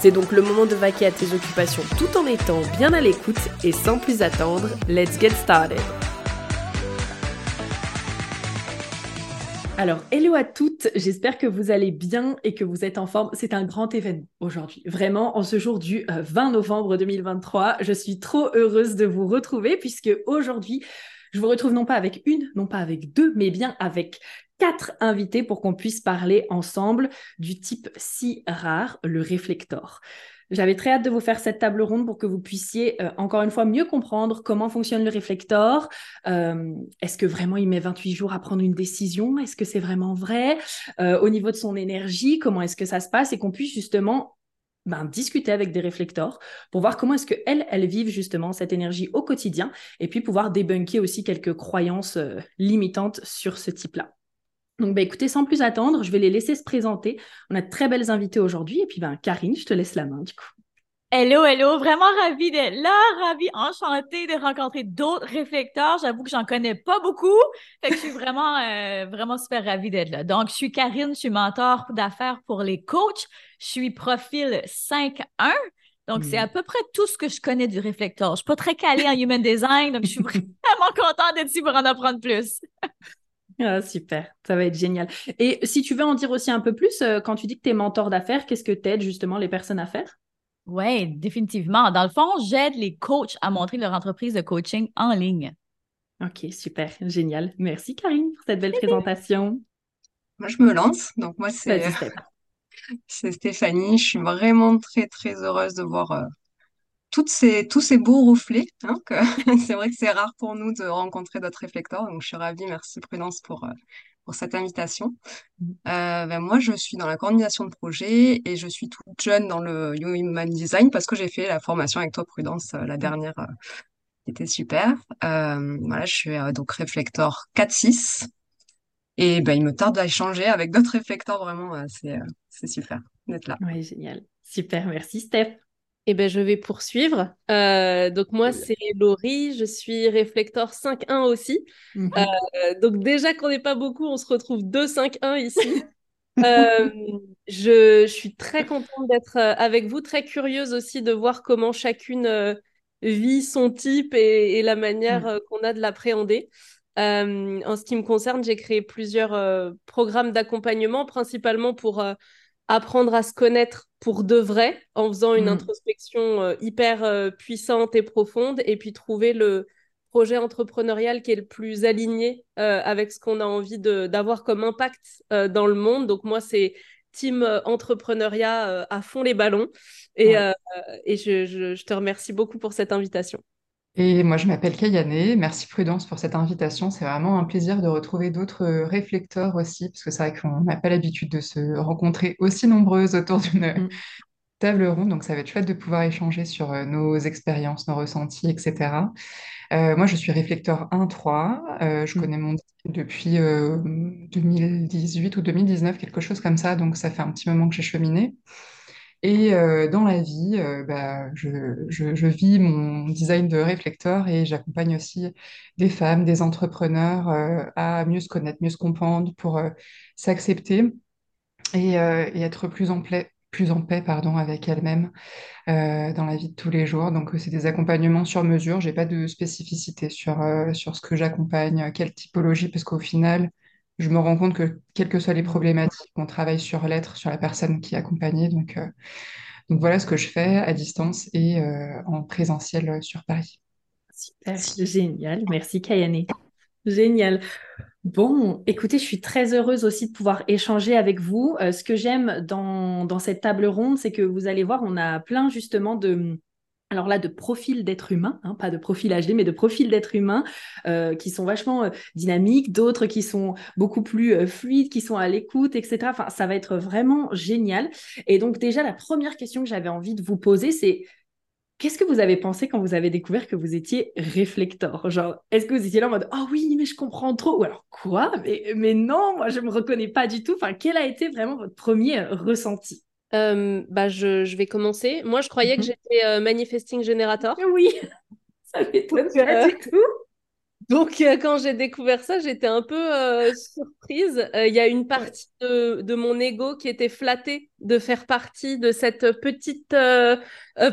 C'est donc le moment de vaquer à tes occupations tout en étant bien à l'écoute et sans plus attendre, let's get started. Alors, hello à toutes, j'espère que vous allez bien et que vous êtes en forme. C'est un grand événement aujourd'hui, vraiment, en ce jour du 20 euh, novembre 2023. Je suis trop heureuse de vous retrouver puisque aujourd'hui, je vous retrouve non pas avec une, non pas avec deux, mais bien avec quatre invités pour qu'on puisse parler ensemble du type si rare, le réflector. J'avais très hâte de vous faire cette table ronde pour que vous puissiez euh, encore une fois mieux comprendre comment fonctionne le réflector. Euh, est-ce que vraiment il met 28 jours à prendre une décision? Est-ce que c'est vraiment vrai? Euh, Au niveau de son énergie, comment est-ce que ça se passe? Et qu'on puisse justement ben, discuter avec des réflecteurs pour voir comment est-ce qu'elles, elles vivent justement cette énergie au quotidien et puis pouvoir débunker aussi quelques croyances limitantes sur ce type-là. Donc, bah, écoutez, sans plus attendre, je vais les laisser se présenter. On a de très belles invités aujourd'hui. Et puis, ben, Karine, je te laisse la main, du coup. Hello, hello, vraiment ravie d'être là, ravie, enchantée de rencontrer d'autres réflecteurs. J'avoue que j'en connais pas beaucoup, fait que je suis vraiment, euh, vraiment super ravie d'être là. Donc, je suis Karine, je suis mentor d'affaires pour les coachs. Je suis profil 5-1. Donc, c'est hmm. à peu près tout ce que je connais du réflecteur. Je suis pas très calée en human design, donc je suis vraiment contente d'être ici pour en apprendre plus. Ah, super, ça va être génial. Et si tu veux en dire aussi un peu plus, euh, quand tu dis que tu es mentor d'affaires, qu'est-ce que tu aides justement les personnes à faire? Oui, définitivement. Dans le fond, j'aide les coachs à montrer leur entreprise de coaching en ligne. OK, super, génial. Merci Karine pour cette belle présentation. Moi, je me lance. Donc, moi, c'est Stéphanie. Je suis vraiment très, très heureuse de voir euh, toutes ces, tous ces beaux reflets. Hein, c'est vrai que c'est rare pour nous de rencontrer d'autres réflecteurs. Donc, je suis ravie. Merci Prudence pour, euh, pour cette invitation. Mm. Euh, ben, moi, je suis dans la coordination de projet et je suis toute jeune dans le Human Design parce que j'ai fait la formation avec toi, Prudence, euh, la mm. dernière, qui était super. voilà, je suis donc réflecteur 4-6. Et ben, il me tarde à échanger avec d'autres réflecteurs, vraiment, c'est, c'est super d'être là. Oui, génial. Super, merci Steph. Eh ben, je vais poursuivre. Euh, donc moi, c'est Laurie, je suis réflecteur 5-1 aussi. Mhm. Euh, donc déjà qu'on n'est pas beaucoup, on se retrouve 2-5-1 ici. Euh, je, suis très contente d'être avec vous, très curieuse aussi de voir comment chacune vit son type et, la manière mm. qu'on a de l'appréhender. en ce qui me concerne, j'ai créé plusieurs programmes d'accompagnement, principalement pour apprendre à se connaître pour de vrai en faisant une mm. introspection euh, hyper euh, puissante et profonde et puis trouver le projet entrepreneurial qui est le plus aligné euh, avec ce qu'on a envie d'avoir comme impact dans le monde. Donc moi, c'est team entrepreneuriat à fond les ballons et, et je, je te remercie beaucoup pour cette invitation. Et moi, je m'appelle Kayane. Merci Prudence pour cette invitation. C'est vraiment un plaisir de retrouver d'autres réflecteurs aussi, parce que c'est vrai qu'on n'a pas l'habitude de se rencontrer aussi nombreuses autour d'une mm. table ronde. Donc, ça va être chouette de pouvoir échanger sur euh, nos expériences, nos ressentis, etc. Euh, moi, je suis réflecteur 1-3. Euh, je mm. connais mon depuis 2018 ou 2019, quelque chose comme ça. Donc, ça fait un petit moment que j'ai cheminé. Et euh, dans la vie, euh, bah, je, vis mon design de réflecteur et j'accompagne aussi des femmes, des entrepreneurs euh, à mieux se connaître, mieux se comprendre pour s'accepter et, être plus en, plus en paix pardon, avec elles-mêmes dans la vie de tous les jours. Donc, c'est des accompagnements sur mesure. Je n'ai pas de spécificité sur, sur ce que j'accompagne, quelle typologie, parce qu'au final, je me rends compte que, quelles que soient les problématiques, on travaille sur l'être, sur la personne qui est accompagnée. Donc, euh, voilà ce que je fais à distance et euh, en présentiel sur Paris. Super, génial. Merci Kayane. Génial. Bon, écoutez, je suis très heureuse aussi de pouvoir échanger avec vous. Euh, ce que j'aime dans, cette table ronde, c'est que vous allez voir, on a plein justement de, alors là, de profil d'être humain, hein, pas de profil HD, mais de profil d'être humain, euh, qui sont vachement euh, dynamiques, d'autres qui sont beaucoup plus euh, fluides, qui sont à l'écoute, etc. Enfin, ça va être vraiment génial. Et donc déjà, la première question que j'avais envie de vous poser, c'est qu'est-ce que vous avez pensé quand vous avez découvert que vous étiez réflecteur? Genre, est-ce que vous étiez là en mode « Ah oh oui, mais je comprends trop » Ou alors « Quoi? Mais, mais non, moi je me reconnais pas du tout ». Enfin, quel a été vraiment votre premier ressenti? Euh, bah, je, je, vais commencer. Moi, je croyais que mhm. j'étais euh, manifesting generator. Oui, ça m'étonne pas du tout. Donc, euh, quand j'ai découvert ça, j'étais un peu surprise. Il y a une partie de, de, mon ego qui était flattée de faire partie de cette petite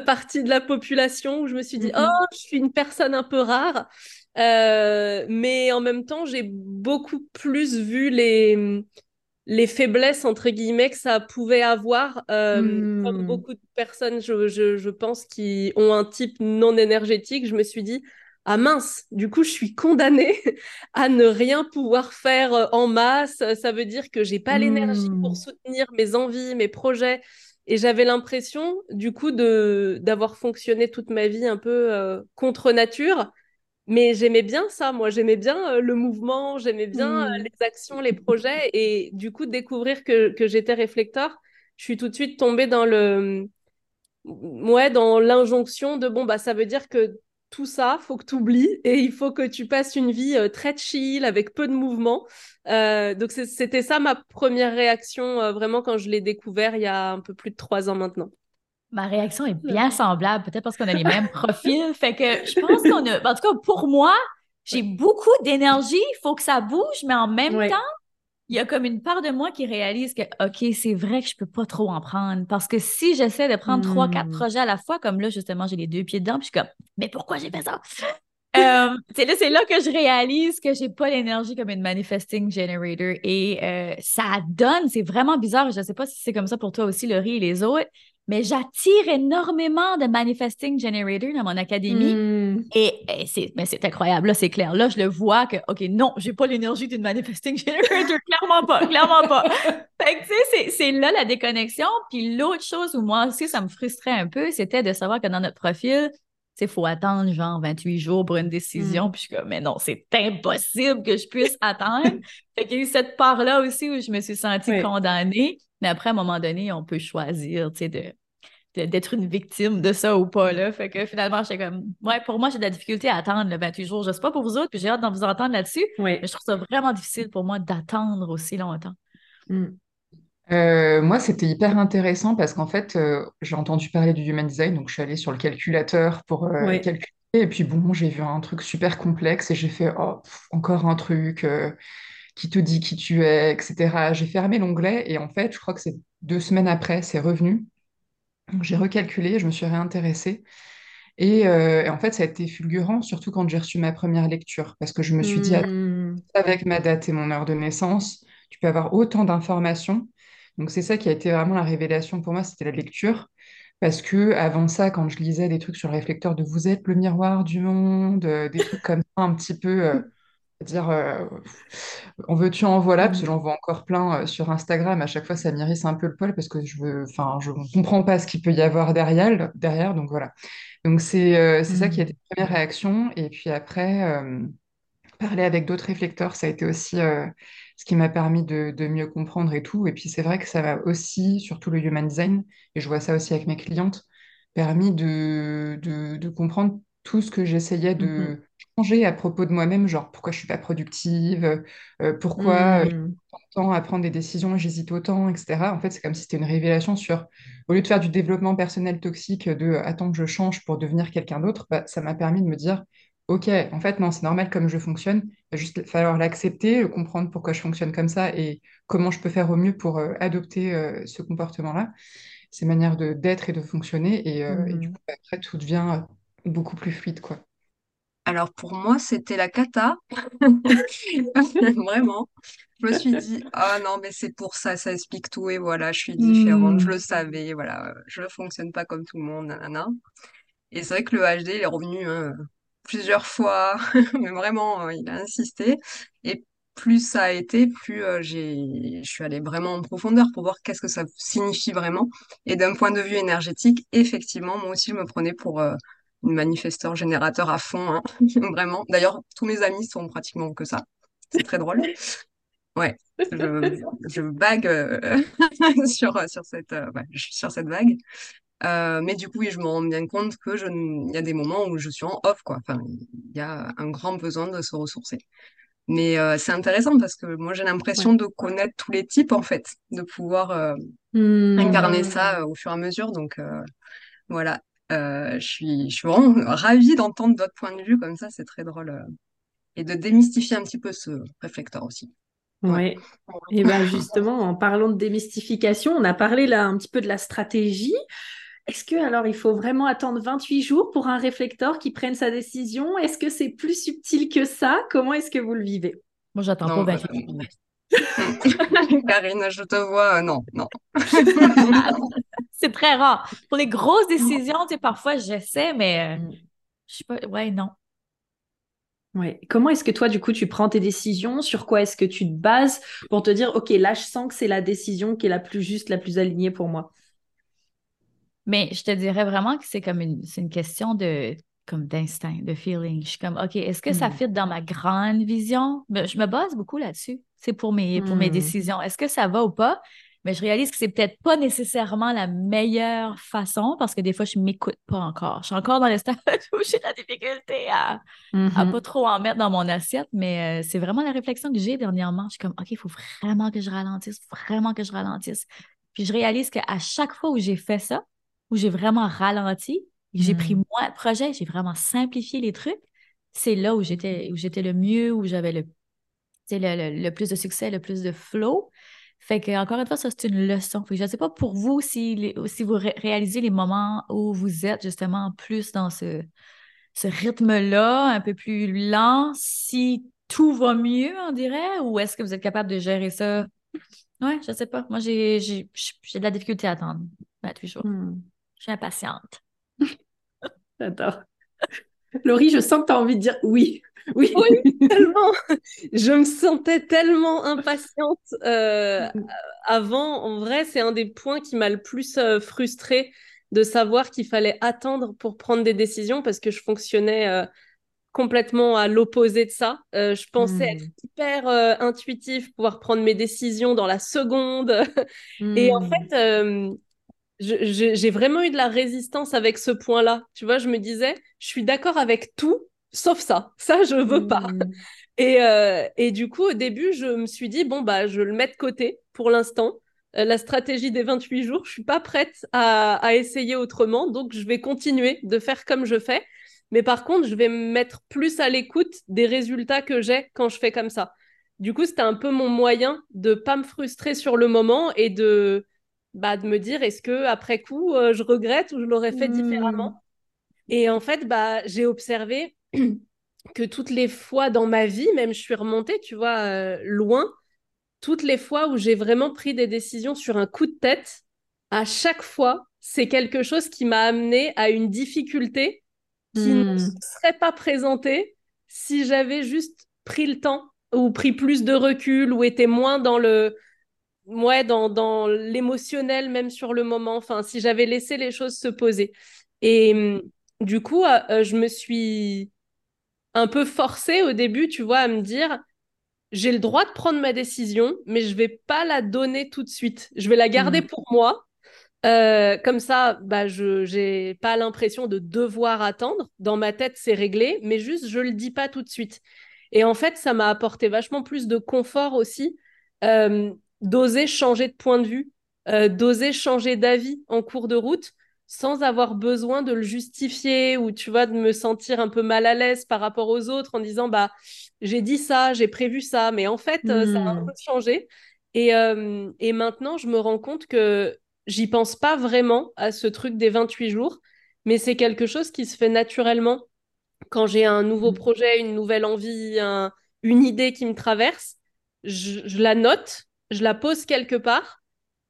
partie de la population où je me suis dit, mhm. oh, je suis une personne un peu rare. mais en même temps, j'ai beaucoup plus vu les les faiblesses entre guillemets que ça pouvait avoir euh, comme hmm. beaucoup de personnes je, je, pense qui ont un type non énergétique je me suis dit ah mince du coup je suis condamnée à ne rien pouvoir faire euh, en masse ça veut dire que j'ai pas l'énergie pour hmm. soutenir mes envies mes projets et j'avais l'impression du coup de d'avoir fonctionné toute ma vie un peu euh, contre nature mais j'aimais bien ça, moi, j'aimais bien euh, le mouvement, j'aimais bien euh, mmh. les actions, les projets. Et du coup, découvrir que, que j'étais réflecteur, je suis tout de suite tombée dans le. Ouais, dans l'injonction de bon, bah, ça veut dire que tout ça, faut que tu oublies et il faut que tu passes une vie euh, très chill, avec peu de mouvement. donc, c'était ça ma première réaction, vraiment, quand je l'ai découvert il y a un peu plus de trois ans maintenant. Ma réaction est bien semblable, peut-être parce qu'on a les mêmes profils. Fait que je pense qu'on a. En tout cas, pour moi, j'ai beaucoup d'énergie, il faut que ça bouge, mais en même temps, il y a comme une part de moi qui réalise que, OK, c'est vrai que je peux pas trop en prendre. Parce que si j'essaie de prendre trois, quatre hmm. projets à la fois, comme là, justement, j'ai les deux pieds dedans, puis je suis comme, mais pourquoi j'ai fait ça? euh, c'est là, là que je réalise que j'ai pas l'énergie comme une manifesting generator et euh, ça donne, c'est vraiment bizarre. Je sais pas si c'est comme ça pour toi aussi, Laurie et les autres, mais j'attire énormément de manifesting generators dans mon académie. Hmm. Et, c'est, mais c'est incroyable, là, c'est clair. Là, je le vois que, OK, non, j'ai pas l'énergie d'une manifesting generator, clairement pas, clairement pas. Fait que, tu sais, c'est là la déconnexion. Puis l'autre chose où moi aussi, ça me frustrait un peu, c'était de savoir que dans notre profil, il faut attendre genre 28 jours pour une décision. Hmm. Puis je suis comme, mais non, c'est impossible que je puisse attendre. fait qu'il y a eu cette part-là aussi où je me suis sentie condamnée. Mais après, à un moment donné, on peut choisir, tu sais, de, d'être une victime de ça ou pas, là. Fait que finalement, j'étais comme, ouais, pour moi, j'ai de la difficulté à attendre le 28 jours. Je sais pas pour vous autres, puis j'ai hâte d'en vous entendre là-dessus. Mais je trouve ça vraiment difficile pour moi d'attendre aussi longtemps. Hmm. Euh, moi, c'était hyper intéressant parce qu'en fait, euh, j'ai entendu parler du human design, donc je suis allée sur le calculateur pour euh, calculer. Et puis bon, j'ai vu un truc super complexe et j'ai fait, oh, encore un truc qui te dit qui tu es, etc. J'ai fermé l'onglet et en fait, je crois que c'est deux semaines après, c'est revenu. J'ai recalculé, je me suis réintéressée. Et, euh, en fait, ça a été fulgurant, surtout quand j'ai reçu ma première lecture, parce que je me suis dit, hmm. avec ma date et mon heure de naissance, tu peux avoir autant d'informations. Donc c'est ça qui a été vraiment la révélation pour moi, c'était la lecture. Parce que avant ça, quand je lisais des trucs sur le réflecteur de vous êtes le miroir du monde, euh, des trucs comme ça, un petit peu euh, dire euh, on veut-tu en voilà parce que mmh. j'en vois encore plein euh, sur Instagram. À chaque fois ça m'irrisse un peu le poil parce que je veux enfin je comprends pas ce qu'il peut y avoir derrière derrière donc voilà. Donc c'est euh, c'est ça qui a mmh. été la première réaction. Et puis après parler avec d'autres réflecteurs ça a été aussi ce qui m'a permis de, de, mieux comprendre et tout. Et puis c'est vrai que ça m'a aussi surtout le human design et je vois ça aussi avec mes clientes permis de, de, de comprendre tout ce que j'essayais de mmh changer à propos de moi-même, genre pourquoi je suis pas productive, euh, pourquoi je mmh. temps à prendre des décisions j'hésite autant, etc. En fait, c'est comme si c'était une révélation sur, au lieu de faire du développement personnel toxique, de attends que je change pour devenir quelqu'un d'autre, bah, ça m'a permis de me dire, ok, en fait, non, c'est normal comme je fonctionne, il va juste falloir l'accepter, comprendre pourquoi je fonctionne comme ça et comment je peux faire au mieux pour euh, adopter euh, ce comportement-là, ces manières d'être et de fonctionner. Et, et du mmh. coup, après, tout devient beaucoup plus fluide, quoi. Alors pour moi, c'était la cata. Vraiment. Je me suis dit, ah non, mais c'est pour ça, ça explique tout et voilà, je suis différente, je hmm. le savais, voilà, je ne fonctionne pas comme tout le monde, nanana. Et c'est vrai que le HD, il est revenu hein, plusieurs fois, mais vraiment, euh, il a insisté. Et plus ça a été, plus j'ai, je suis allée vraiment en profondeur pour voir qu'est-ce que ça signifie vraiment. Et d'un point de vue énergétique, effectivement, moi aussi, je me prenais pour une manifesteur générateur à fond, hein, vraiment. D'ailleurs, tous mes amis sont pratiquement que ça. C'est très drôle. Ouais, je, je bague sur, sur, cette, sur cette vague. Euh, mais du coup, oui, je me rends bien compte que je, il y a des moments où je suis en off, quoi. Enfin, il y a un grand besoin de se ressourcer. Mais euh, c'est intéressant parce que moi, j'ai l'impression de connaître tous les types, en fait, de pouvoir euh, mmh. incarner ça au fur et à mesure. Donc, voilà. Je suis, je suis vraiment ravie d'entendre d'autres points de vue comme ça. C'est très drôle. et de démystifier un petit peu ce réflecteur aussi. Oui. Et bien justement, en parlant de démystification, on a parlé là un petit peu de la stratégie. Est-ce que alors il faut vraiment attendre 28 jours pour un réflecteur qui prenne sa décision? Est-ce que c'est plus subtil que ça? Comment est-ce que vous le vivez? Moi, j'attends pas 28 jours. Karine, je te vois, euh, non, non. c'est très rare. Pour les grosses décisions, tu sais, parfois j'essaie, mais euh, mm. je sais pas, ouais, non. Ouais. Comment est-ce que toi, du coup, tu prends tes décisions? Sur quoi est-ce que tu te bases pour te dire, OK, là, je sens que c'est la décision qui est la plus juste, la plus alignée pour moi? Mais je te dirais vraiment que c'est comme une, c'est une question de comme d'instinct, de feeling. Je suis comme, OK, est-ce que ça mmh. fit dans ma grande vision? Je me base beaucoup là-dessus. C'est pour mes, pour mes mmh. décisions. Est-ce que ça va ou pas? mais je réalise que c'est peut-être pas nécessairement la meilleure façon parce que des fois, je m'écoute pas encore. Je suis encore dans le stade où j'ai la difficulté à, mm-hmm. pas trop en mettre dans mon assiette, mais euh, c'est vraiment la réflexion que j'ai dernièrement. Je suis comme, OK, il faut vraiment que je ralentisse, vraiment que je ralentisse. Puis je réalise qu'à chaque fois où j'ai fait ça, où j'ai vraiment ralenti, j'ai pris mm. moins de projets, j'ai vraiment simplifié les trucs, c'est là où j'étais où j'étais le mieux, où j'avais le, le, le, plus de succès, le plus de flow. Fait que, encore une fois, ça, c'est une leçon. je ne sais pas pour vous si, si vous réalisez les moments où vous êtes justement plus dans ce, ce rythme-là, un peu plus lent, si tout va mieux, on dirait, ou est-ce que vous êtes capable de gérer ça? Oui, je ne sais pas. Moi, j'ai, de la difficulté à attendre 28 jours. Hmm. Je suis impatiente. J'adore. Laurie, je sens que tu as envie de dire oui. Oui. tellement. Je me sentais tellement impatiente euh, avant. En vrai, c'est un des points qui m'a le plus euh, frustrée de savoir qu'il fallait attendre pour prendre des décisions parce que je fonctionnais euh, complètement à l'opposé de ça. je pensais être hmm. hyper intuitif, pouvoir prendre mes décisions dans la seconde. Et en hmm. fait, j'ai vraiment eu de la résistance avec ce point-là. Tu vois, je me disais, je suis d'accord avec tout, sauf ça. Ça, je veux pas. Mmh. Et, euh, et du coup, au début, je me suis dit, bon, bah, je le mets de côté pour l'instant. Euh, la stratégie des 28 jours, je suis pas prête à, à, essayer autrement, donc je vais continuer de faire comme je fais. Mais par contre, je vais me mettre plus à l'écoute des résultats que j'ai quand je fais comme ça. Du coup, c'était un peu mon moyen de pas me frustrer sur le moment et de, bah, de me dire est-ce que après coup, euh, je regrette ou je l'aurais fait différemment? Mmh. Et en fait, bah, j'ai observé que toutes les fois dans ma vie, même je suis remontée, tu vois, euh, loin, toutes les fois où j'ai vraiment pris des décisions sur un coup de tête, à chaque fois, c'est quelque chose qui m'a amené à une difficulté qui ne hmm. serait pas présentée si j'avais juste pris le temps ou pris plus de recul ou été moins dans le ouais dans, dans l'émotionnel même sur le moment enfin si j'avais laissé les choses se poser et du coup euh, euh, je me suis un peu forcé au début, tu vois, à me dire j'ai le droit de prendre ma décision, mais je vais pas la donner tout de suite. Je vais la garder mmh. pour moi. Euh, comme ça, bah, je n'ai pas l'impression de devoir attendre. Dans ma tête, c'est réglé, mais juste, je le dis pas tout de suite. Et en fait, ça m'a apporté vachement plus de confort aussi, euh, d'oser changer de point de vue, euh, d'oser changer d'avis en cours de route, sans avoir besoin de le justifier ou tu vois de me sentir un peu mal à l'aise par rapport aux autres en disant bah j'ai dit ça, j'ai prévu ça, mais en fait euh, ça a un hmm. peu changé. Et, euh, et maintenant je me rends compte que j'y pense pas vraiment à ce truc des 28 jours, mais c'est quelque chose qui se fait naturellement. Quand j'ai un nouveau hmm. projet, une nouvelle envie, une idée qui me traverse, je la note, je la pose quelque part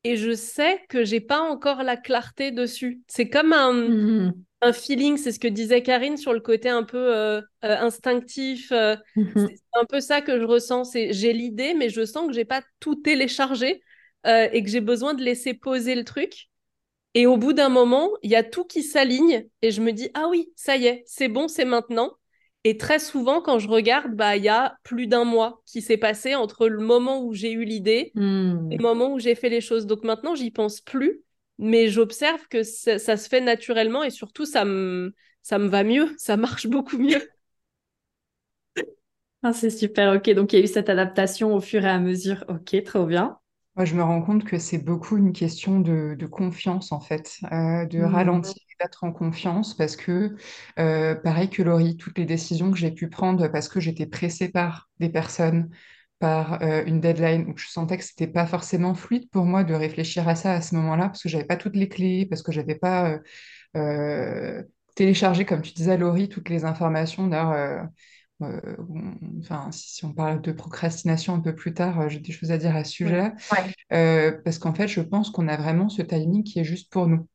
et je sais que j'ai pas encore la clarté dessus. C'est comme un, mmh un feeling, c'est ce que disait Karine sur le côté un peu euh, euh, instinctif. Euh, mhm. C'est un peu ça que je ressens. C'est j'ai l'idée, mais je sens que j'ai pas tout téléchargé et que j'ai besoin de laisser poser le truc. Et au bout d'un moment, il y a tout qui s'aligne et je me dis ah oui, ça y est, c'est bon, c'est maintenant. Et très souvent, quand je regarde, bah il y a plus d'un mois qui s'est passé entre le moment où j'ai eu l'idée hmm. et le moment où j'ai fait les choses. Donc maintenant, j'y pense plus mais j'observe que ça, se fait naturellement et surtout ça me ça me va mieux, ça marche beaucoup mieux. Ah, c'est super, ok. Donc il y a eu cette adaptation au fur et à mesure. Ok, trop bien. Moi, je me rends compte que c'est beaucoup une question de, confiance, en fait, euh, de mmh. ralentir d'être en confiance, parce que, euh, pareil que Laurie, toutes les décisions que j'ai pu prendre parce que j'étais pressée par des personnes, par euh, une deadline où je sentais que c'était pas forcément fluide pour moi de réfléchir à ça à ce moment-là parce que j'avais pas toutes les clés, parce que j'avais pas euh, euh, téléchargé, comme tu disais, Laurie, toutes les informations. D'ailleurs, enfin, si, on parle de procrastination un peu plus tard, j'ai des choses à dire à ce sujet-là. parce qu'en fait, je pense qu'on a vraiment ce timing qui est juste pour nous.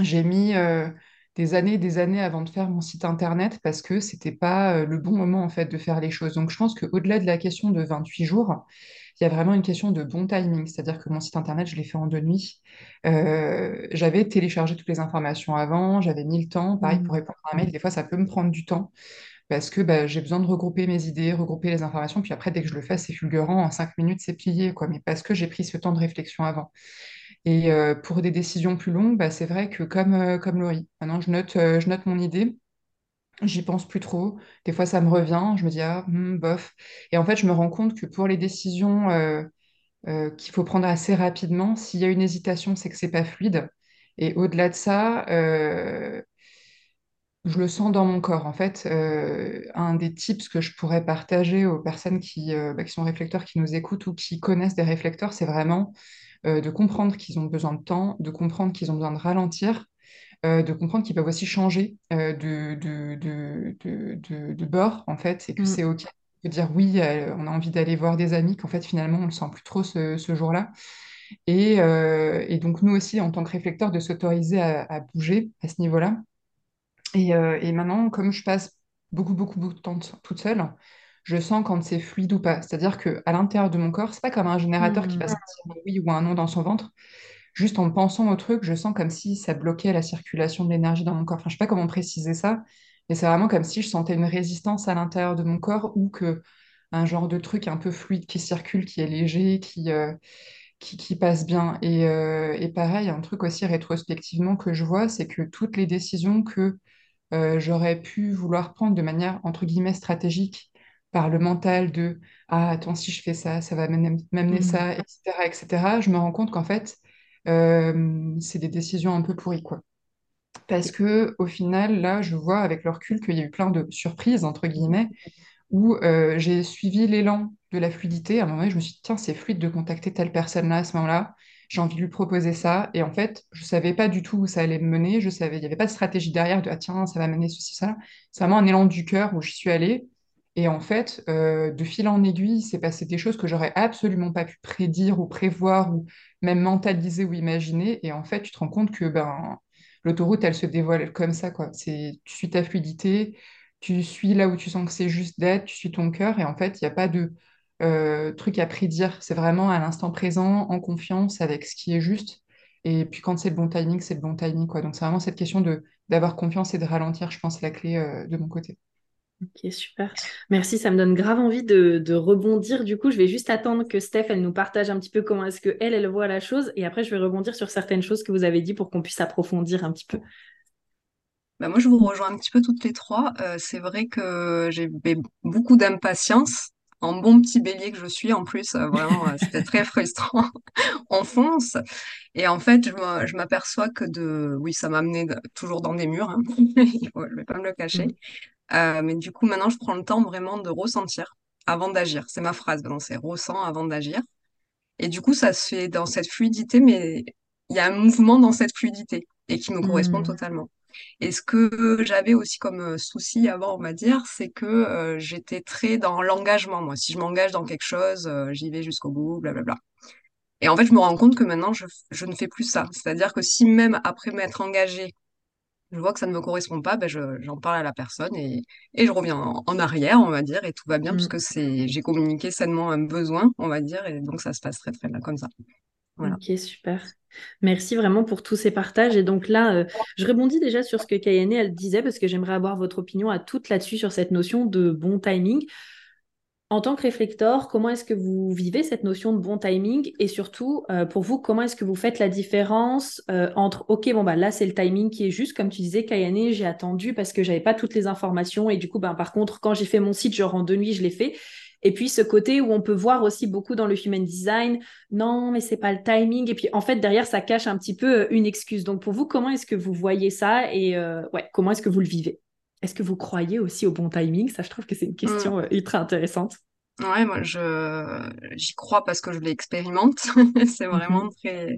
J'ai mis des années et des années avant de faire mon site internet parce que c'était pas euh, le bon moment en fait de faire les choses. Donc je pense qu'au-delà de la question de 28 jours, il y a vraiment une question de bon timing, c'est-à-dire que mon site internet, je l'ai fait en deux nuits. Euh, j'avais téléchargé toutes les informations avant, j'avais mis le temps. Pareil, pour mmh. répondre à un mail, des fois, ça peut me prendre du temps parce que bah, j'ai besoin de regrouper mes idées, regrouper les informations. Puis après, dès que je le fais, c'est fulgurant. En cinq minutes, c'est plié, quoi. Mais parce que j'ai pris ce temps de réflexion avant. Et euh, pour des décisions plus longues, bah, c'est vrai que comme, euh, comme Laurie, maintenant je note, euh, je note mon idée, j'y pense plus trop. Des fois, ça me revient, je me dis, ah, hmm, bof. Et en fait, je me rends compte que pour les décisions qu'il faut prendre assez rapidement, s'il y a une hésitation, c'est que c'est pas fluide. Et au-delà de ça, je le sens dans mon corps. En fait, un des tips que je pourrais partager aux personnes qui, bah, qui sont réflecteurs, qui nous écoutent ou qui connaissent des réflecteurs, c'est vraiment euh, de comprendre qu'ils ont besoin de temps, de comprendre qu'ils ont besoin de ralentir, euh, de comprendre qu'ils peuvent aussi changer euh, de, de, bord, en fait, et que mm. c'est OK de dire oui, on a envie d'aller voir des amis, qu'en fait, finalement, on ne le sent plus trop ce, jour-là. Et, donc, nous aussi, en tant que réflecteurs, de s'autoriser à, bouger à ce niveau-là. Et, et, maintenant, comme je passe beaucoup, beaucoup, beaucoup de temps toute seule, je sens quand c'est fluide ou pas. C'est-à-dire que à l'intérieur de mon corps, c'est pas comme un générateur qui va hmm. sentir un oui ou un non dans son ventre. Juste en pensant au truc, je sens comme si ça bloquait la circulation de l'énergie dans mon corps. Enfin, je sais pas comment préciser ça, mais c'est vraiment comme si je sentais une résistance à l'intérieur de mon corps ou que un genre de truc un peu fluide qui circule, qui est léger, qui, euh, qui, passe bien. Et, euh, et, pareil, un truc aussi rétrospectivement que je vois, c'est que toutes les décisions que euh, j'aurais pu vouloir prendre de manière, entre guillemets, stratégique, par le mental de ah attends si je fais ça ça va m'amener mmh. ça etc etc je me rends compte qu'en fait euh, c'est des décisions un peu pourries quoi. Parce que au final là je vois avec le recul qu'il y a eu plein de surprises entre guillemets où euh, j'ai suivi l'élan de la fluidité. À un moment je me suis dit tiens c'est fluide de contacter telle personne là à ce moment là j'ai envie de lui proposer ça et en fait je savais pas du tout où ça allait me mener. Je savais il y avait pas de stratégie derrière de ah tiens ça va mener ceci ça c'est vraiment un élan du cœur où je suis allée et en fait, euh, de fil en aiguille, il s'est passé des choses que j'aurais absolument pas pu prédire ou prévoir ou même mentaliser ou imaginer. Et en fait, tu te rends compte que ben, l'autoroute, elle se dévoile comme ça. Quoi. C'est, tu suis ta fluidité, tu suis là où tu sens que c'est juste d'être, tu suis ton cœur. Et en fait, il n'y a pas de euh, truc à prédire. C'est vraiment à l'instant présent, en confiance avec ce qui est juste. Et puis quand c'est le bon timing, c'est le bon timing. Quoi. Donc c'est vraiment cette question d'avoir confiance et de ralentir, je pense, la clé euh, de mon côté. Ok, super. Merci, ça me donne grave envie de, rebondir. Du coup, je vais juste attendre que Steph, elle nous partage un petit peu comment est-ce qu'elle, elle voit la chose. Et après, je vais rebondir sur certaines choses que vous avez dit pour qu'on puisse approfondir un petit peu. Bah moi, je vous rejoins un petit peu toutes les trois. Euh, c'est vrai que j'ai beaucoup d'impatience. En bon petit bélier que je suis, en plus, euh, vraiment, euh, c'était très frustrant. On fonce. Et en fait, je m'aperçois que de... Oui, ça m'a amené toujours dans des murs. Hein. je ne vais pas me le cacher. Euh, mais du coup, maintenant, je prends le temps vraiment de ressentir avant d'agir. C'est ma phrase, maintenant, c'est ressent avant d'agir. Et du coup, ça se fait dans cette fluidité, mais il y a un mouvement dans cette fluidité et qui me correspond mmh. totalement. Et ce que j'avais aussi comme euh, souci avant, on va dire, c'est que euh, j'étais très dans l'engagement. Moi, si je m'engage dans quelque chose, j'y vais jusqu'au bout, blablabla. Et en fait, je me rends compte que maintenant, je, je ne fais plus ça. C'est-à-dire que si même après m'être engagée, je vois que ça ne me correspond pas, ben j'en parle à la personne et, et je reviens en, arrière, on va dire, et tout va bien, parce mm. que c'est, j'ai communiqué sainement un besoin, on va dire, et donc ça se passe très très bien comme ça. Ok, super. Merci vraiment pour tous ces partages. Et donc là, euh, je rebondis déjà sur ce que Kayane elle disait, parce que j'aimerais avoir votre opinion à toute là-dessus sur cette notion de bon timing. En tant que réflecteur, comment est-ce que vous vivez cette notion de bon timing? Et surtout, euh, pour vous, comment est-ce que vous faites la différence euh, entre, OK, bon, bah là, c'est le timing qui est juste, comme tu disais, Kayane, j'ai attendu parce que j'avais pas toutes les informations et du coup, ben, par contre, quand j'ai fait mon site, genre en deux nuits, je l'ai fait. Et puis ce côté où on peut voir aussi beaucoup dans le human design, non, mais c'est pas le timing. Et puis en fait, derrière, ça cache un petit peu euh, une excuse. Donc pour vous, comment est-ce que vous voyez ça? Et ouais, comment est-ce que vous le vivez? Est-ce que vous croyez aussi au bon timing? Ça, je trouve que c'est une question mm. euh, ultra intéressante. Ouais, moi, je j'y crois parce que je l'expérimente. c'est vraiment mhm. très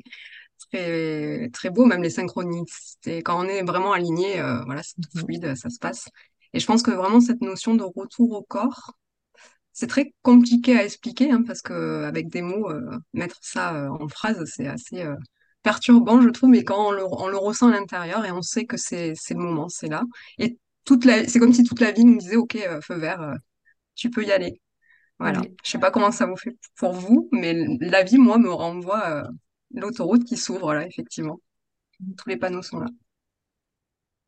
très très beau, même les synchronicités. Quand on est vraiment aligné, euh, voilà, c'est tout mhm. fluide, ça se passe. Et je pense que vraiment cette notion de retour au corps, c'est très compliqué à expliquer hein, parce que avec des mots, euh, mettre ça en phrase, c'est assez perturbant, je trouve. Mais quand on le, on le ressent à l'intérieur et on sait que c'est c'est le moment, c'est là. Et c'est comme si toute la vie nous disait, OK, euh, feu vert, euh, tu peux y aller. Voilà. Je sais pas comment ça vous fait pour vous, mais la vie, moi, me renvoie euh, l'autoroute qui s'ouvre là, effectivement. Tous les panneaux sont là.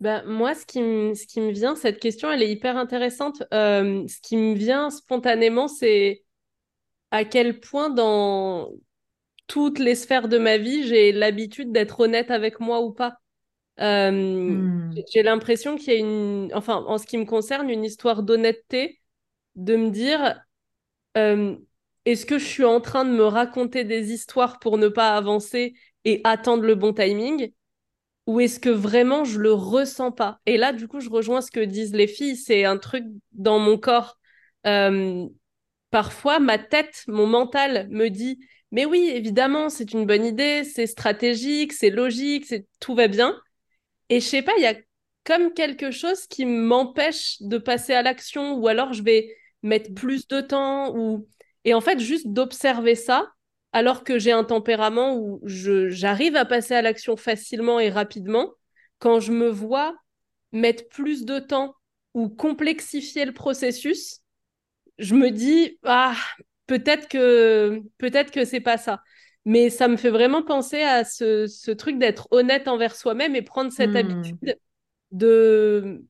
Ben, moi, ce qui, me, ce qui me vient, cette question, elle est hyper intéressante. ce qui me vient spontanément, c'est à quel point dans toutes les sphères de ma vie, j'ai l'habitude d'être honnête avec moi ou pas. Euh, hmm. J'ai l'impression qu'il y a une, enfin, en ce qui me concerne, une histoire d'honnêteté, de me dire, euh, est-ce que je suis en train de me raconter des histoires pour ne pas avancer et attendre le bon timing? Ou est-ce que vraiment je le ressens pas? Et là, du coup, je rejoins ce que disent les filles, c'est un truc dans mon corps. Euh, parfois, ma tête, mon mental me dit, mais oui, évidemment, c'est une bonne idée, c'est stratégique, c'est logique, c'est tout va bien. Et je sais pas, il y a comme quelque chose qui m'empêche de passer à l'action ou alors je vais mettre plus de temps ou et en fait juste d'observer ça alors que j'ai un tempérament où je j'arrive à passer à l'action facilement et rapidement quand je me vois mettre plus de temps ou complexifier le processus je me dis ah peut-être que peut-être que c'est pas ça mais ça me fait vraiment penser à ce, truc d'être honnête envers soi-même et prendre cette hmm. habitude de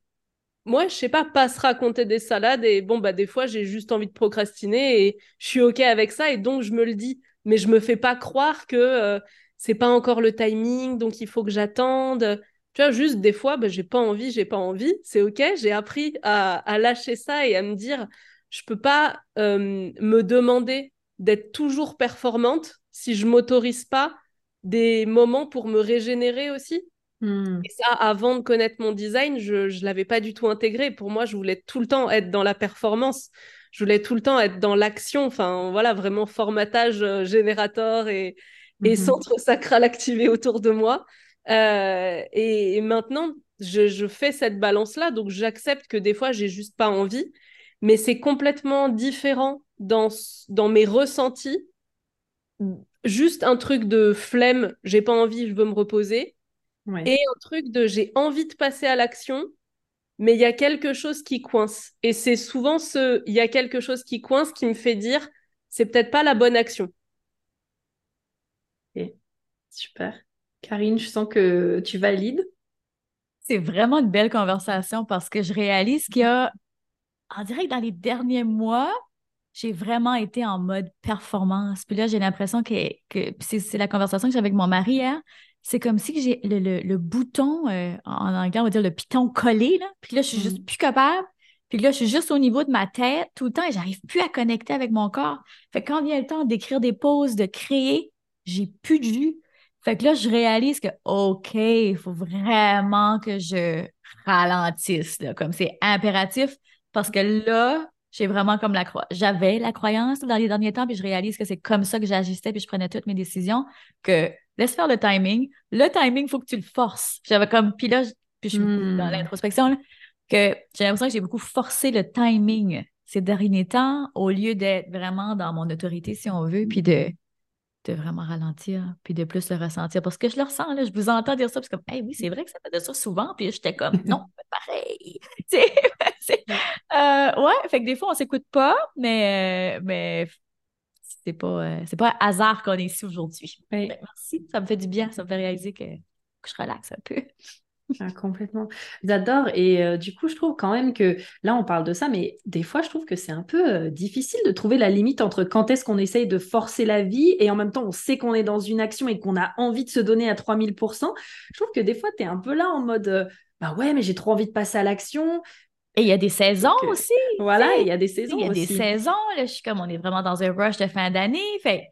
moi, je sais pas, pas se raconter des salades et bon, bah, des fois, j'ai juste envie de procrastiner et je suis OK avec ça et donc je me le dis. Mais je me fais pas croire que euh, c'est pas encore le timing, donc il faut que j'attende. Tu vois, juste des fois, bah, j'ai pas envie, j'ai pas envie, c'est OK. J'ai appris à, lâcher ça et à me dire, je peux pas euh, me demander d'être toujours performante si je m'autorise pas des moments pour me régénérer aussi. Hmm. Et ça, avant de connaître mon design, je ne l'avais pas du tout intégré. Pour moi, je voulais tout le temps être dans la performance. Je voulais tout le temps être dans l'action. Enfin, voilà, vraiment formatage euh, générateur et, et mhm. centre sacral activé autour de moi. Euh, et, maintenant, je, je, fais cette balance-là. Donc, j'accepte que des fois, j'ai juste pas envie. Mais c'est complètement différent dans, dans mes ressentis juste un truc de flemme, j'ai pas envie, je veux me reposer, et un truc de j'ai envie de passer à l'action, mais il y a quelque chose qui coince. Et c'est souvent ce il y a quelque chose qui coince qui me fait dire c'est peut-être pas la bonne action. Super. Karine, je sens que tu valides. C'est vraiment une belle conversation parce que je réalise qu'il y a, en direct dans les derniers mois, j'ai vraiment été en mode performance. Puis là, j'ai l'impression que, que c'est la conversation que j'ai avec mon mari hein. C'est comme si j'ai le, bouton, euh, en anglais, on va dire le piton collé, là. Puis là, je suis juste mm. plus capable. Puis là, je suis juste au niveau de ma tête tout le temps et j'arrive plus à connecter avec mon corps. Fait que quand vient le temps d'écrire des pauses, de créer, j'ai plus de jus. Fait que là, je réalise que, OK, il faut vraiment que je ralentisse, là, comme c'est impératif, parce que là, j'ai vraiment comme la j'avais la croyance dans les derniers temps, puis je réalise que c'est comme ça que j'agissais, puis je prenais toutes mes décisions, que laisse faire le timing. Le timing, il faut que tu le forces. J'avais comme, puis là, puis je suis dans hmm. l'introspection, que j'ai l'impression que j'ai beaucoup forcé le timing ces derniers temps, au lieu d'être vraiment dans mon autorité, si on veut, puis de de vraiment ralentir, puis de plus le ressentir. Parce que je le ressens, là, je vous entends dire ça, puis comme, hey, oui, c'est vrai que ça fait de ça souvent, puis j'étais comme, non, pareil. euh, ouais, fait que des fois, on s'écoute pas, mais, mais c'est pas, euh, c'est pas un hasard qu'on est ici aujourd'hui. Ben, merci, ça me fait du bien, ça me fait réaliser que, que je relaxe un peu. Ah, complètement. J'adore. Et euh, du coup, je trouve quand même que là, on parle de ça, mais des fois, je trouve que c'est un peu euh, difficile de trouver la limite entre quand est-ce qu'on essaye de forcer la vie et en même temps, on sait qu'on est dans une action et qu'on a envie de se donner à 3000%. Je trouve que des fois, tu es un peu là en mode, euh, bah ouais, mais j'ai trop envie de passer à l'action. Et il y a des saisons aussi. Voilà, il y a des saisons. Il y a des saisons. Là, je suis comme, on est vraiment dans un rush de fin d'année. Fait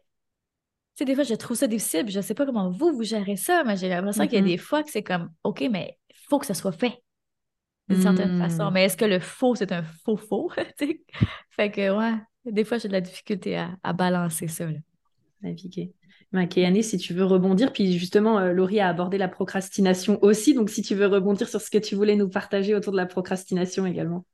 sais, des fois, je trouve ça difficile. Je ne sais pas comment vous, vous gérez ça, mais j'ai l'impression qu'il y a mm-hmm. des fois que c'est comme, OK, mais il faut que ça soit fait d'une certaine façon. Mm. Mais est-ce que le faux, c'est un faux faux? fait que, ouais, des fois, j'ai de la difficulté à, balancer ça. Là. Naviguer. Kéane, si tu veux rebondir, puis justement, euh, Laurie a abordé la procrastination aussi, donc si tu veux rebondir sur ce que tu voulais nous partager autour de la procrastination également.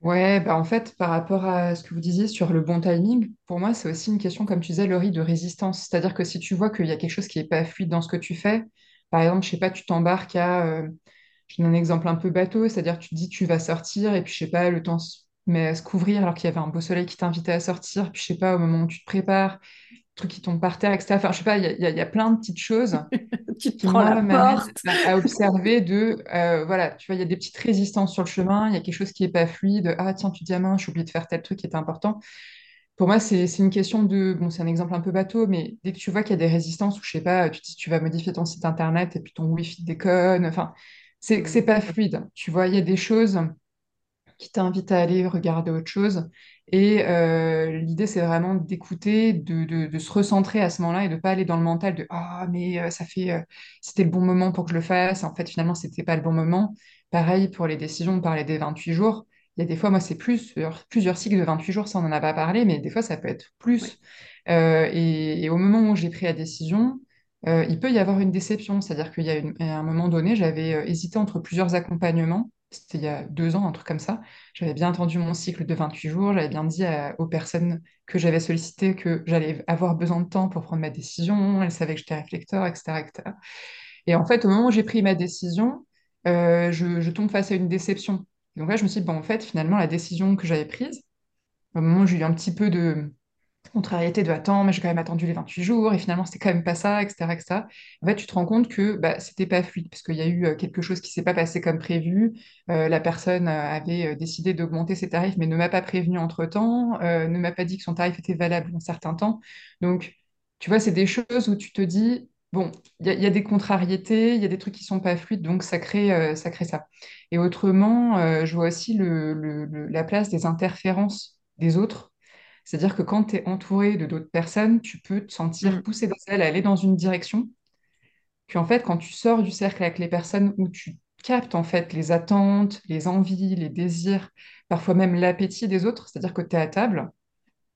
Ouais, bah en fait, par rapport à ce que vous disiez sur le bon timing, pour moi, c'est aussi une question, comme tu disais, Laurie, de résistance. C'est-à-dire que si tu vois qu'il y a quelque chose qui n'est pas fluide dans ce que tu fais, par exemple, je sais pas, tu t'embarques à, euh, je donne un exemple un peu bateau, c'est-à-dire tu te dis tu vas sortir et puis je sais pas, le temps se met à se couvrir alors qu'il y avait un beau soleil qui t'invitait à sortir, puis je sais pas, au moment où tu te prépares, truc qui tombe par terre, etc. Enfin, je sais pas, il y, y, a plein de petites choses tu te prends la porte. à observer de, euh, voilà, tu vois, il y a des petites résistances sur le chemin, il y a quelque chose qui est pas fluide, ah tiens, tu dis, ah j'ai oublié de faire tel truc qui était important. Pour moi, c'est une question de, bon, c'est un exemple un peu bateau, mais dès que tu vois qu'il y a des résistances, ou je sais pas, tu dis, tu vas modifier ton site internet et puis ton wifi déconne, enfin, c'est que c'est pas fluide. Tu vois, il y a des choses qui t'invitent à aller regarder autre chose. Et euh, l'idée, c'est vraiment d'écouter, de, se recentrer à ce moment-là et de ne pas aller dans le mental de Ah, mais euh, ça fait, euh, c'était le bon moment pour que je le fasse. En fait, finalement, c'était pas le bon moment. Pareil pour les décisions, on parlait des 28 jours. Il y a des fois, moi, c'est plus, plusieurs cycles de 28 jours, ça, on n'en a pas parlé, mais des fois, ça peut être plus. Et, et, au moment où j'ai pris la décision, il peut y avoir une déception. C'est-à-dire qu'il y a un moment donné, j'avais hésité entre plusieurs accompagnements c'était il y a deux ans, un truc comme ça. J'avais bien entendu mon cycle de 28 jours, j'avais bien dit aux personnes que j'avais sollicitées que j'allais avoir besoin de temps pour prendre ma décision, elles savaient que j'étais réflecteur, etc.. Et en fait, au moment où j'ai pris ma décision, euh, je, tombe face à une déception. donc là, je me suis dit, bon, en fait, finalement, la décision que j'avais prise, au moment où j'ai eu un petit peu de, contrariété de attends, mais j'ai quand même attendu les 28 jours et finalement c'était quand même pas ça, etc. etc. En fait, tu te rends compte que bah, c'était pas fluide parce qu'il y a eu euh, quelque chose qui s'est pas passé comme prévu. Euh, la personne euh, avait décidé d'augmenter ses tarifs mais ne m'a pas prévenu entre temps, ne m'a pas dit que son tarif était valable un certain temps. Donc, tu vois, c'est des choses où tu te dis bon, il y, a des contrariétés, il y a des trucs qui sont pas fluides, donc ça, crée ça. Et autrement, je vois aussi la place des interférences des autres c'est-à-dire que quand tu es entouré de d'autres personnes, tu peux te sentir mm. poussé dans à aller dans une direction. Puis en fait, quand tu sors du cercle avec les personnes où tu captes en fait les attentes, les envies, les désirs, parfois même l'appétit des autres, c'est-à-dire que tu es à table,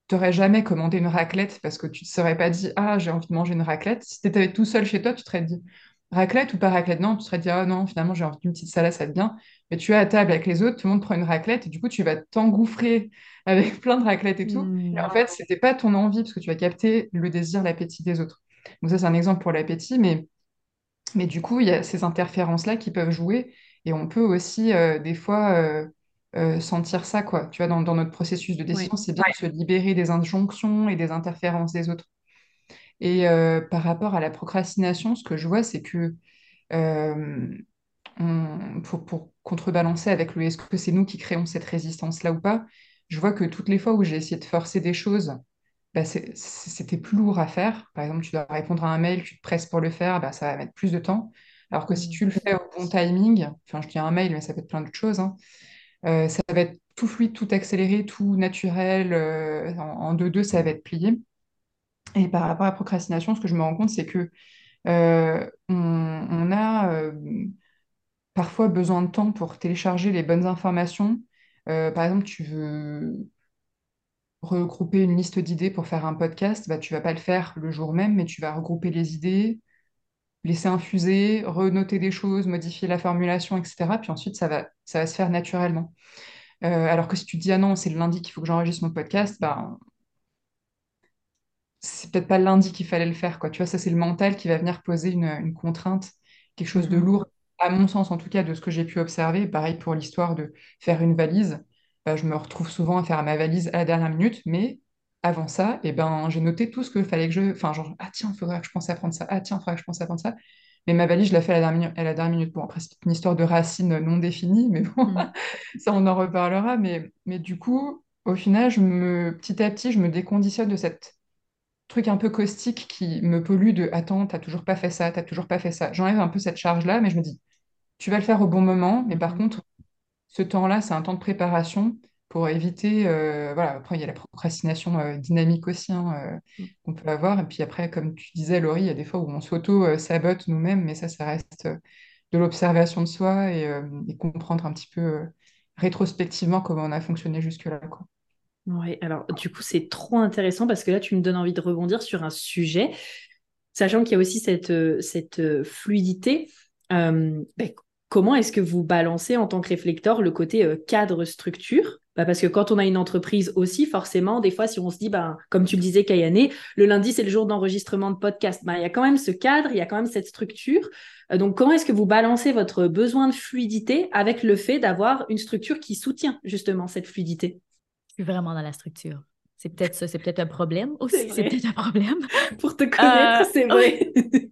tu n'aurais jamais commandé une raclette parce que tu ne te serais pas dit Ah, j'ai envie de manger une raclette. Si tu étais tout seul chez toi, tu te serais dit Raclette ou pas raclette? Non, tu te serais dit Ah non, finalement, j'ai envie d'une petite salade, ça va bien. Mais tu es à table avec les autres, tout le monde prend une raclette et du coup, tu vas t'engouffrer avec plein de raclettes et tout. Et en fait, c'était pas ton envie parce que tu vas capter le désir, l'appétit des autres. Donc ça, c'est un exemple pour l'appétit, mais, mais du coup, il y a ces interférences-là qui peuvent jouer et on peut aussi euh, des fois euh, euh, sentir ça, quoi. Tu vois, dans, notre processus de décision, c'est bien de se libérer des injonctions et des interférences des autres. Et par rapport à la procrastination, ce que je vois, c'est que pour, pour, contrebalancer avec le est-ce que c'est nous qui créons cette résistance-là ou pas, je vois que toutes les fois où j'ai essayé de forcer des choses, bah, c'était plus lourd à faire. Par exemple, tu dois répondre à un mail, tu te presses pour le faire, bah, ça va mettre plus de temps. Alors que si tu le fais au bon timing, enfin je dis un mail, mais ça peut être plein d'autres choses, hein, euh, ça va être tout fluide, tout accéléré, tout naturel, euh, en deux-deux, ça va être plié. Et par rapport à la procrastination, ce que je me rends compte, c'est que euh, on, a parfois besoin de temps pour télécharger les bonnes informations, euh, par exemple, tu veux regrouper une liste d'idées pour faire un podcast, bah, tu vas pas le faire le jour même, mais tu vas regrouper les idées, laisser infuser, renoter des choses, modifier la formulation, etc. Puis ensuite, ça va, ça va se faire naturellement. Euh, alors que si tu dis, ah non, c'est le lundi qu'il faut que j'enregistre mon podcast, bah, c'est peut-être pas lundi qu'il fallait le faire, quoi. Tu vois, ça, c'est le mental qui va venir poser une, contrainte, quelque chose de mhm. lourd, à mon sens, en tout cas, de ce que j'ai pu observer. Pareil pour l'histoire de faire une valise. Bah, je me retrouve souvent à faire ma valise à la dernière minute, mais avant ça, eh ben, j'ai noté tout ce qu'il fallait que je... Enfin, genre, ah tiens, il faudrait que je pense à prendre ça. Ah tiens, il faudrait que je pense à prendre ça. Mais ma valise, je l'ai fait à la, dernière, à la dernière minute. Bon, après, c'est une histoire de racines non définies, mais bon, mm. ça, on en reparlera. Mais, mais du coup, au final, je me, petit à petit, je me déconditionne de cette truc un peu caustique qui me pollue de Attends, t'as toujours pas fait ça, t'as toujours pas fait ça. J'enlève un peu cette charge-là, mais je me dis Tu vas le faire au bon moment, mais par mm. contre, ce temps-là, c'est un temps de préparation pour éviter, euh, voilà, après il y a la procrastination euh, dynamique aussi hein, euh, mm. qu'on peut avoir. Et puis après, comme tu disais, Laurie, il y a des fois où on s'auto-sabote nous-mêmes, mais ça, ça reste de l'observation de soi et, comprendre un petit peu rétrospectivement comment on a fonctionné jusque-là. Oui, alors du coup, c'est trop intéressant parce que là, tu me donnes envie de rebondir sur un sujet, sachant qu'il y a aussi cette, cette fluidité. Ben, comment est-ce que vous balancez en tant que réflecteur le côté cadre-structure bah parce que quand on a une entreprise aussi, forcément, des fois, si on se dit, bah, comme tu le disais, Kayane, le lundi, c'est le jour d'enregistrement de podcast, bah, il y a quand même ce cadre, il y a quand même cette structure. Euh, donc, comment est-ce que vous balancez votre besoin de fluidité avec le fait d'avoir une structure qui soutient justement cette fluidité? Suis vraiment dans la structure. C'est peut-être ça, c'est peut-être un problème aussi. C'est peut-être un problème. Pour te connaître, euh, c'est vrai. je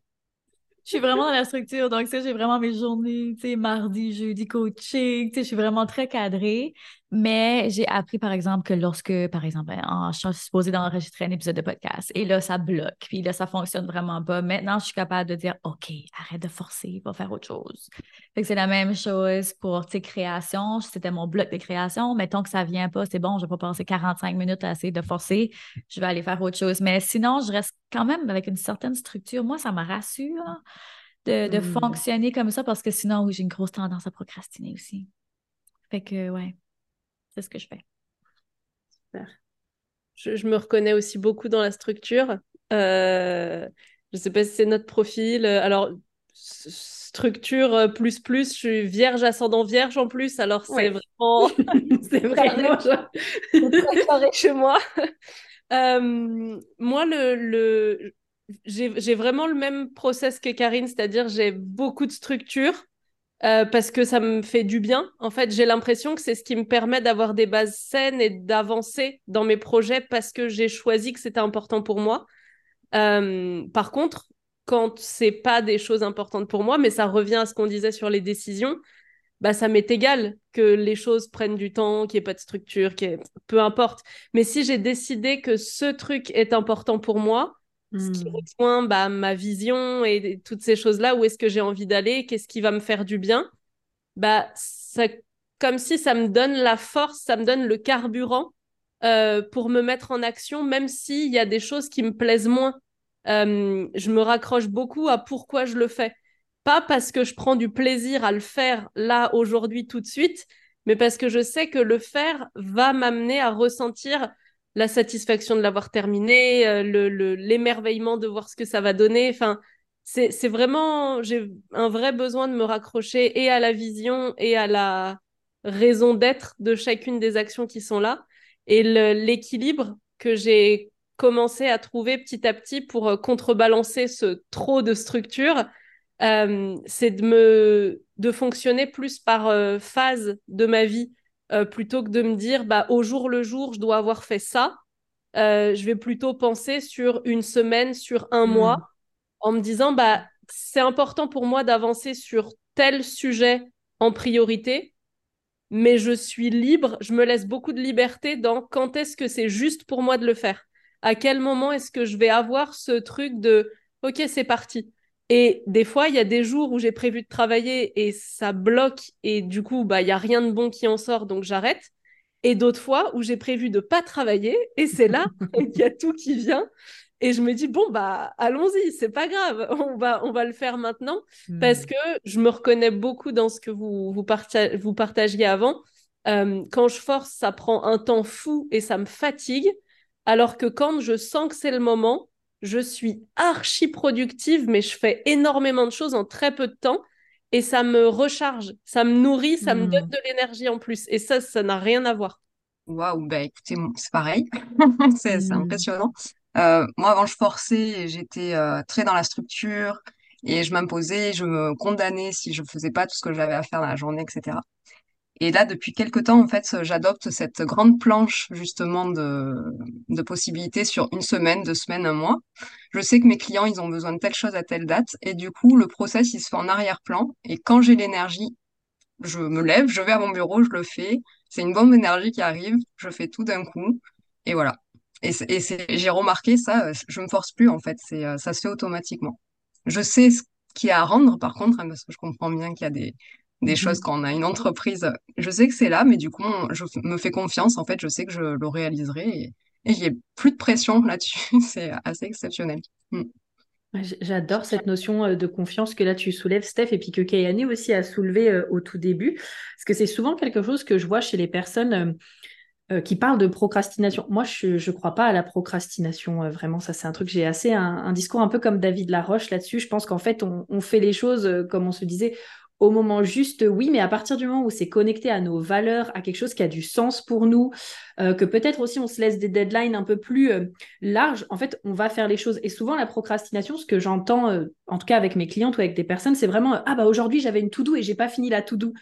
suis vraiment dans la structure. Donc, tu j'ai vraiment mes journées, tu sais, mardi, jeudi, coaching. Tu sais, je suis vraiment très cadrée. Mais j'ai appris, par exemple, que lorsque, par exemple, je suis supposée d'enregistrer un épisode de podcast et là, ça bloque, puis là, ça fonctionne vraiment pas. Maintenant, je suis capable de dire, OK, arrête de forcer, va faire autre chose. Fait que c'est la même chose pour, tes créations. C'était mon bloc de création. Mettons que ça vient pas, c'est bon, je vais pas passer 45 minutes à essayer de forcer. Je vais aller faire autre chose. Mais sinon, je reste quand même avec une certaine structure. Moi, ça me rassure de, mmh. fonctionner comme ça parce que sinon, oui, j'ai une grosse tendance à procrastiner aussi. Fait que, ouais. C'est ce que je fais. Super. Je, me reconnais aussi beaucoup dans la structure. Euh, je ne sais pas si c'est notre profil. Alors, structure plus plus, je suis vierge ascendant vierge en plus, alors c'est vraiment c'est vraiment carré chez moi. Euh, moi, le, le... j'ai vraiment le même process que Karine, c'est-à-dire j'ai beaucoup de structure, euh, parce que ça me fait du bien. En fait, j'ai l'impression que c'est ce qui me permet d'avoir des bases saines et d'avancer dans mes projets parce que j'ai choisi que c'était important pour moi. Euh, par contre, quand c'est pas des choses importantes pour moi, mais ça revient à ce qu'on disait sur les décisions, bah ça m'est égal que les choses prennent du temps, qu'il n'y ait pas de structure, qu'il peu importe. Mais si j'ai décidé que ce truc est important pour moi, ce qui hmm. rejoint bah, ma vision et toutes ces choses-là, où est-ce que j'ai envie d'aller, qu'est-ce qui va me faire du bien, bah, ça, comme si ça me donne la force, ça me donne le carburant euh, pour me mettre en action, même s'il y a des choses qui me plaisent moins. Euh, je me raccroche beaucoup à pourquoi je le fais. Pas parce que je prends du plaisir à le faire là, aujourd'hui, tout de suite, mais parce que je sais que le faire va m'amener à ressentir la satisfaction de l'avoir terminé, euh, le, l'émerveillement de voir ce que ça va donner. Enfin, c'est, vraiment, j'ai un vrai besoin de me raccrocher et à la vision et à la raison d'être de chacune des actions qui sont là. Et l'équilibre que j'ai commencé à trouver petit à petit pour euh, contrebalancer ce trop de structure, euh, c'est de me de fonctionner plus par phase de ma vie euh, plutôt que de me dire bah, au jour le jour, je dois avoir fait ça. Euh, je vais plutôt penser sur une semaine, sur un hmm. mois, en me disant bah, c'est important pour moi d'avancer sur tel sujet en priorité, mais je suis libre, je me laisse beaucoup de liberté dans quand est-ce que c'est juste pour moi de le faire. À quel moment est-ce que je vais avoir ce truc de OK, c'est parti. Et des fois, il y a des jours où j'ai prévu de travailler et ça bloque et du coup, bah, il n'y a rien de bon qui en sort, donc j'arrête. Et d'autres fois où j'ai prévu de pas travailler et c'est là qu'il y a tout qui vient. Et je me dis, bon, bah, allons-y, c'est pas grave, on va, on va le faire maintenant parce hmm. que je me reconnais beaucoup dans ce que vous, vous, vous partagiez avant. Euh, quand je force, ça prend un temps fou et ça me fatigue. Alors que quand je sens que c'est le moment, je suis archi productive, mais je fais énormément de choses en très peu de temps et ça me recharge, ça me nourrit, ça me donne hmm. de l'énergie en plus. Et ça, ça n'a rien à voir. Waouh, bah écoutez, c'est pareil, c'est hmm. impressionnant. Euh, moi, avant, je forçais et j'étais euh, très dans la structure et je m'imposais, je me condamnais si je faisais pas tout ce que j'avais à faire dans la journée, etc. Et là, depuis quelque temps, en fait, j'adopte cette grande planche justement de, possibilités sur une semaine, deux semaines, un mois. Je sais que mes clients, ils ont besoin de telle chose à telle date. Et du coup, le process, il se fait en arrière-plan. Et quand j'ai l'énergie, je me lève, je vais à mon bureau, je le fais. C'est une bombe d'énergie qui arrive. Je fais tout d'un coup. Et voilà. Et, j'ai remarqué ça, euh, je me force plus, en fait. Euh, ça se fait automatiquement. Je sais ce qu'il y a à rendre, par contre, hein, parce que je comprends bien qu'il y a des, des choses Mhm. quand on a une entreprise. Je sais que c'est là, mais du coup, on- je me fais confiance. En fait, je sais que je le réaliserai et, et j'ai plus de pression là-dessus. C'est assez exceptionnel. Mm. J'adore cette notion euh, de confiance que là tu soulèves, Steph, et puis que Kayane aussi a soulevé euh, au tout début, parce que c'est souvent quelque chose que je vois chez les personnes euh, qui parlent de procrastination. Moi, je ne crois pas à la procrastination, vraiment, ça c'est un truc, j'ai assez un, un discours un peu comme David Laroche là-dessus. Je pense qu'en fait, on, on fait les choses, comme on se disait, au moment juste, oui, mais à partir du moment où c'est connecté à nos valeurs, à quelque chose qui a du sens pour nous, euh, que peut-être aussi on se laisse des deadlines un peu plus euh, larges, en fait, on va faire les choses. Et souvent, la procrastination, ce que j'entends, euh, en tout cas avec mes clientes ou avec des personnes, c'est vraiment, euh, ah bah aujourd'hui, j'avais une to-do et j'ai pas fini la to-do.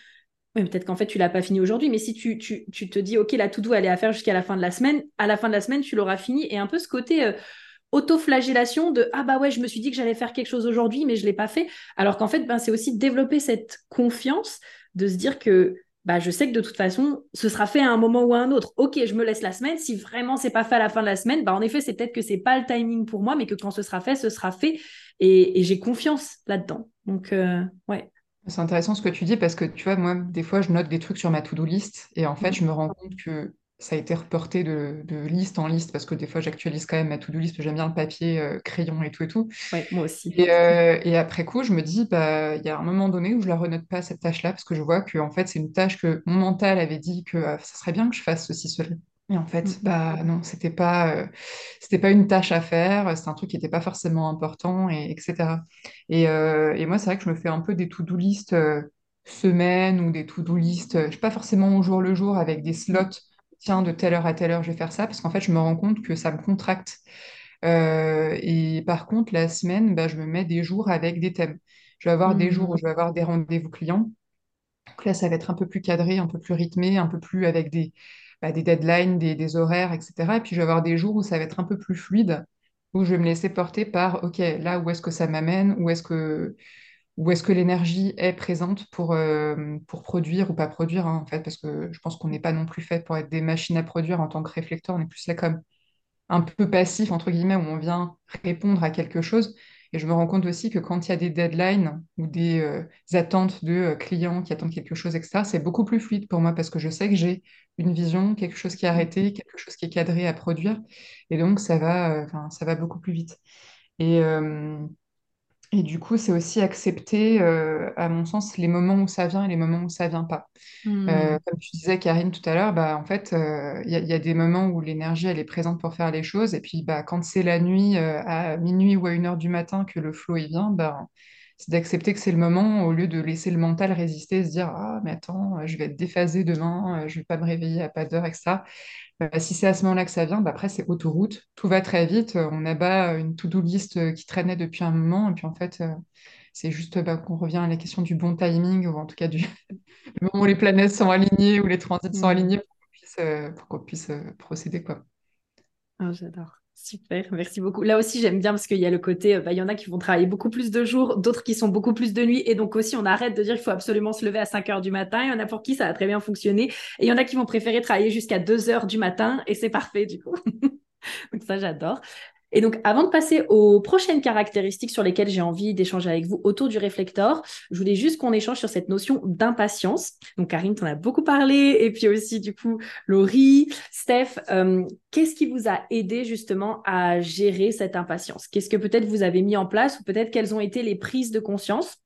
Peut-être qu'en fait, tu l'as pas fini aujourd'hui, mais si tu, te dis, OK, la to-do, elle est à faire jusqu'à la fin de la semaine, à la fin de la semaine, tu l'auras fini. Et un peu ce côté auto-flagellation de, ah bah ouais, je me suis dit que j'allais faire quelque chose aujourd'hui, mais je l'ai pas fait. Alors qu'en fait, ben, c'est aussi développer cette confiance de se dire que bah, je sais que de toute façon, ce sera fait à un moment ou à un autre. OK, je me laisse la semaine. Si vraiment c'est pas fait à la fin de la semaine, bah, en effet, c'est peut-être que c'est pas le timing pour moi, mais que quand ce sera fait, ce sera fait. Et, et j'ai confiance là-dedans. Donc, euh, ouais. C'est intéressant ce que tu dis parce que tu vois, moi, des fois, je note des trucs sur ma to-do list et en fait, je me rends compte que ça a été reporté de, de liste en liste parce que des fois, j'actualise quand même ma to-do list j'aime bien le papier, euh, crayon et tout et tout. Ouais, moi aussi. Et, euh, et après coup, je me dis, bah, il y a un moment donné où je la renote pas cette tâche-là parce que je vois que en fait, c'est une tâche que mon mental avait dit que euh, ça serait bien que je fasse ceci, cela. Et en fait, Mm. bah non, c'était pas, euh, c'était pas une tâche à faire, c'est un truc qui n'était pas forcément important, et, etc. Et, euh, et moi, c'est vrai que je me fais un peu des to-do list semaine ou des to-do list, je sais pas forcément au jour le jour avec des slots, tiens, de telle heure à telle heure, je vais faire ça, parce qu'en fait, je me rends compte que ça me contracte. Euh, et par contre, la semaine, bah, je me mets des jours avec des thèmes. Je vais avoir des jours où je vais avoir des rendez-vous clients. Donc là, ça va être un peu plus cadré, un peu plus rythmé, un peu plus avec des, bah, des deadlines, des, des horaires, etc. Et puis, je vais avoir des jours où ça va être un peu plus fluide, où je vais me laisser porter par, OK, là, où est-ce que ça m'amène? Où est-ce que, où est-ce que l'énergie est présente pour, euh, pour produire ou pas produire, hein, en fait, parce que je pense qu'on n'est pas non plus fait pour être des machines à produire en tant que réflecteur, on est plus là comme un peu passif, entre guillemets, où on vient répondre à quelque chose. Et je me rends compte aussi que quand il y a des deadlines ou des euh, attentes de euh, clients qui attendent quelque chose, etc., c'est beaucoup plus fluide pour moi parce que je sais que j'ai une vision, quelque chose qui est arrêté, quelque chose qui est cadré à produire. Et donc, ça va, ça va beaucoup plus vite. Et, et du coup, c'est aussi accepter, euh, à mon sens, les moments où ça vient et les moments où ça vient pas. Euh, Mm. comme tu disais, Karine, tout à l'heure, bah, en fait, euh, il y, a il y a des moments où l'énergie, elle est présente pour faire les choses. Et puis, bah, quand c'est la nuit, à minuit ou à une heure du matin, que le flow, il vient, bah, c'est d'accepter que c'est le moment au lieu de laisser le mental résister et se dire, ah, mais attends, je vais être déphasé demain, je vais pas me réveiller à pas d'heure, etc. Bah, si c'est à ce moment-là que ça vient, bah, après, c'est autoroute. Tout va très vite. euh, On abat une to-do list euh, qui traînait depuis un moment. Et puis, en fait, euh, c'est juste bah, qu'on revient à la question du bon timing, ou en tout cas du le moment où les planètes sont alignées, où les transits sont Mm. alignés pour qu'on puisse, euh, pour qu'on puisse euh, procéder, quoi. Ah, j'adore. Super, merci beaucoup. Là aussi, j'aime bien parce qu'il y a le côté, euh, bah, il y en a qui vont travailler beaucoup plus de jours, d'autres qui sont beaucoup plus de nuit. Et donc aussi, on arrête de dire qu'il faut absolument se lever à 5 heures du matin. Il y en a pour qui ça a très bien fonctionné. Et il y en a qui vont préférer travailler jusqu'à 2 heures du matin. Et c'est parfait, du coup. Donc ça, j'adore. Et donc, avant de passer aux prochaines caractéristiques sur lesquelles j'ai envie d'échanger avec vous autour du réflecteur, je voulais juste qu'on échange sur cette notion d'impatience. Donc, Karine, tu en as beaucoup parlé, et puis aussi, du coup, Laurie, Steph, euh, qu'est-ce qui vous a aidé justement à gérer cette impatience? Qu'est-ce que peut-être vous avez mis en place, ou peut-être quelles ont été les prises de conscience?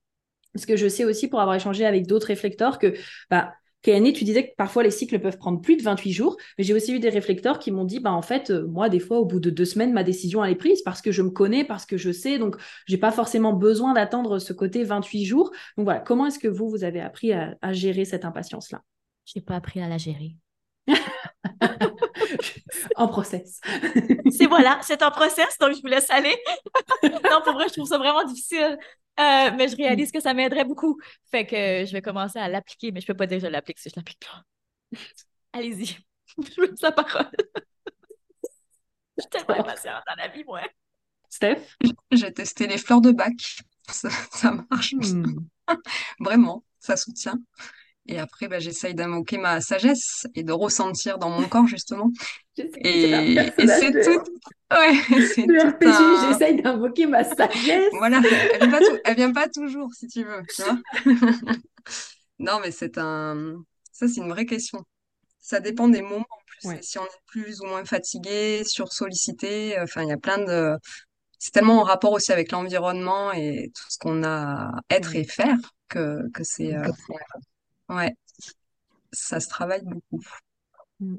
Parce que je sais aussi, pour avoir échangé avec d'autres réflecteurs, que bah, Tu disais que parfois les cycles peuvent prendre plus de 28 jours, mais j'ai aussi eu des réflecteurs qui m'ont dit, bah en fait, euh, moi, des fois, au bout de deux semaines, ma décision elle est prise parce que je me connais, parce que je sais, donc j'ai pas forcément besoin d'attendre ce côté 28 jours. Donc voilà, comment est-ce que vous, vous avez appris à, à gérer cette impatience-là? J'ai pas appris à la gérer. en process. c'est voilà, c'est en process, donc je vous laisse aller. non, pour vrai, je trouve ça vraiment difficile. Euh, mais je réalise que ça m'aiderait beaucoup. Fait que je vais commencer à l'appliquer, mais je peux pas dire que je l'applique si je l'applique pas. Allez-y. je veux sa parole. je suis tellement impatiente dans la vie, moi. Steph? J'ai testé les fleurs de bac. Ça, marche. Hmm. Vraiment, ça soutient. Et après, bah, j'essaye d'invoquer ma sagesse et de ressentir dans mon corps, justement. Et, c'est tout. Ouais, c'est tout j'essaye d'invoquer ma sagesse. Voilà, elle vient, vient pas toujours, si tu veux, tu vois. non, mais c'est un... Ça, c'est une vraie question. Ça dépend des moments en plus. Si on est plus ou moins fatigué, sursollicité, enfin, il y a plein de... C'est tellement en rapport aussi avec l'environnement et tout ce qu'on a à être et faire que, que c'est... Euh, Ouais, ça se travaille beaucoup. Mm.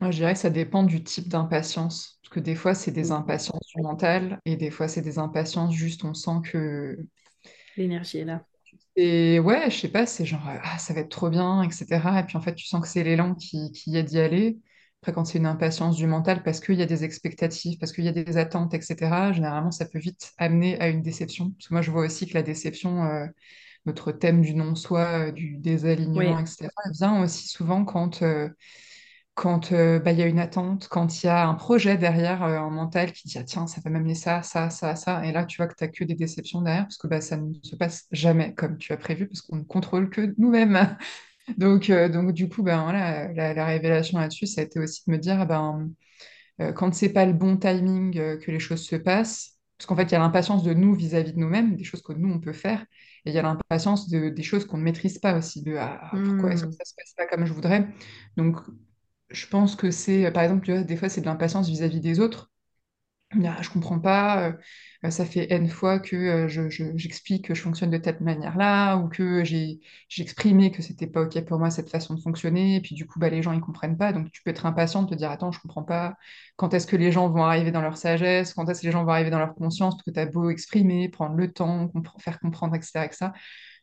Moi, je dirais que ça dépend du type d'impatience. Parce que des fois, c'est des mm. impatiences du mental et des fois, c'est des impatiences juste, on sent que. L'énergie est là. Et ouais, je sais pas, c'est genre, ah, ça va être trop bien, etc. Et puis en fait, tu sens que c'est l'élan qui, qui aide d'y aller. Après, quand c'est une impatience du mental, parce qu'il y a des expectatives, parce qu'il y a des attentes, etc., généralement, ça peut vite amener à une déception. Parce que moi, je vois aussi que la déception, euh, notre thème du non-soi, euh, du désalignement, etc., vient aussi souvent quand euh, quand euh, bah, il y a une attente, quand il y a un projet derrière, un mental qui dit ah, tiens, ça va m'amener ça, ça, ça, ça. Et là, tu vois que tu n'as que des déceptions derrière, parce que bah, ça ne se passe jamais comme tu as prévu, parce qu'on ne contrôle que nous-mêmes. donc, donc, du coup, ben, voilà, la, révélation là-dessus, ça a été aussi de me dire ben, quand c'est pas le bon timing que les choses se passent, parce qu'en fait, il y a l'impatience de nous vis-à-vis de nous-mêmes, des choses que nous, on peut faire. Et il y a l'impatience de, des choses qu'on ne maîtrise pas aussi, de ah, pourquoi est-ce que hmm. ça ne se passe pas comme je voudrais? Donc, je pense que c'est, par exemple, des fois, c'est de l'impatience vis-à-vis des autres. Ah, je comprends pas, euh, ça fait N fois que euh, j'explique que je fonctionne de cette manière-là, ou que j'ai exprimé que c'était pas OK pour moi cette façon de fonctionner, et puis du coup, bah, les gens ils comprennent pas, donc tu peux être impatient de te dire attends, je comprends pas, quand est-ce que les gens vont arriver dans leur sagesse, quand est-ce que les gens vont arriver dans leur conscience, parce que tu as beau exprimer, prendre le temps, faire comprendre, etc.,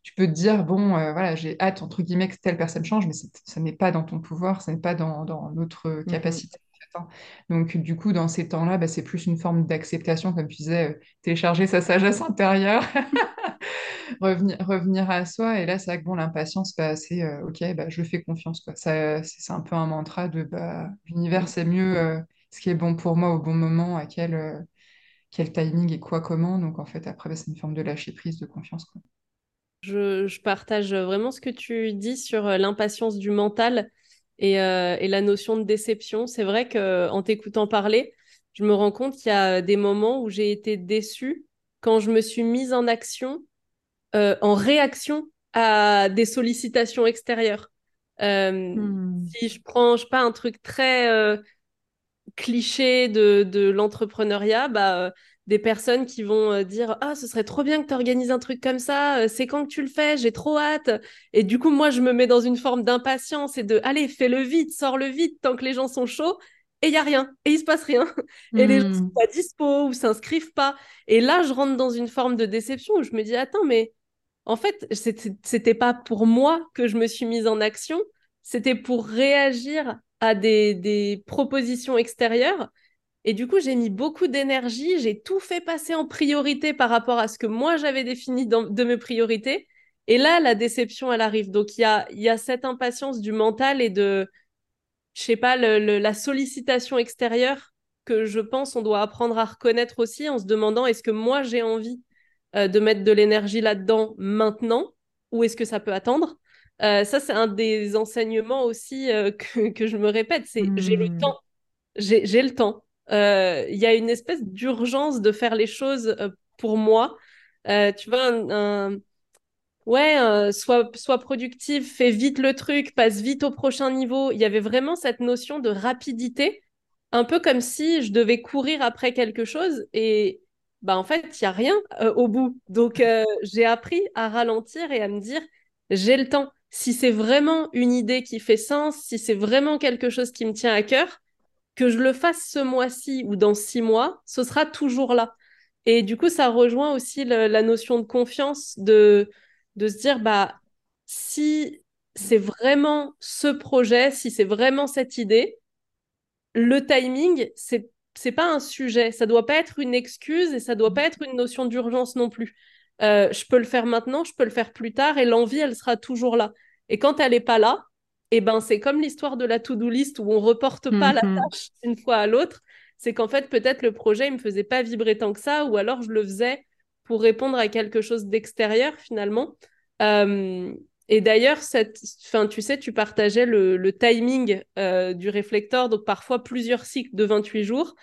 Tu peux te dire, bon, euh, voilà, j'ai hâte, entre guillemets, que telle personne change, mais ça n'est pas dans ton pouvoir, ça n'est pas dans, dans notre mmh capacité. Hein. Donc, du coup, dans ces temps-là, bah, c'est plus une forme d'acceptation, comme tu disais, euh, télécharger sa sagesse intérieure, revenir, à soi. Et là, c'est vrai que bon, l'impatience, bah, c'est euh, OK, bah, je fais confiance. Ça, c'est un peu un mantra de bah, l'univers, c'est mieux euh, ce qui est bon pour moi au bon moment, à quel, timing et quoi, comment. Donc, en fait, après, c'est une forme de lâcher prise, de confiance. Je, partage vraiment ce que tu dis sur l'impatience du mental. Euh, et, la notion de déception. C'est vrai qu'en t'écoutant parler, je me rends compte qu'il y a des moments où j'ai été déçue quand je me suis mise en action euh, en réaction à des sollicitations extérieures. Euh, hmm. Si je prends, je pas, un truc très cliché de, de l'entrepreneuriat, bah, des personnes qui vont euh, dire ah ce serait trop bien que tu organises un truc comme ça euh, c'est quand que tu le fais j'ai trop hâte et du coup moi je me mets dans une forme d'impatience et de allez fais-le vite sors-le vite tant que les gens sont chauds et il y a rien et il se passe rien. Et les gens sont hmm. pas dispo ou s'inscrivent pas. Et là je rentre dans une forme de déception où je me dis attends mais en fait c'était pas pour moi que je me suis mise en action. C'était pour réagir à des, des propositions extérieures et du coup, j'ai mis beaucoup d'énergie, j'ai tout fait passer en priorité par rapport à ce que moi j'avais défini de mes priorités. Et là, la déception, elle arrive. Donc, il y a, y a cette impatience du mental et de, je sais pas, la sollicitation extérieure que je pense on doit apprendre à reconnaître aussi en se demandant est-ce que moi j'ai envie euh, de mettre de l'énergie là-dedans maintenant ou est-ce que ça peut attendre? Euh, Ça, c'est un des enseignements aussi euh, que, que, je me répète, c'est j'ai le mmh. temps. J'ai le temps. Euh, il y a une espèce d'urgence de faire les choses euh, pour moi. Euh, tu vois, un, ouais, sois, sois productive, fais vite le truc, passe vite au prochain niveau. Il y avait vraiment cette notion de rapidité, un peu comme si je devais courir après quelque chose et bah en fait, il n'y a rien au bout. Donc, j'ai appris à ralentir et à me dire, j'ai le temps. Si c'est vraiment une idée qui fait sens, si c'est vraiment quelque chose qui me tient à cœur, que je le fasse ce mois-ci ou dans six mois, ce sera toujours là. Et du coup, ça rejoint aussi la notion de confiance, de, de se dire, bah, si c'est vraiment ce projet, si c'est vraiment cette idée, le timing, c'est c'est pas un sujet, ça doit pas être une excuse et ça doit pas être une notion d'urgence non plus. Euh, je peux le faire maintenant, je peux le faire plus tard et l'envie, elle sera toujours là. Et quand elle est pas là, eh ben c'est comme l'histoire de la to-do list où on reporte pas la Mhm. tâche une fois à l'autre. C'est qu'en fait peut-être le projet il me faisait pas vibrer tant que ça ou alors je le faisais pour répondre à quelque chose d'extérieur finalement. Euh, et d'ailleurs, cette... enfin, tu sais, tu partageais le, le timing euh, du réflecteur, donc parfois plusieurs cycles de 28 jours,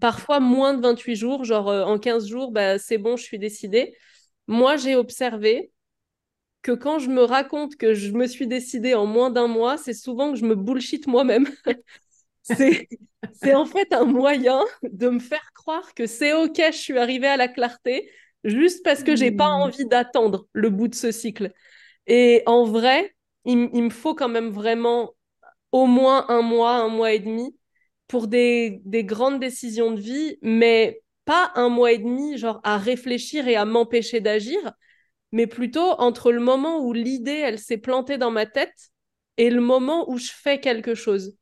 parfois moins de 28 jours, genre euh, en 15 jours, bah, c'est bon, je suis décidée. Moi, j'ai observé que quand je me raconte que je me suis décidée en moins d'un mois, c'est souvent que je me bullshit moi-même. c'est, c'est en fait un moyen de me faire croire que c'est OK, je suis arrivée à la clarté, juste parce que j'ai pas Hmm. envie d'attendre le bout de ce cycle. Et en vrai, il me faut quand même vraiment au moins un mois, un mois et demi pour des, des grandes décisions de vie, mais pas un mois et demi, genre à réfléchir et à m'empêcher d'agir, mais plutôt entre le moment où l'idée, elle s'est plantée dans ma tête et le moment où je fais quelque chose.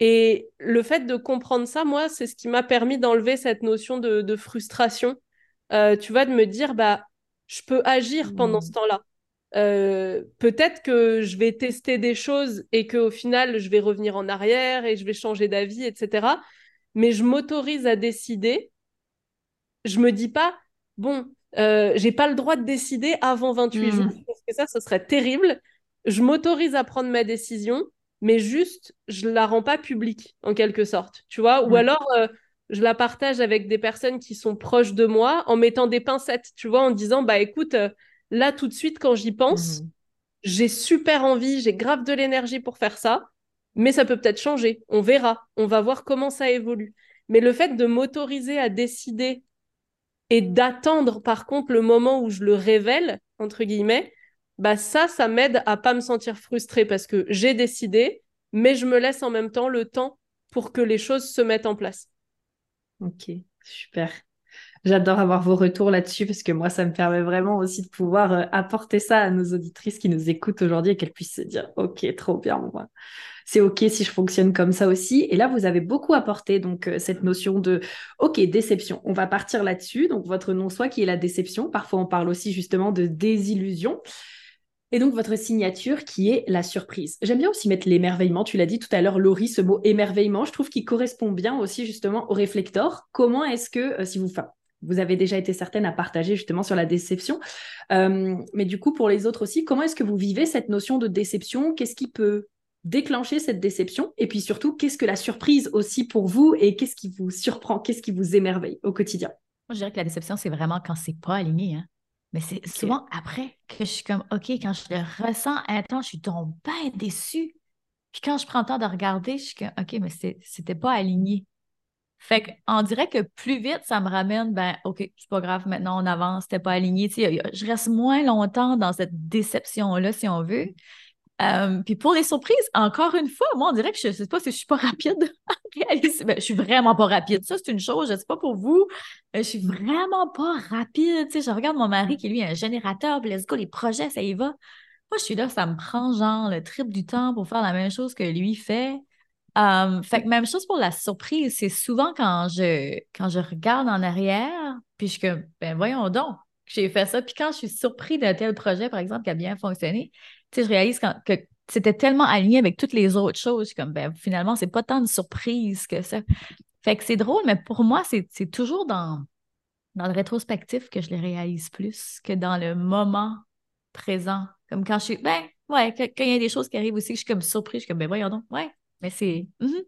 Et le fait de comprendre ça, moi, c'est ce qui m'a permis d'enlever cette notion de, de frustration. Euh, tu vois, de me dire, bah, je peux agir pendant ce temps-là. Euh, peut-être que je vais tester des choses et qu'au final, je vais revenir en arrière et je vais changer d'avis, etc. Mais je m'autorise à décider. Je me dis pas, bon, euh, j'ai pas le droit de décider avant 28 Mhm. jours, parce que ça, ce serait terrible. Je m'autorise à prendre ma décision, mais juste, je la rends pas publique, en quelque sorte, tu vois. Ou Mhm. alors, euh, je la partage avec des personnes qui sont proches de moi en mettant des pincettes, tu vois, en disant, bah écoute, euh, là, tout de suite, quand j'y pense, Mhm. j'ai super envie, j'ai grave de l'énergie pour faire ça, mais ça peut peut-être changer. On verra, on va voir comment ça évolue. Mais le fait de m'autoriser à décider et d'attendre par contre le moment où je le révèle, entre guillemets, bah ça, ça m'aide à pas me sentir frustrée parce que j'ai décidé, mais je me laisse en même temps le temps pour que les choses se mettent en place. Ok, super. J'adore avoir vos retours là-dessus parce que moi, ça me permet vraiment aussi de pouvoir euh, apporter ça à nos auditrices qui nous écoutent aujourd'hui et qu'elles puissent se dire, ok, trop bien, moi. C'est ok si je fonctionne comme ça aussi. Et là, vous avez beaucoup apporté donc euh, cette notion de, ok, déception. On va partir là-dessus. Donc votre nom soit qui est la déception. Parfois, on parle aussi justement de désillusion. Et donc votre signature qui est la surprise. J'aime bien aussi mettre l'émerveillement. Tu l'as dit tout à l'heure, Laurie, ce mot émerveillement, je trouve qu'il correspond bien aussi justement au réflecteur. Comment est-ce que, euh, si vous, vous avez déjà été certaine à partager justement sur la déception, euh, mais du coup pour les autres aussi, comment est-ce que vous vivez cette notion de déception? Qu'est-ce qui peut déclencher cette déception Et puis surtout, qu'est-ce que la surprise aussi pour vous et qu'est-ce qui vous surprend Qu'est-ce qui vous émerveille au quotidien? Moi, je dirais que la déception, c'est vraiment quand c'est pas aligné. Hein. Mais c'est souvent après que je suis comme, OK, quand je le ressens intense, je suis donc bien déçue. Puis quand je prends le temps de regarder, je suis comme, OK, mais c'était pas aligné. Fait qu'on dirait que plus vite, ça me ramène, ben, OK, c'est pas grave, maintenant on avance, c'était pas aligné. Tu sais, je reste moins longtemps dans cette déception-là, si on veut. Euh, puis pour les surprises, encore une fois, moi, on dirait que je sais pas si je suis pas rapide à réaliser. Ben, je suis vraiment pas rapide. Ça, c'est une chose, je sais pas pour vous. je suis vraiment pas rapide. Je regarde mon mari qui, lui, est un générateur, puis let's go, les projets, ça y va. Moi, je suis là, ça me prend genre le triple du temps pour faire la même chose que lui fait. Euh, fait que même chose pour la surprise, c'est souvent quand je, quand je regarde en arrière, puis je suis comme, ben voyons donc, j'ai fait ça. Puis quand je suis surpris d'un tel projet, par exemple, qui a bien fonctionné, tu sais, je réalise quand- que c'était tellement aligné avec toutes les autres choses, comme, ben finalement, c'est pas tant de surprise que ça. Fait que c'est drôle, mais pour moi, c'est toujours dans, dans le rétrospectif que je les réalise plus que dans le moment présent. Comme quand je suis, ben, ouais, quand il y a des choses qui arrivent aussi, je suis comme surprise, je suis comme, ben voyons donc, ouais, mais c'est. mhm.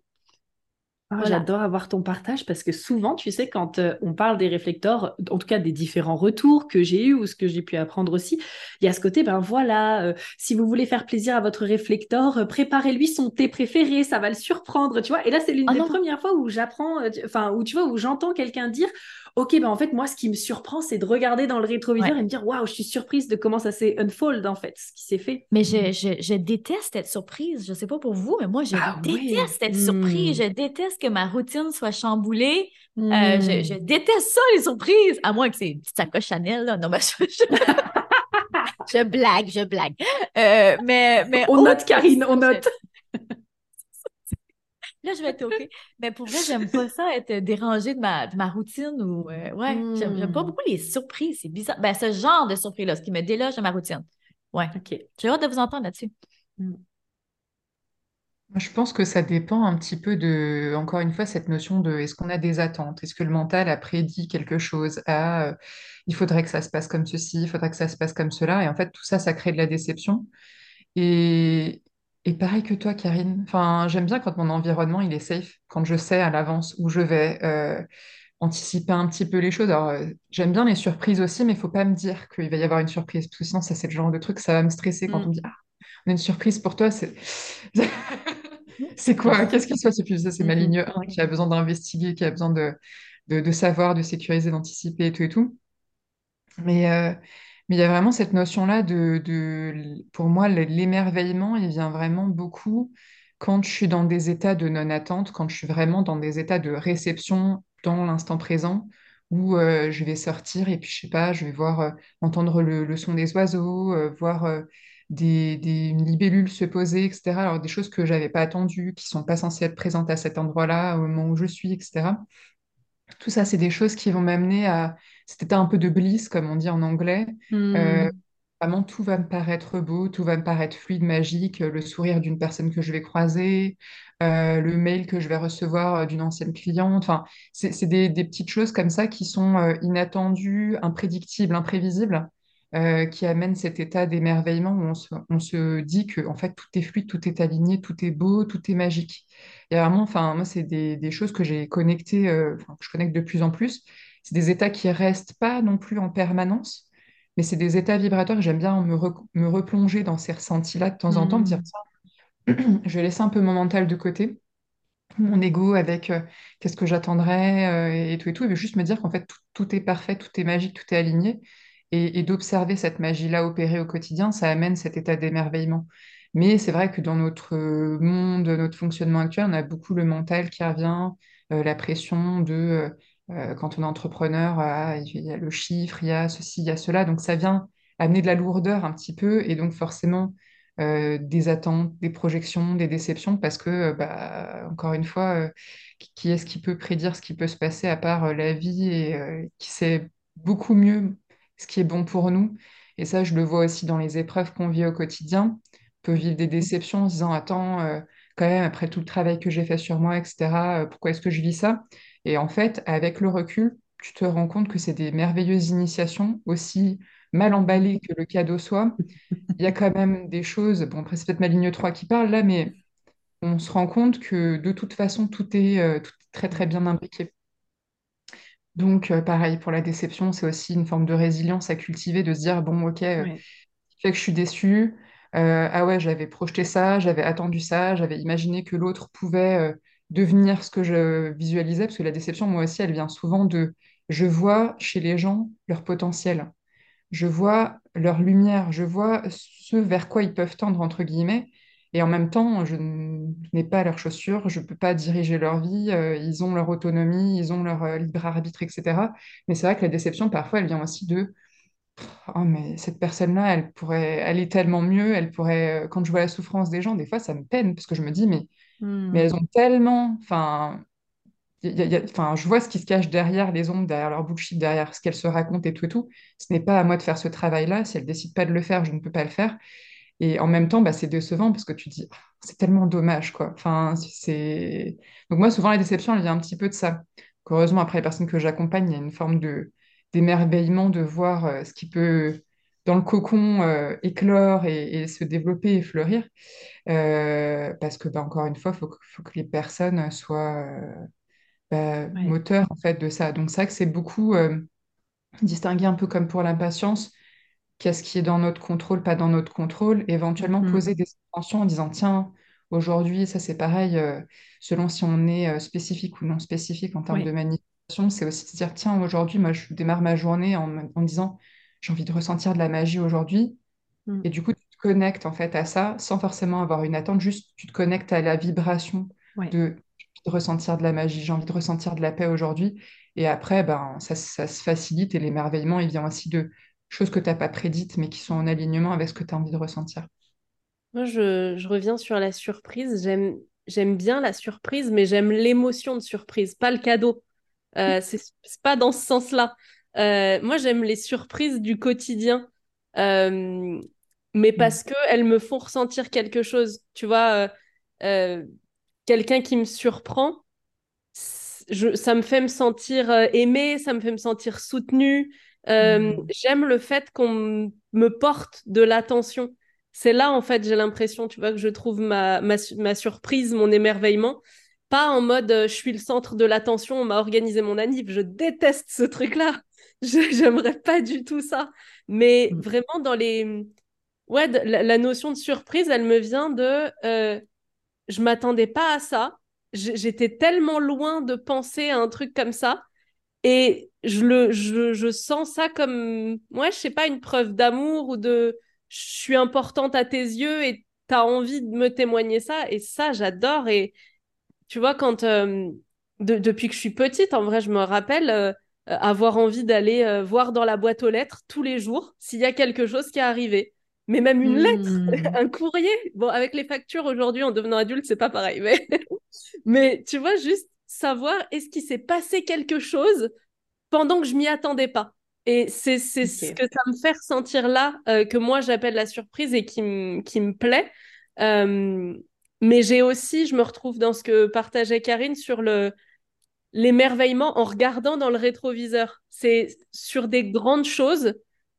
Ah, Voilà. J'adore avoir ton partage parce que souvent, tu sais, quand euh, on parle des réflecteurs, en tout cas des différents retours que j'ai eus ou ce que j'ai pu apprendre aussi, il y a ce côté, ben voilà, euh, si vous voulez faire plaisir à votre réflecteur, euh, préparez-lui son thé préféré, ça va le surprendre, tu vois. Et là, c'est l'une Ah des non. premières fois où j'apprends, enfin, où tu vois, où j'entends quelqu'un dire, ok, ben en fait, moi, ce qui me surprend, c'est de regarder dans le rétroviseur Ouais. et me dire, waouh, je suis surprise de comment ça s'est unfold, en fait, ce qui s'est fait. Mais je, je, je déteste être surprise. Je sais pas pour vous, mais moi, je Ah déteste être Hmm. surprise. Je déteste que ma routine soit chamboulée. Euh, Hmm. je, je déteste ça, les surprises. À moins que c'est une petite sacoche Chanel, là. Non, mais je, je- blague, je blague. Euh, mais, mais On note, Karine, on note. Là, je vais être OK. Mais pour vrai, j'aime pas ça, être dérangée de ma, de ma routine ou. euh, ouais, j'aime j'aime pas Hmm. beaucoup les surprises. C'est bizarre. Ben, ce genre de surprise-là, ce qui me déloge de ma routine. Ouais. Ok. J'ai hâte de vous entendre là-dessus. Moi, Je pense que ça dépend un petit peu de, encore une fois, cette notion de est-ce qu'on a des attentes? Est-ce que le mental a prédit quelque chose? Ah, euh, il faudrait que ça se passe comme ceci, il faudrait que ça se passe comme cela? Et en fait, tout ça, ça crée de la déception. Et, et pareil que toi, Karine. Enfin, j'aime bien quand mon environnement, il est safe, quand je sais à l'avance où je vais, euh, anticiper un petit peu les choses. Alors, euh, j'aime bien les surprises aussi, mais il faut pas me dire qu'il va y avoir une surprise, parce que sinon, ça, c'est le genre de truc, ça va me stresser quand Mm. on me dit, ah, on a une surprise pour toi, c'est... C'est quoi? Qu'est-ce qui se passe? Ça, c'est ma Mhm. ligne 1 qui a besoin d'investiguer, qui a besoin de, de, de savoir, de sécuriser, d'anticiper et tout et tout. Mais euh, mais il y a vraiment cette notion-là de, pour moi, l'émerveillement, il vient vraiment beaucoup quand je suis dans des états de non-attente, quand je suis vraiment dans des états de réception dans l'instant présent, où euh, je vais sortir et puis je sais pas, je vais voir, euh, entendre le, son des oiseaux, euh, voir des, des, une libellule se poser, etc. Alors des choses que j'avais pas attendues, qui sont pas censées être présentes à cet endroit-là, au moment où je suis, etc. Tout ça, c'est des choses qui vont m'amener à cet état un peu de bliss, comme on dit en anglais. Euh, Hmm. vraiment, tout va me paraître beau, tout va me paraître fluide, magique. euh, Le sourire d'une personne que je vais croiser, euh, le mail que je vais recevoir euh, d'une ancienne cliente. Enfin, c'est des, des petites choses comme ça qui sont euh, inattendues, imprédictibles, imprévisibles, euh, qui amènent cet état d'émerveillement où on se, on se dit que en fait, tout est fluide, tout est aligné, tout est beau, tout est magique. Et vraiment, enfin, moi, c'est des, des choses que j'ai connectées, euh, que je connecte de plus en plus. C'est des états qui restent pas non plus en permanence, mais c'est des états vibrateurs que j'aime bien me, re- me replonger dans ces ressentis-là de temps en temps, me dire, Hmm. tiens, je vais laisser un peu mon mental de côté, mon ego avec euh, qu'est-ce que j'attendrais euh, et tout et tout, et juste me dire qu'en fait, tout, tout est parfait, tout est magique, tout est aligné, et, et d'observer cette magie-là opérer au quotidien, ça amène cet état d'émerveillement. Mais c'est vrai que dans notre monde, notre fonctionnement actuel, on a beaucoup le mental qui revient, euh, la pression de, quand on est entrepreneur, ah, il y a le chiffre, il y a ceci, il y a cela. Donc ça vient amener de la lourdeur un petit peu et donc forcément euh, des attentes, des projections, des déceptions parce que, euh, bah, encore une fois, euh, qui est-ce qui peut prédire ce qui peut se passer à part euh, la vie et euh, qui sait beaucoup mieux ce qui est bon pour nous. Et ça, je le vois aussi dans les épreuves qu'on vit au quotidien peut vivre des déceptions en se disant, attends, euh, quand même, après tout le travail que j'ai fait sur moi, etc., euh, pourquoi est-ce que je vis ça? Et en fait, avec le recul, tu te rends compte que c'est des merveilleuses initiations, aussi mal emballées que le cadeau soit. Il y a quand même des choses, bon, après, c'est peut-être ma ligne 3 qui parle là, mais on se rend compte que de toute façon, tout est, euh, tout est très, très bien imbriqué. Donc, euh, pareil, pour la déception, c'est aussi une forme de résilience à cultiver, de se dire, bon, ok, euh, fait que je suis déçue. Euh, ah ouais, j'avais projeté ça, j'avais attendu ça, j'avais imaginé que l'autre pouvait devenir ce que je visualisais, parce que la déception, moi aussi, elle vient souvent de je vois chez les gens leur potentiel, je vois leur lumière, je vois ce vers quoi ils peuvent tendre, entre guillemets, et en même temps, je n'ai pas leurs chaussures, je ne peux pas diriger leur vie, euh, ils ont leur autonomie, ils ont leur euh, libre arbitre, etc. Mais c'est vrai que la déception, parfois, elle vient aussi de Oh, mais cette personne-là, elle pourrait aller tellement mieux, elle pourrait, euh, quand je vois la souffrance des gens, des fois, ça me peine, parce que je me dis, mais, mais Hmm. elles ont tellement, enfin, je vois ce qui se cache derrière les ombres, derrière leur bullshit, derrière ce qu'elles se racontent et tout et tout. Ce n'est pas à moi de faire ce travail-là. Si elles décident pas de le faire, je ne peux pas le faire. Et en même temps, bah, c'est décevant parce que tu dis, Ah, c'est tellement dommage, quoi. Enfin, c'est... Donc moi, souvent, la déception, elle vient un petit peu de ça. Heureusement, après les personnes que j'accompagne, il y a une forme de d'émerveillement de voir euh, ce qui peut, dans le cocon, euh, éclore et, et se développer et fleurir. Euh, parce que, bah, encore une fois, il faut, que- faut que les personnes soient euh, bah, Ouais. moteurs, en fait, de ça. Donc, c'est vrai que c'est beaucoup distinguer un peu comme pour l'impatience qu'est-ce qui est dans notre contrôle, pas dans notre contrôle, éventuellement Mhm. poser des intentions en disant, tiens, aujourd'hui, ça c'est pareil, euh, selon si on est euh, spécifique ou non spécifique en termes de Ouais. manifestation, c'est aussi de dire, tiens, aujourd'hui, moi, je démarre ma journée en, en disant, j'ai envie de ressentir de la magie aujourd'hui, Hmm. et du coup, tu te connectes en fait à ça sans forcément avoir une attente, juste tu te connectes à la vibration Ouais. de, j'ai envie de ressentir de la magie, j'ai envie de ressentir de la paix aujourd'hui. Et après, ben, ça, ça se facilite et l'émerveillement, il vient aussi de choses que tu n'as pas prédites, mais qui sont en alignement avec ce que tu as envie de ressentir. Moi, je, je reviens sur la surprise. J'aime, j'aime bien la surprise, mais j'aime l'émotion de surprise, pas le cadeau. Euh, c'est pas dans ce sens-là. Euh, moi, j'aime les surprises du quotidien, euh, mais parce que elles me font ressentir quelque chose. Tu vois, quelqu'un qui me surprend, ça me fait me sentir aimé, ça me fait me sentir soutenue. Mm. J'aime le fait qu'on me porte de l'attention. C'est là, en fait, j'ai l'impression, tu vois, que je trouve ma, ma, surprise, mon émerveillement. Pas en mode je suis le centre de l'attention, on m'a organisé mon anniv. Je déteste ce truc-là. J'aimerais pas du tout ça. Mais mm. vraiment, dans les. Ouais, la, notion de surprise, elle me vient de. Euh, je m'attendais pas à ça. J'étais tellement loin de penser à un truc comme ça. Et je, le, je, je sens ça comme, moi, je sais pas, une preuve d'amour ou de je suis importante à tes yeux et tu as envie de me témoigner ça. Et ça, j'adore. Et tu vois, quand euh, depuis que je suis petite, en vrai, je me rappelle euh, avoir envie d'aller euh, voir dans la boîte aux lettres tous les jours s'il y a quelque chose qui est arrivé. Mais même une lettre, hmm. un courrier. Bon, avec les factures aujourd'hui, en devenant adulte, c'est pas pareil. Mais, mais tu vois, juste savoir est-ce qu'il s'est passé quelque chose pendant que je m'y attendais pas? Et c'est ce que ça me fait ressentir là, euh, que moi j'appelle la surprise et qui, qui me plaît. Euh, mais j'ai aussi, je me retrouve dans ce que partageait Karine sur le l'émerveillement en regardant dans le rétroviseur. C'est sur des grandes choses.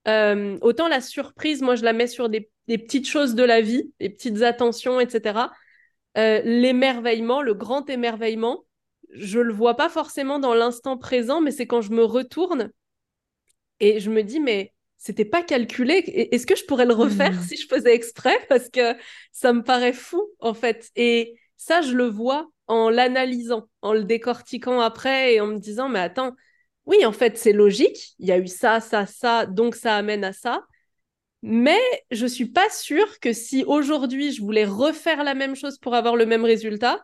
Euh, autant la surprise, moi je la mets sur des, des, petites choses de la vie, des petites attentions, etc. l'émerveillement, le grand émerveillement, je le vois pas forcément dans l'instant présent, mais c'est quand je me retourne et je me dis, mais c'était pas calculé. Est-ce que je pourrais le refaire hmm. si je faisais exprès? Parce que ça me paraît fou, en fait. Et ça, je le vois en l'analysant, en le décortiquant après et en me disant, mais attends, oui, en fait, c'est logique. Il y a eu ça, ça, ça, donc ça amène à ça. Mais je suis pas sûre que si aujourd'hui je voulais refaire la même chose pour avoir le même résultat,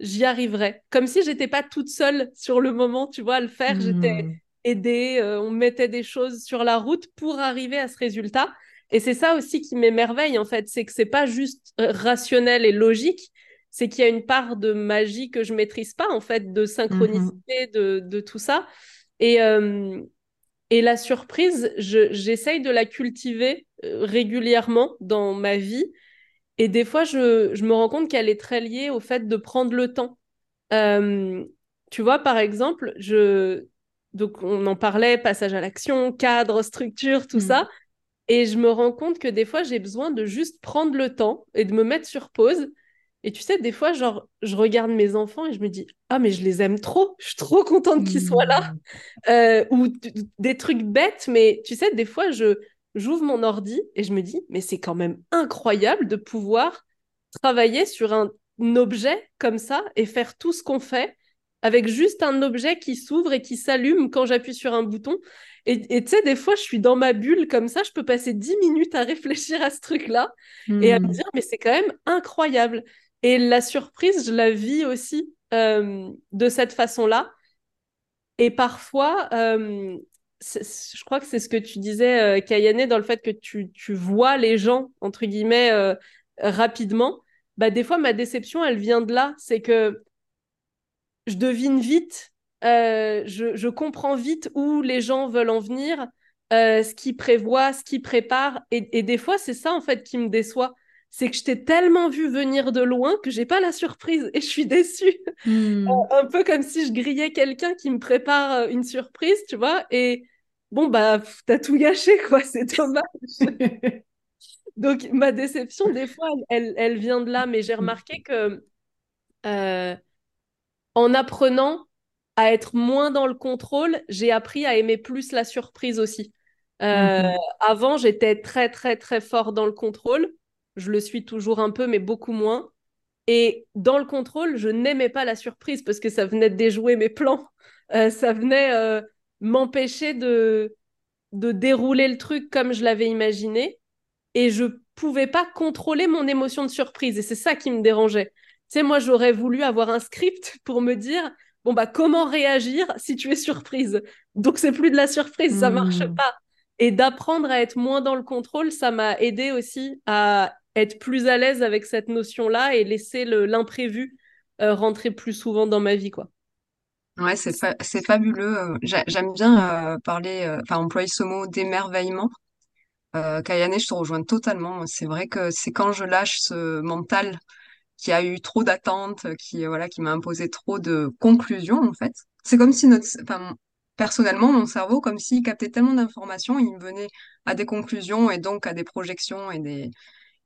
j'y arriverais. Comme si j'étais pas toute seule sur le moment, tu vois, à le faire. J'étais hmm. aidée, euh, on mettait des choses sur la route pour arriver à ce résultat. Et c'est ça aussi qui m'émerveille, en fait, c'est que c'est pas juste euh, rationnel et logique, c'est qu'il y a une part de magie que je maîtrise pas, en fait, de synchronicité, de, de, tout ça. Et, euh, et la surprise, j'essaye de la cultiver régulièrement dans ma vie et des fois, je, me rends compte qu'elle est très liée au fait de prendre le temps. Euh, tu vois, par exemple, je... Donc, on en parlait, passage à l'action, cadre, structure, tout mm. ça. Et je me rends compte que des fois, j'ai besoin de juste prendre le temps et de me mettre sur pause. Et tu sais, des fois, genre, je regarde mes enfants et je me dis, ah, mais je les aime trop, je suis trop contente qu'ils soient là. Mm. Euh, ou des trucs bêtes, mais tu sais, des fois, je, j'ouvre mon ordi et je me dis, mais c'est quand même incroyable de pouvoir travailler sur un, objet comme ça et faire tout ce qu'on fait avec juste un objet qui s'ouvre et qui s'allume quand j'appuie sur un bouton. Et tu sais, des fois, je suis dans ma bulle comme ça, je peux passer 10 minutes à réfléchir à ce truc-là et à me hmm. dire, mais c'est quand même incroyable. Et la surprise, je la vis aussi euh, de cette façon-là. Et parfois, euh, je crois que c'est ce que tu disais, euh, Kayane, dans le fait que tu, vois les gens, entre guillemets, euh, rapidement. Bah, des fois, ma déception, elle vient de là. C'est que je devine vite, je, je, comprends vite où les gens veulent en venir, ce qu'ils prévoient, ce qu'ils préparent. Et, et, des fois, c'est ça, en fait, qui me déçoit. C'est que je t'ai tellement vu venir de loin que j'ai pas la surprise et je suis déçue. Hmm. un peu comme si je grillais quelqu'un qui me prépare une surprise, tu vois. Et bon, bah, t'as tout gâché, quoi, c'est dommage. Donc, ma déception, des fois, elle, elle, vient de là, mais j'ai remarqué que euh, en apprenant à être moins dans le contrôle, j'ai appris à aimer plus la surprise aussi. Euh, mhm. Avant, j'étais très, très, très fort dans le contrôle. Je le suis toujours un peu, mais beaucoup moins. Et dans le contrôle, je n'aimais pas la surprise parce que ça venait de déjouer mes plans. Euh, ça venait m'empêcher de, de dérouler le truc comme je l'avais imaginé et je pouvais pas contrôler mon émotion de surprise et c'est ça qui me dérangeait. Tu sais, moi j'aurais voulu avoir un script pour me dire bon bah comment réagir si tu es surprise? Donc c'est plus de la surprise, ça marche hmm. pas. Et d'apprendre à être moins dans le contrôle, ça m'a aidé aussi à être plus à l'aise avec cette notion-là et laisser l'imprévu rentrer plus souvent dans ma vie, quoi. Ouais, c'est fabuleux. J'aime bien parler, enfin employer ce mot d'émerveillement. Kayane, je te rejoins totalement. C'est vrai que c'est quand je lâche ce mental qui a eu trop d'attentes, qui voilà, qui m'a imposé trop de conclusions en fait. C'est comme si notre, personnellement, mon cerveau, comme s'il captait tellement d'informations, il venait à des conclusions et donc à des projections et des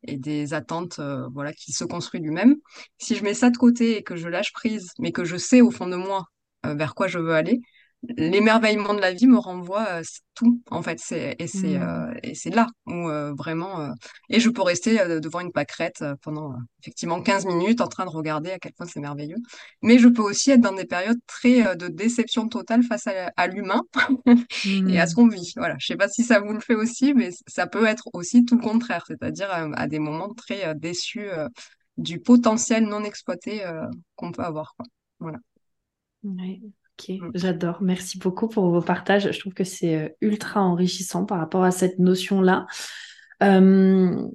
et des attentes, euh, voilà, qui se construit lui-même. Si je mets ça de côté et que je lâche prise, mais que je sais au fond de moi euh, vers quoi je veux aller, l'émerveillement de la vie me renvoie euh, tout en fait c'est et c'est euh, mmh. et c'est là où euh, vraiment et je peux rester devant une pâquerette pendant effectivement 15 minutes en train de regarder à quel point c'est merveilleux. Mais je peux aussi être dans des périodes très de déception totale face à, l'humain et à ce mmh. qu'on vit. Voilà je sais pas si ça vous le fait aussi mais ça peut être aussi tout le contraire c'est-à-dire à des moments très déçus du potentiel non exploité qu'on peut avoir quoi. Voilà Ok, mm. j'adore. Merci beaucoup pour vos partages. Je trouve que c'est euh, ultra enrichissant par rapport à cette notion-là. Euh,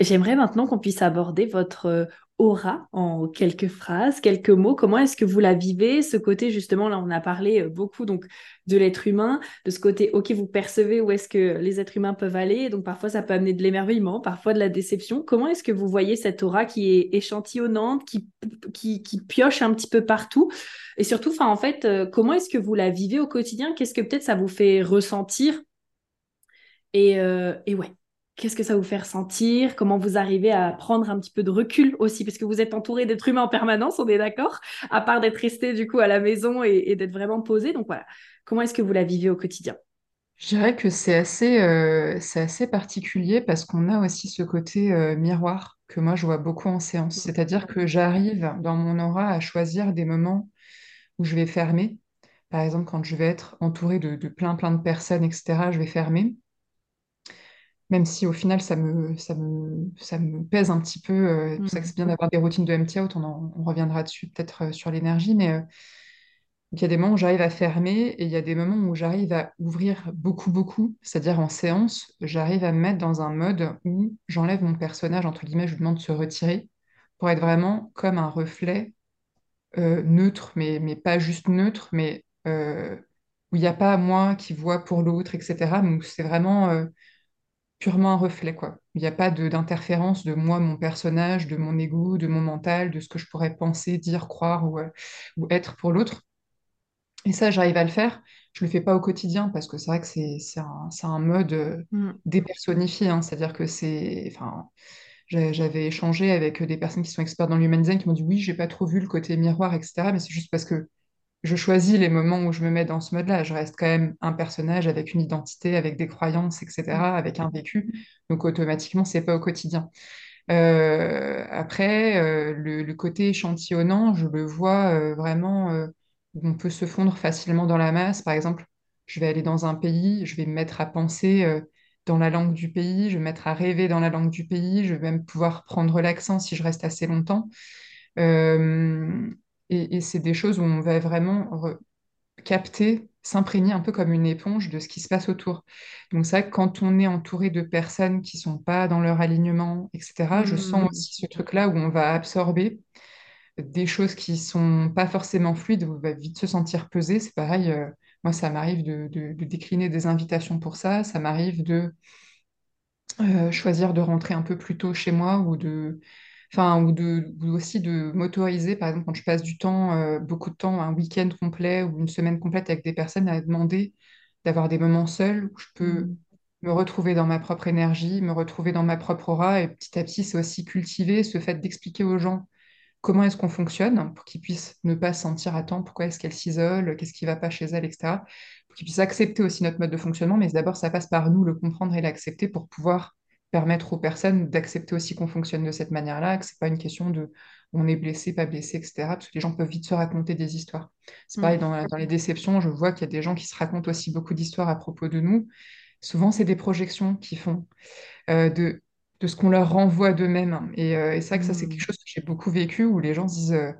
j'aimerais maintenant qu'on puisse aborder votre euh, aura en quelques phrases, quelques mots. Comment est-ce que vous la vivez? Ce côté, justement, là, on a parlé euh, beaucoup donc de l'être humain, de ce côté, ok, vous percevez où est-ce que les êtres humains peuvent aller. Donc parfois, ça peut amener de l'émerveillement, parfois de la déception. Comment est-ce que vous voyez cette aura qui est échantillonnante, qui, pioche un petit peu partout? Et surtout, en fait, euh, comment est-ce que vous la vivez au quotidien? Qu'est-ce que peut-être ça vous fait ressentir? Et, euh, et ouais, Qu'est-ce que ça vous fait ressentir? Comment vous arrivez à prendre un petit peu de recul aussi? Parce que vous êtes entouré d'êtres humains en permanence, on est d'accord À part d'être resté du coup à la maison et, d'être vraiment posé. Donc voilà, comment est-ce que vous la vivez au quotidien? Je dirais que c'est assez, euh, c'est assez particulier parce qu'on a aussi ce côté euh, miroir que moi je vois beaucoup en séance. Mmh. C'est-à-dire que j'arrive dans mon aura à choisir des moments où je vais fermer. Par exemple, quand je vais être entouré de, de plein plein de personnes, etc., je vais fermer même si au final ça me, ça me, ça me pèse un petit peu. Euh, c'est pour ça que c'est bien mm. d'avoir des routines de MT out, on, on reviendra dessus peut-être euh, sur l'énergie, mais euh, il y a des moments où j'arrive à fermer et il y a des moments où j'arrive à ouvrir beaucoup, beaucoup, c'est-à-dire en séance, j'arrive à me mettre dans un mode où j'enlève mon personnage, entre guillemets, je lui demande de se retirer pour être vraiment comme un reflet neutre, mais, mais pas juste neutre, mais où il n'y a pas moi qui vois pour l'autre, etc. Donc c'est vraiment purement un reflet, quoi. Il n'y a pas d'interférence de, moi, mon personnage, de mon ego, de mon mental, de ce que je pourrais penser, dire, croire ou, euh, ou être pour l'autre. Et ça, j'arrive à le faire. Je ne le fais pas au quotidien parce que c'est vrai que c'est un, un, mode euh, mm. dépersonnifié. Hein. C'est-à-dire que c'est. Enfin, j'avais échangé avec des personnes qui sont expertes dans l'human design qui m'ont dit oui, j'ai pas trop vu le côté miroir, etc. Mais c'est juste parce que je choisis les moments où je me mets dans ce mode-là. Je reste quand même un personnage avec une identité, avec des croyances, etc., mm. avec un vécu. Donc automatiquement, c'est pas au quotidien. Euh, après, euh, le, côté échantillonnant, je le vois euh, vraiment où on peut se fondre facilement dans la masse. Par exemple, je vais aller dans un pays, je vais me mettre à penser dans la langue du pays, je vais me mettre à rêver dans la langue du pays, je vais même pouvoir prendre l'accent si je reste assez longtemps. Et, c'est des choses où on va vraiment capter, s'imprégner un peu comme une éponge de ce qui se passe autour. Donc ça, quand on est entouré de personnes qui sont pas dans leur alignement, etc., je sens mmh. aussi ce truc-là où on va absorber des choses qui sont pas forcément fluides, où on va vite se sentir pesé. C'est pareil, euh, moi, ça m'arrive de, décliner des invitations pour ça, ça m'arrive de euh, choisir de rentrer un peu plus tôt chez moi ou de enfin, ou, de, aussi de m'autoriser, par exemple, quand je passe du temps, euh, beaucoup de temps, un week-end complet ou une semaine complète avec des personnes, à demander d'avoir des moments seuls où je peux mmh. me retrouver dans ma propre énergie, me retrouver dans ma propre aura. Et petit à petit, c'est aussi cultiver ce fait d'expliquer aux gens comment est-ce qu'on fonctionne pour qu'ils puissent ne pas se sentir à temps, pourquoi est-ce qu'elle s'isole, qu'est-ce qui ne va pas chez elle, etc. Pour qu'ils puissent accepter aussi notre mode de fonctionnement, mais d'abord, ça passe par nous le comprendre et l'accepter pour pouvoir permettre aux personnes d'accepter aussi qu'on fonctionne de cette manière-là, que c'est pas une question de on est blessé, pas blessé, etc. Parce que les gens peuvent vite se raconter des histoires. C'est pareil, mm. dans, les déceptions, je vois qu'il y a des gens qui se racontent aussi beaucoup d'histoires à propos de nous. Souvent, c'est des projections qu'ils font euh, de, de ce qu'on leur renvoie d'eux-mêmes. Et, euh, et c'est vrai que ça, c'est quelque mm. chose que j'ai beaucoup vécu, où les gens disent euh,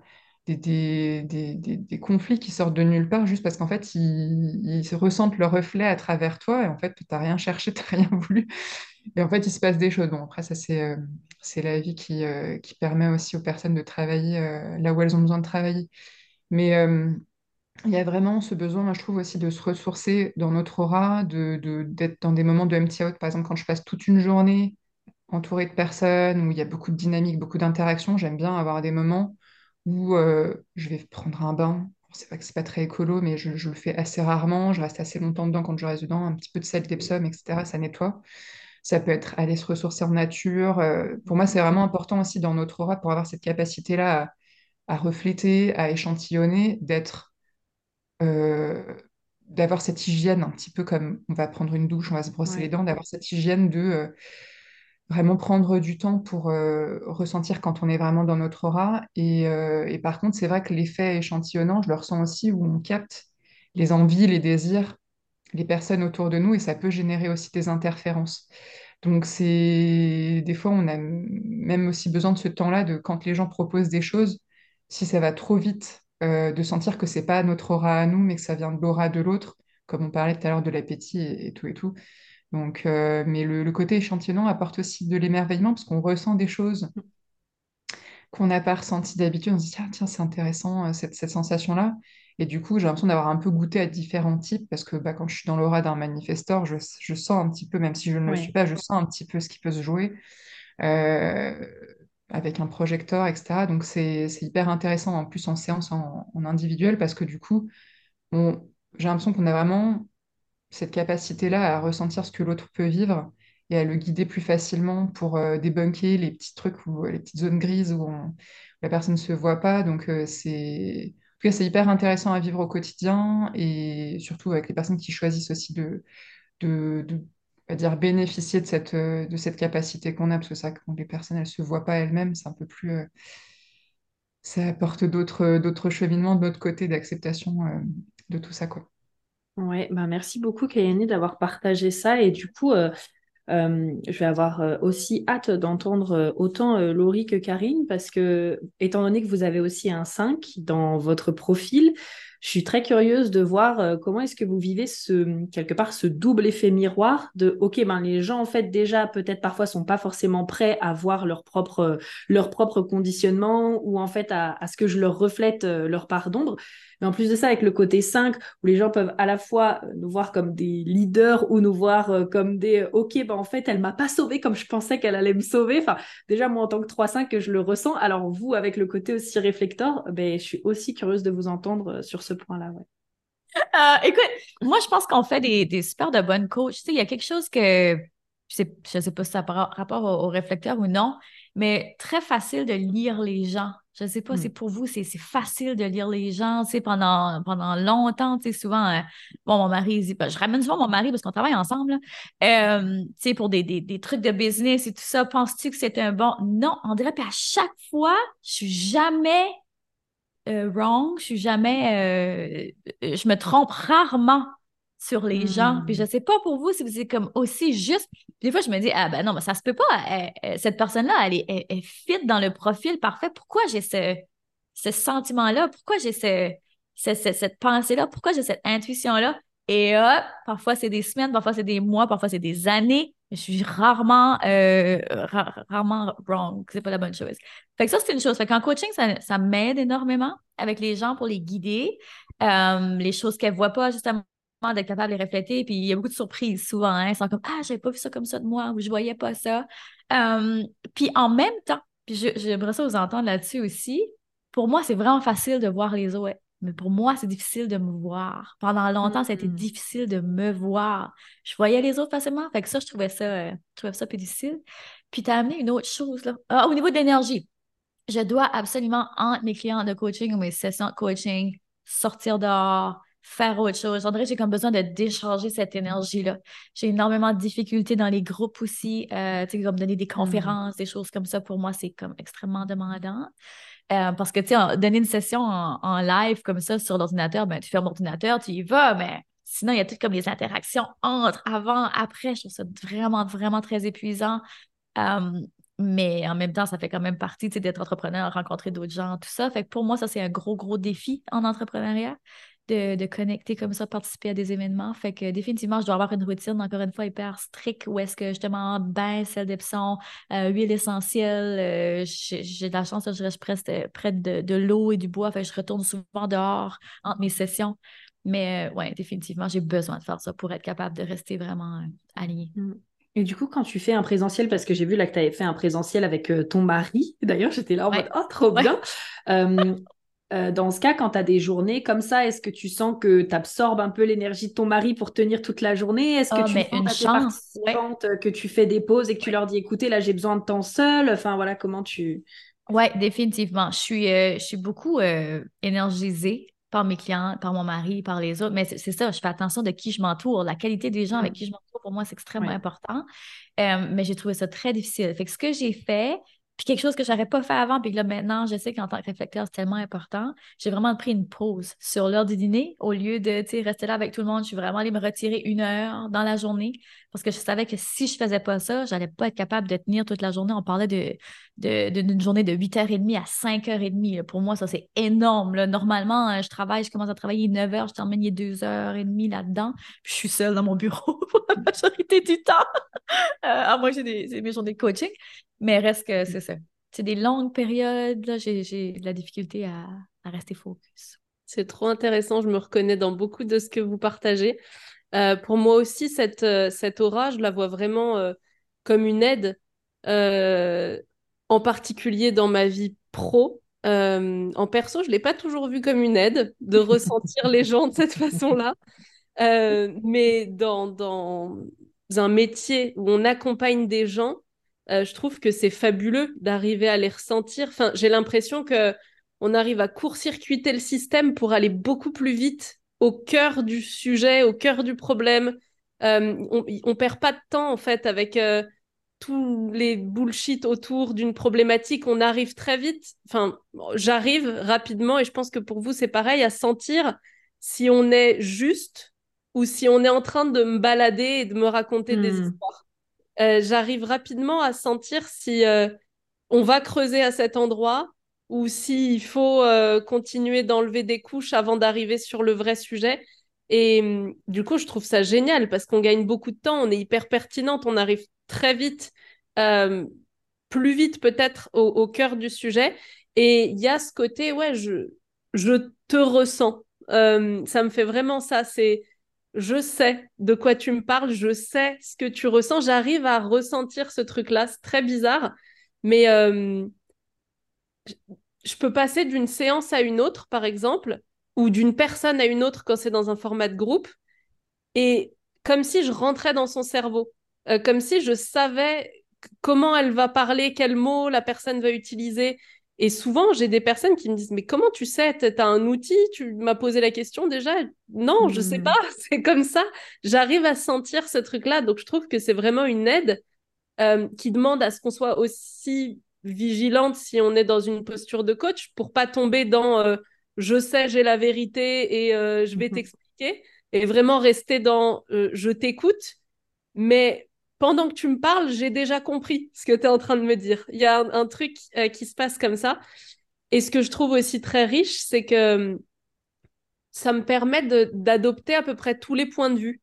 des, conflits qui sortent de nulle part juste parce qu'en fait, ils, ressentent le reflet à travers toi et en fait, tu n'as rien cherché, tu n'as rien voulu. Et en fait, il se passe des choses. Bon, après, ça, c'est euh, la vie qui, euh, qui permet aussi aux personnes de travailler euh, là où elles ont besoin de travailler. Mais il y a vraiment ce besoin, je trouve aussi, de se ressourcer dans notre aura, de, de, d'être dans des moments de empty out. Par exemple, quand je passe toute une journée entourée de personnes, où il y a beaucoup de dynamique, beaucoup d'interactions, j'aime bien avoir des moments où je vais prendre un bain. C'est vrai que c'est pas très écolo, mais je, je, le fais assez rarement. Je reste assez longtemps dedans quand je reste dedans. Un petit peu de sel, d'Epsom, etc. Ça nettoie. Ça peut être aller se ressourcer en nature. Pour moi, c'est vraiment important aussi dans notre aura pour avoir cette capacité-là à, refléter, à échantillonner, d'être, d'avoir cette hygiène un petit peu comme on va prendre une douche, on va se brosser les dents, d'avoir cette hygiène de euh, vraiment prendre du temps pour ressentir quand on est vraiment dans notre aura. Et, et par contre, c'est vrai que l'effet échantillonnant, je le ressens aussi où on capte les envies, les désirs les personnes autour de nous et ça peut générer aussi des interférences. Donc c'est des fois on a même aussi besoin de ce temps-là de quand les gens proposent des choses, si ça va trop vite, euh, de sentir que c'est pas notre aura à nous, mais que ça vient de l'aura de l'autre, comme on parlait tout à l'heure de l'appétit et, tout et tout. Donc, euh, mais le, côté échantillonnant apporte aussi de l'émerveillement parce qu'on ressent des choses qu'on n'a pas ressenties d'habitude. On se dit ah, tiens c'est intéressant euh, cette, cette sensation-là. Et du coup, j'ai l'impression d'avoir un peu goûté à différents types parce que bah, quand je suis dans l'aura d'un manifestor, je, je, sens un petit peu, même si je ne le suis pas, je sens un petit peu ce qui peut se jouer euh, avec un projecteur, etc. Donc, c'est hyper intéressant en plus en séance, en, individuel, parce que du coup, j'ai l'impression qu'on a vraiment cette capacité-là à ressentir ce que l'autre peut vivre et à le guider plus facilement pour euh, débunker les petits trucs ou les petites zones grises où, la personne ne se voit pas. Donc, euh, c'est hyper intéressant à vivre au quotidien et surtout avec les personnes qui choisissent aussi de, de, dire, bénéficier de cette, de cette capacité qu'on a, parce que ça, quand les personnes ne se voient pas elles-mêmes, c'est un peu plus. Euh, ça apporte d'autres, cheminements de notre côté d'acceptation euh, de tout ça. Quoi. Bah merci beaucoup, Kayane, d'avoir partagé ça. Et du coup, euh, euh, je vais avoir euh, aussi hâte d'entendre autant Laurie que Karine parce que, étant donné que vous avez aussi un 5 dans votre profil, je suis très curieuse de voir comment est-ce que vous vivez ce, quelque part ce double effet miroir de, OK, ben, les gens, en fait, déjà, peut-être parfois sont pas forcément prêts à voir leur propre, leur propre conditionnement ou en fait à, à ce que je leur reflète leur part d'ombre. Mais en plus de ça, avec le côté 5, où les gens peuvent à la fois euh, nous voir comme des leaders ou nous voir euh, comme des euh, OK, ben en fait, elle m'a pas sauvé comme je pensais qu'elle allait me sauver. Enfin, déjà, moi, en tant que 3-5, je le ressens. Alors, vous, avec le côté aussi réflecteur, ben, je suis aussi curieuse de vous entendre sur ce point-là. Ouais. écoute, moi, je pense qu'on fait des, des, super de bonnes coachs. Tu sais, il y a quelque chose que je ne sais, pas si ça a rapport au réflecteur ou non, mais très facile de lire les gens. Je ne sais pas, c'est mmh. pour vous, c'est facile de lire les gens, tu sais, pendant, pendant longtemps, tu sais, souvent, euh, bon, mon mari, je ramène souvent mon mari parce qu'on travaille ensemble, euh, tu sais, pour des, des, des, trucs de business et tout ça, penses-tu que c'est un bon? Non, on dirait, puis à chaque fois, je suis jamais euh, wrong, je suis jamais, je me trompe rarement sur les gens. Puis je hmm. sais pas pour vous si vous êtes comme aussi juste. Des fois, je me dis, ah ben non, mais ça se peut pas. cette personne-là, elle est, elle, fit dans le profil parfait. Pourquoi j'ai ce, ce sentiment-là? Pourquoi j'ai ce, cette pensée-là? Pourquoi j'ai cette intuition-là? Et hop, parfois c'est des semaines, parfois c'est des mois, parfois c'est des années. Je suis rarement, euh, rarement wrong. C'est pas la bonne chose. Fait que ça, c'est une chose. Fait qu'en coaching, ça, ça m'aide énormément avec les gens pour les guider. Euh, les choses qu'elles voient pas, justement, d'être capable de les refléter. Puis il y a beaucoup de surprises souvent. Hein. Ils sont comme Ah, j'avais pas vu ça comme ça de moi ou je voyais pas ça. puis en même temps, puis j'aimerais ça vous entendre là-dessus aussi. Pour moi, c'est vraiment facile de voir les autres. Mais pour moi, c'est difficile de me voir. Pendant longtemps, ça a été mmh. difficile de me voir. Je voyais les autres facilement. Fait que ça, je trouvais ça, euh, je trouvais ça plus difficile. Puis tu as amené une autre chose là. Ah, au niveau de l'énergie, je dois absolument, entre mes clients de coaching ou mes sessions de coaching, sortir dehors, faire autre chose. On dirait que j'ai comme besoin de décharger cette énergie-là. J'ai énormément de difficultés dans les groupes aussi, euh, tu sais, comme donner des mmh. conférences, des choses comme ça, pour moi, c'est comme extrêmement demandant. Euh, parce que, tu sais, donner une session en, live comme ça sur l'ordinateur, ben, tu fermes l'ordinateur, tu y vas, mais sinon, il y a tout comme les interactions entre, avant, après. Je trouve ça vraiment, vraiment très épuisant. Euh, mais en même temps, ça fait quand même partie d'être entrepreneur, rencontrer d'autres gens, tout ça. Fait que pour moi, ça, c'est un gros, gros défi en entrepreneuriat de, connecter comme ça, participer à des événements. Fait que définitivement, je dois avoir une routine, encore une fois, hyper stricte où est-ce que justement, bain, sel d'Epsom, euh, huile essentielle. Euh, j'ai de la chance, je reste près de, de l'eau et du bois. Fait que je retourne souvent dehors entre mes sessions. Mais euh, ouais, définitivement, j'ai besoin de faire ça pour être capable de rester vraiment aligné. Mm. Et du coup, quand tu fais un présentiel, parce que j'ai vu là que tu avais fait un présentiel avec ton mari, d'ailleurs, j'étais là en mode, oh, trop bien. Euh, dans ce cas, quand tu as des journées comme ça, est-ce que tu sens que tu absorbes un peu l'énergie de ton mari pour tenir toute la journée? Est-ce que oh, tu mais une chance, que tu fais des pauses et que tu leur dis écoutez, là j'ai besoin de temps seul? Enfin voilà, comment tu. Oui, définitivement. Je suis, euh, je suis beaucoup euh, énergisée par mes clients, par mon mari, par les autres. Mais c'est ça, je fais attention de qui je m'entoure. La qualité des gens avec qui je m'entoure, pour moi, c'est extrêmement important. mais j'ai trouvé ça très difficile. Fait que ce que j'ai fait, puis quelque chose que je n'aurais pas fait avant, puis là, maintenant, je sais qu'en tant que réflecteur, c'est tellement important. J'ai vraiment pris une pause sur l'heure du dîner au lieu de rester là avec tout le monde. Je suis vraiment allée me retirer une heure dans la journée parce que je savais que si je ne faisais pas ça, je n'allais pas être capable de tenir toute la journée. On parlait d'une de, journée de 8h30 à 5h30. Pour moi, ça, c'est énorme. Normalement, euh, je travaille, je commence à travailler 9h, je termine il 2h30 là-dedans. Je suis seule dans mon bureau pour la majorité du temps. Euh, à moins j'ai mes journées de coaching. Mais reste que c'est ça. C'est des longues périodes, j'ai de la difficulté à, rester focus. C'est trop intéressant, je me reconnais dans beaucoup de ce que vous partagez. Euh, pour moi aussi, cette, euh, cette aura, je la vois vraiment euh, comme une aide, en particulier dans ma vie pro. en perso, je ne l'ai pas toujours vue comme une aide de ressentir les gens de cette façon-là. mais dans, dans un métier où on accompagne des gens, euh, je trouve que c'est fabuleux d'arriver à les ressentir. Enfin, j'ai l'impression que on arrive à court-circuiter le système pour aller beaucoup plus vite au cœur du sujet, au cœur du problème. Euh, on, on perd pas de temps en fait avec euh, tous les bullshit autour d'une problématique. On arrive très vite. Enfin, j'arrive rapidement et je pense que pour vous c'est pareil à sentir si on est juste ou si on est en train de me balader et de me raconter des hmm. histoires. Euh, j'arrive rapidement à sentir si euh, on va creuser à cet endroit ou s'il faut euh, continuer d'enlever des couches avant d'arriver sur le vrai sujet. Et hum, du coup, je trouve ça génial parce qu'on gagne beaucoup de temps, on est hyper pertinente, on arrive très vite, plus vite peut-être au, cœur du sujet. Et il y a ce côté, ouais, je, je te ressens. ça me fait vraiment ça. C'est je sais de quoi tu me parles, je sais ce que tu ressens, j'arrive à ressentir ce truc-là, c'est très bizarre, mais euh, je peux passer d'une séance à une autre, par exemple, ou d'une personne à une autre quand c'est dans un format de groupe, et comme si je rentrais dans son cerveau, euh, comme si je savais comment elle va parler, quels mots la personne va utiliser, et souvent, j'ai des personnes qui me disent, mais comment tu sais, tu as un outil, tu m'as posé la question déjà? Non, je sais hmm. pas, c'est comme ça. J'arrive à sentir ce truc-là. Donc, je trouve que c'est vraiment une aide euh, qui demande à ce qu'on soit aussi vigilante si on est dans une posture de coach pour pas tomber dans euh, je sais, j'ai la vérité et euh, je vais mhm. t'expliquer et vraiment rester dans je t'écoute. Mais pendant que tu me parles, j'ai déjà compris ce que tu es en train de me dire. Il y a un, truc euh, qui se passe comme ça. Et ce que je trouve aussi très riche, c'est que hum, ça me permet d'adopter à peu près tous les points de vue.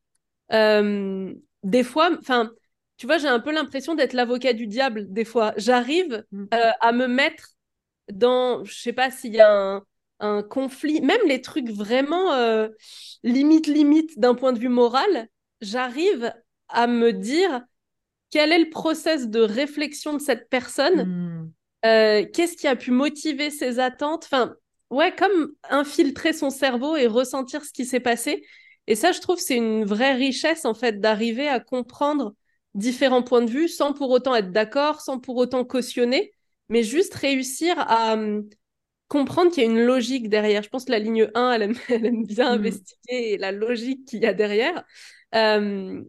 Euh, des fois, enfin, tu vois, j'ai un peu l'impression d'être l'avocat du diable. Des fois, j'arrive mm. euh, à me mettre dans, je sais pas s'il y a un, un, conflit, même les trucs vraiment limite limite d'un point de vue moral, j'arrive à me dire quel est le process de réflexion de cette personne, hmm. euh, qu'est-ce qui a pu motiver ses attentes, enfin, ouais, comme infiltrer son cerveau et ressentir ce qui s'est passé. Et ça, je trouve, c'est une vraie richesse, en fait, d'arriver à comprendre différents points de vue sans pour autant être d'accord, sans pour autant cautionner, mais juste réussir à hum, comprendre qu'il y a une logique derrière. Je pense que la ligne 1, elle aime, bien hmm. investiguer la logique qu'il y a derrière. Euh,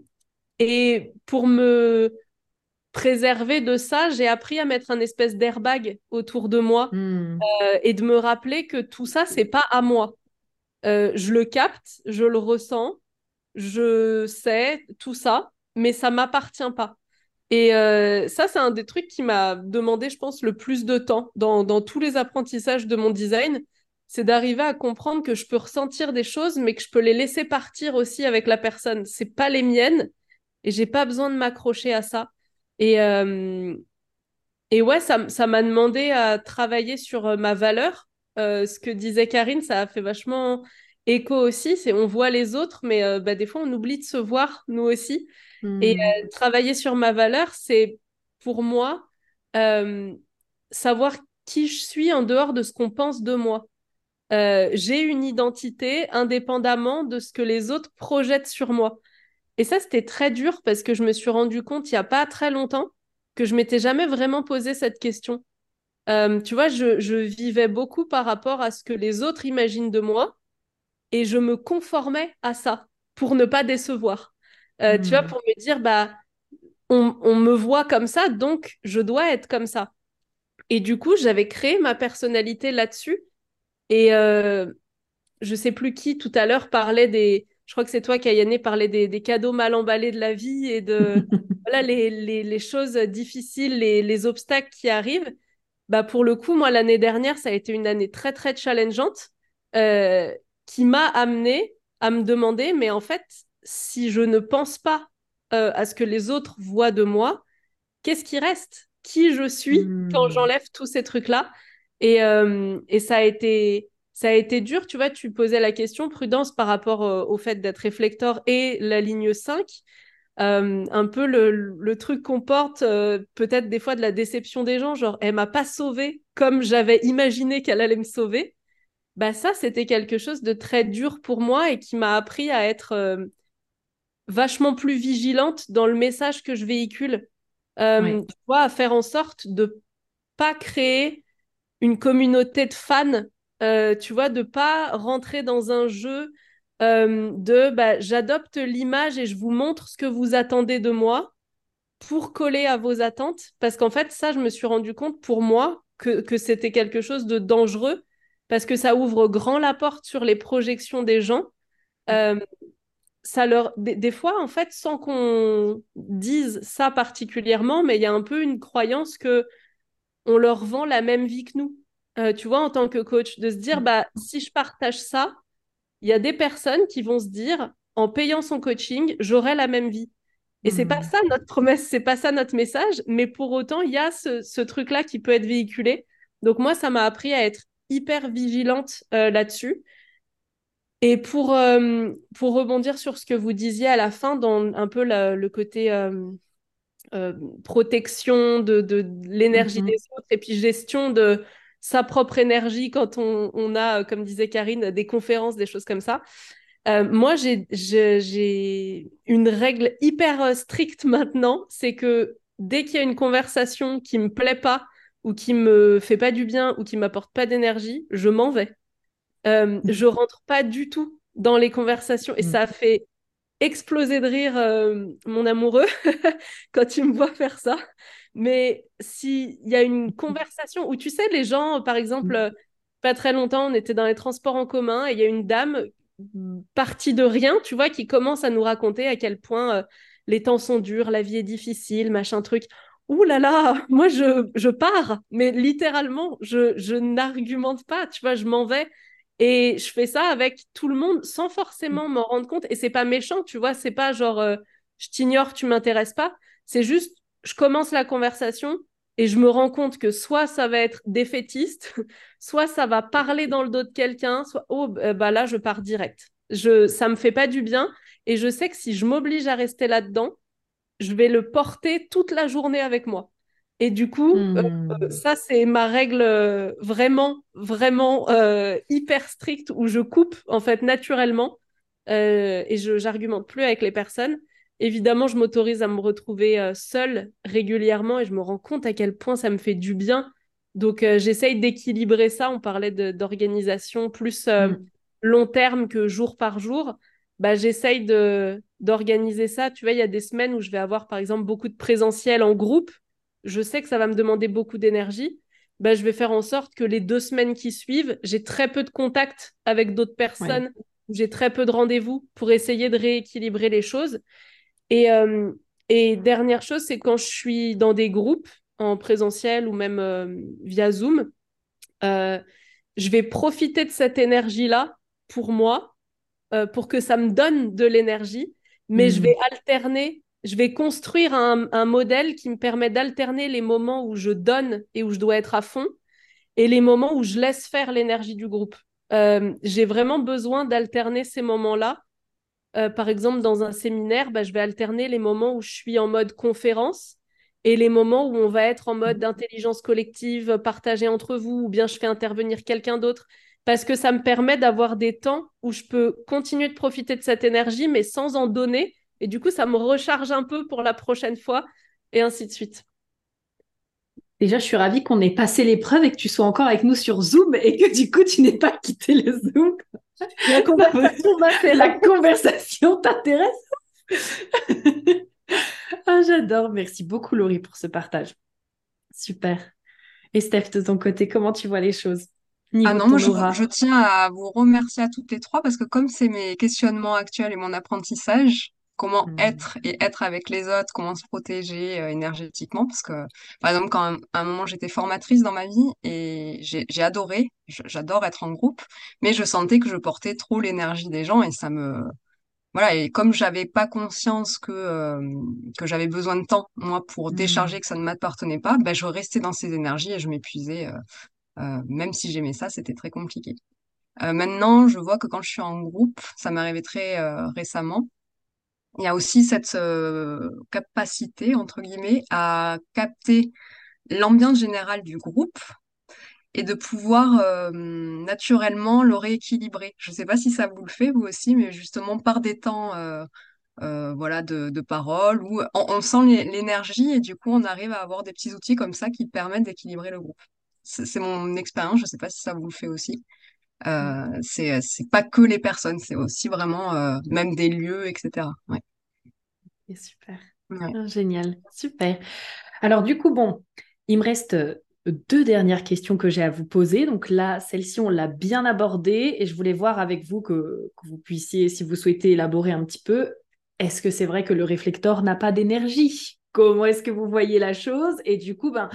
et pour me préserver de ça, j'ai appris à mettre un espèce d'airbag autour de moi hmm. euh, et de me rappeler que tout ça, c'est pas à moi. Euh, je le capte, je le ressens, je sais tout ça, mais ça m'appartient pas. Et euh, ça, c'est un des trucs qui m'a demandé, je pense, le plus de temps dans, dans tous les apprentissages de mon design. C'est d'arriver à comprendre que je peux ressentir des choses, mais que je peux les laisser partir aussi avec la personne. C'est pas les miennes et j'ai pas besoin de m'accrocher à ça. Et, euh, et ouais, ça, ça m'a demandé à travailler sur euh, ma valeur. ce que disait Karine, ça a fait vachement écho aussi. C'est on voit les autres, mais bah, des fois, on oublie de se voir, nous aussi. Et Hmm. euh, travailler sur ma valeur, c'est pour moi euh, savoir qui je suis en dehors de ce qu'on pense de moi. Euh, j'ai une identité indépendamment de ce que les autres projettent sur moi. Et ça, c'était très dur parce que je me suis rendu compte il n'y a pas très longtemps que je m'étais jamais vraiment posé cette question. Euh, tu vois, je, je vivais beaucoup par rapport à ce que les autres imaginent de moi et je me conformais à ça pour ne pas décevoir. Euh, tu vois, Hmm. pour me dire, bah, on, on me voit comme ça, donc je dois être comme ça. Et du coup, j'avais créé ma personnalité là-dessus. Et euh, je sais plus qui tout à l'heure parlait des. Je crois que c'est toi, Kayane, parlait des, des cadeaux mal emballés de la vie et de voilà, les, les, les choses difficiles, les, les obstacles qui arrivent. Bah, pour le coup, moi, l'année dernière, ça a été une année très, très challengeante euh, qui m'a amené à me demander, mais en fait, si je ne pense pas euh, à ce que les autres voient de moi, qu'est-ce qui reste? Qui je suis quand Hmm. j'enlève tous ces trucs-là? Et, euh, et ça a été, ça a été dur, tu vois, tu posais la question, prudence par rapport euh, au fait d'être réflecteur et la ligne 5. Euh, un peu le, le truc qu'on porte, euh, peut-être des fois de la déception des gens, genre elle m'a pas sauvée comme j'avais imaginé qu'elle allait me sauver. Bah ça, c'était quelque chose de très dur pour moi et qui m'a appris à être vachement plus vigilante dans le message que je véhicule. Tu vois, à faire en sorte de pas créer une communauté de fans, euh, tu vois, de pas rentrer dans un jeu euh, de bah, j'adopte l'image et je vous montre ce que vous attendez de moi pour coller à vos attentes. Parce qu'en fait, ça, je me suis rendu compte pour moi que, que c'était quelque chose de dangereux parce que ça ouvre grand la porte sur les projections des gens. Euh, ça leur des, des fois en fait sans qu'on dise ça particulièrement mais il y a un peu une croyance que on leur vend la même vie que nous Euh, tu vois en tant que coach de se dire bah si je partage ça il y a des personnes qui vont se dire en payant son coaching j'aurai la même vie et c'est pas Hmm. ça notre promesse c'est pas ça notre message mais pour autant il y a ce, ce truc là qui peut être véhiculé donc moi ça m'a appris à être hyper vigilante euh, là-dessus et pour, euh, pour rebondir sur ce que vous disiez à la fin, dans un peu la- le côté euh, protection de, de, de l'énergie Mhm. des autres et puis gestion de sa propre énergie quand on, on a, euh, comme disait Karine, des conférences, des choses comme ça. Euh, moi, j'ai, une règle hyper euh, stricte maintenant, c'est que dès qu'il y a une conversation qui me plaît pas ou qui me fait pas du bien ou qui m'apporte pas d'énergie, je m'en vais. Euh, je rentre pas du tout dans les conversations et Mm. ça a fait exploser de rire euh, mon amoureux quand il me voit faire ça. Mais s'il y a une conversation où tu sais, les gens, par exemple, euh, pas très longtemps, on était dans les transports en commun et il y a une dame mm, partie de rien, tu vois, qui commence à nous raconter à quel point euh, les temps sont durs, la vie est difficile, machin truc. Ouh là là, moi je, je pars, mais littéralement, je, je n'argumente pas, tu vois, je m'en vais. Et je fais ça avec tout le monde sans forcément m'en rendre compte. Et c'est pas méchant, tu vois, c'est pas genre euh, je t'ignore, tu m'intéresses pas. C'est juste, je commence la conversation et je me rends compte que soit ça va être défaitiste, soit ça va parler dans le dos de quelqu'un, soit oh bah bah là je pars direct. Je, ça me fait pas du bien et je sais que si je m'oblige à rester là-dedans, je vais le porter toute la journée avec moi. Et du coup, euh, Hmm. ça, c'est ma règle euh, vraiment, vraiment euh, hyper stricte où je coupe en fait naturellement euh, et je j'argumente plus avec les personnes. Évidemment, je m'autorise à me retrouver euh, seule régulièrement et je me rends compte à quel point ça me fait du bien. Donc, euh, j'essaye d'équilibrer ça. On parlait d'organisation plus euh, Hmm. long terme que jour par jour. Bah, j'essaye d'organiser ça. Tu vois, il y a des semaines où je vais avoir, par exemple, beaucoup de présentiel en groupe. Je sais que ça va me demander beaucoup d'énergie. Bah, je vais faire en sorte que les deux semaines qui suivent, j'ai très peu de contact avec d'autres personnes, j'ai très peu de rendez-vous pour essayer de rééquilibrer les choses. Et, euh, Et dernière chose, c'est quand je suis dans des groupes en présentiel ou même euh, via Zoom, euh, je vais profiter de cette énergie-là pour moi, pour que ça me donne de l'énergie, mais je vais hmm. alterner, je vais construire un, un modèle qui me permet d'alterner les moments où je donne et où je dois être à fond et les moments où je laisse faire l'énergie du groupe. J'ai vraiment besoin d'alterner ces moments-là euh, par exemple, dans un séminaire, bah, je vais alterner les moments où je suis en mode conférence et les moments où on va être en mode d'intelligence collective partagée entre vous, ou bien je fais intervenir quelqu'un d'autre, parce que ça me permet d'avoir des temps où je peux continuer de profiter de cette énergie, mais sans en donner. Et du coup, ça me recharge un peu pour la prochaine fois, et ainsi de suite. Déjà, je suis ravie qu'on ait passé l'épreuve et que tu sois encore avec nous sur Zoom et que du coup, tu n'aies pas quitté le Zoom. La conversation, la conversation t'intéresse ah, J'adore. Merci beaucoup, Laurie, pour ce partage. Super. Et Steph, de ton côté, comment tu vois les choses? Ah non, moi je, je, tiens à vous remercier à toutes les trois parce que comme c'est mes questionnements actuels et mon apprentissage, comment mmh. être et être avec les autres, comment se protéger euh, énergétiquement. Parce que, par exemple, quand à un moment j'étais formatrice dans ma vie et j'ai adoré, j'adore être en groupe, mais je sentais que je portais trop l'énergie des gens et ça me. Voilà, et comme j'avais pas conscience que, euh, que j'avais besoin de temps, moi, pour mmh. décharger, que ça ne m'appartenait pas, ben, je restais dans ces énergies et je m'épuisais. Euh, même si j'aimais ça, c'était très compliqué. maintenant, je vois que quand je suis en groupe, ça m'est arrivé très récemment, il y a aussi cette euh, capacité, entre guillemets, à capter l'ambiance générale du groupe et de pouvoir euh, naturellement le rééquilibrer. Je ne sais pas si ça vous le fait, vous aussi, mais justement par des temps euh, voilà, de, parole on, sent l'énergie et du coup on arrive à avoir des petits outils comme ça qui permettent d'équilibrer le groupe. C'est mon expérience, je ne sais pas si ça vous le fait aussi. Euh, c'est c'est pas que les personnes, c'est aussi vraiment euh, même des lieux, etc. Ouais. super, ah, génial, super. Alors du coup, bon, il me reste euh, deux dernières questions que j'ai à vous poser. Donc là, celle-ci, on l'a bien abordée et je voulais voir avec vous que, que, vous puissiez, si vous souhaitez élaborer un petit peu, est-ce que c'est vrai que le réflecteur n'a pas d'énergie? Comment est-ce que vous voyez la chose? Et du coup, ben,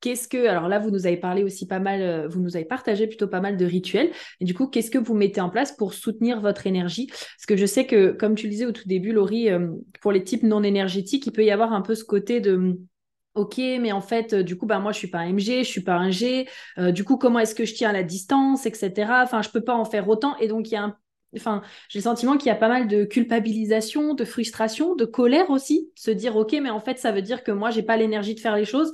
Qu'est-ce que, alors là, vous nous avez parlé aussi pas mal, euh, vous nous avez partagé plutôt pas mal de rituels. Et du coup, qu'est-ce que vous mettez en place pour soutenir votre énergie? Parce que je sais que, comme tu le disais au tout début, Laurie, euh, pour les types non énergétiques, il peut y avoir un peu ce côté de Ok, mais en fait, euh, du coup, bah, moi, je suis pas un MG, je suis pas un G. du coup, comment est-ce que je tiens à la distance, etc. Enfin, je peux pas en faire autant. Et donc, il y a un Enfin, j'ai le sentiment qu'il y a pas mal de culpabilisation, de frustration, de colère aussi. Se dire, OK, mais en fait, ça veut dire que moi, j'ai pas l'énergie de faire les choses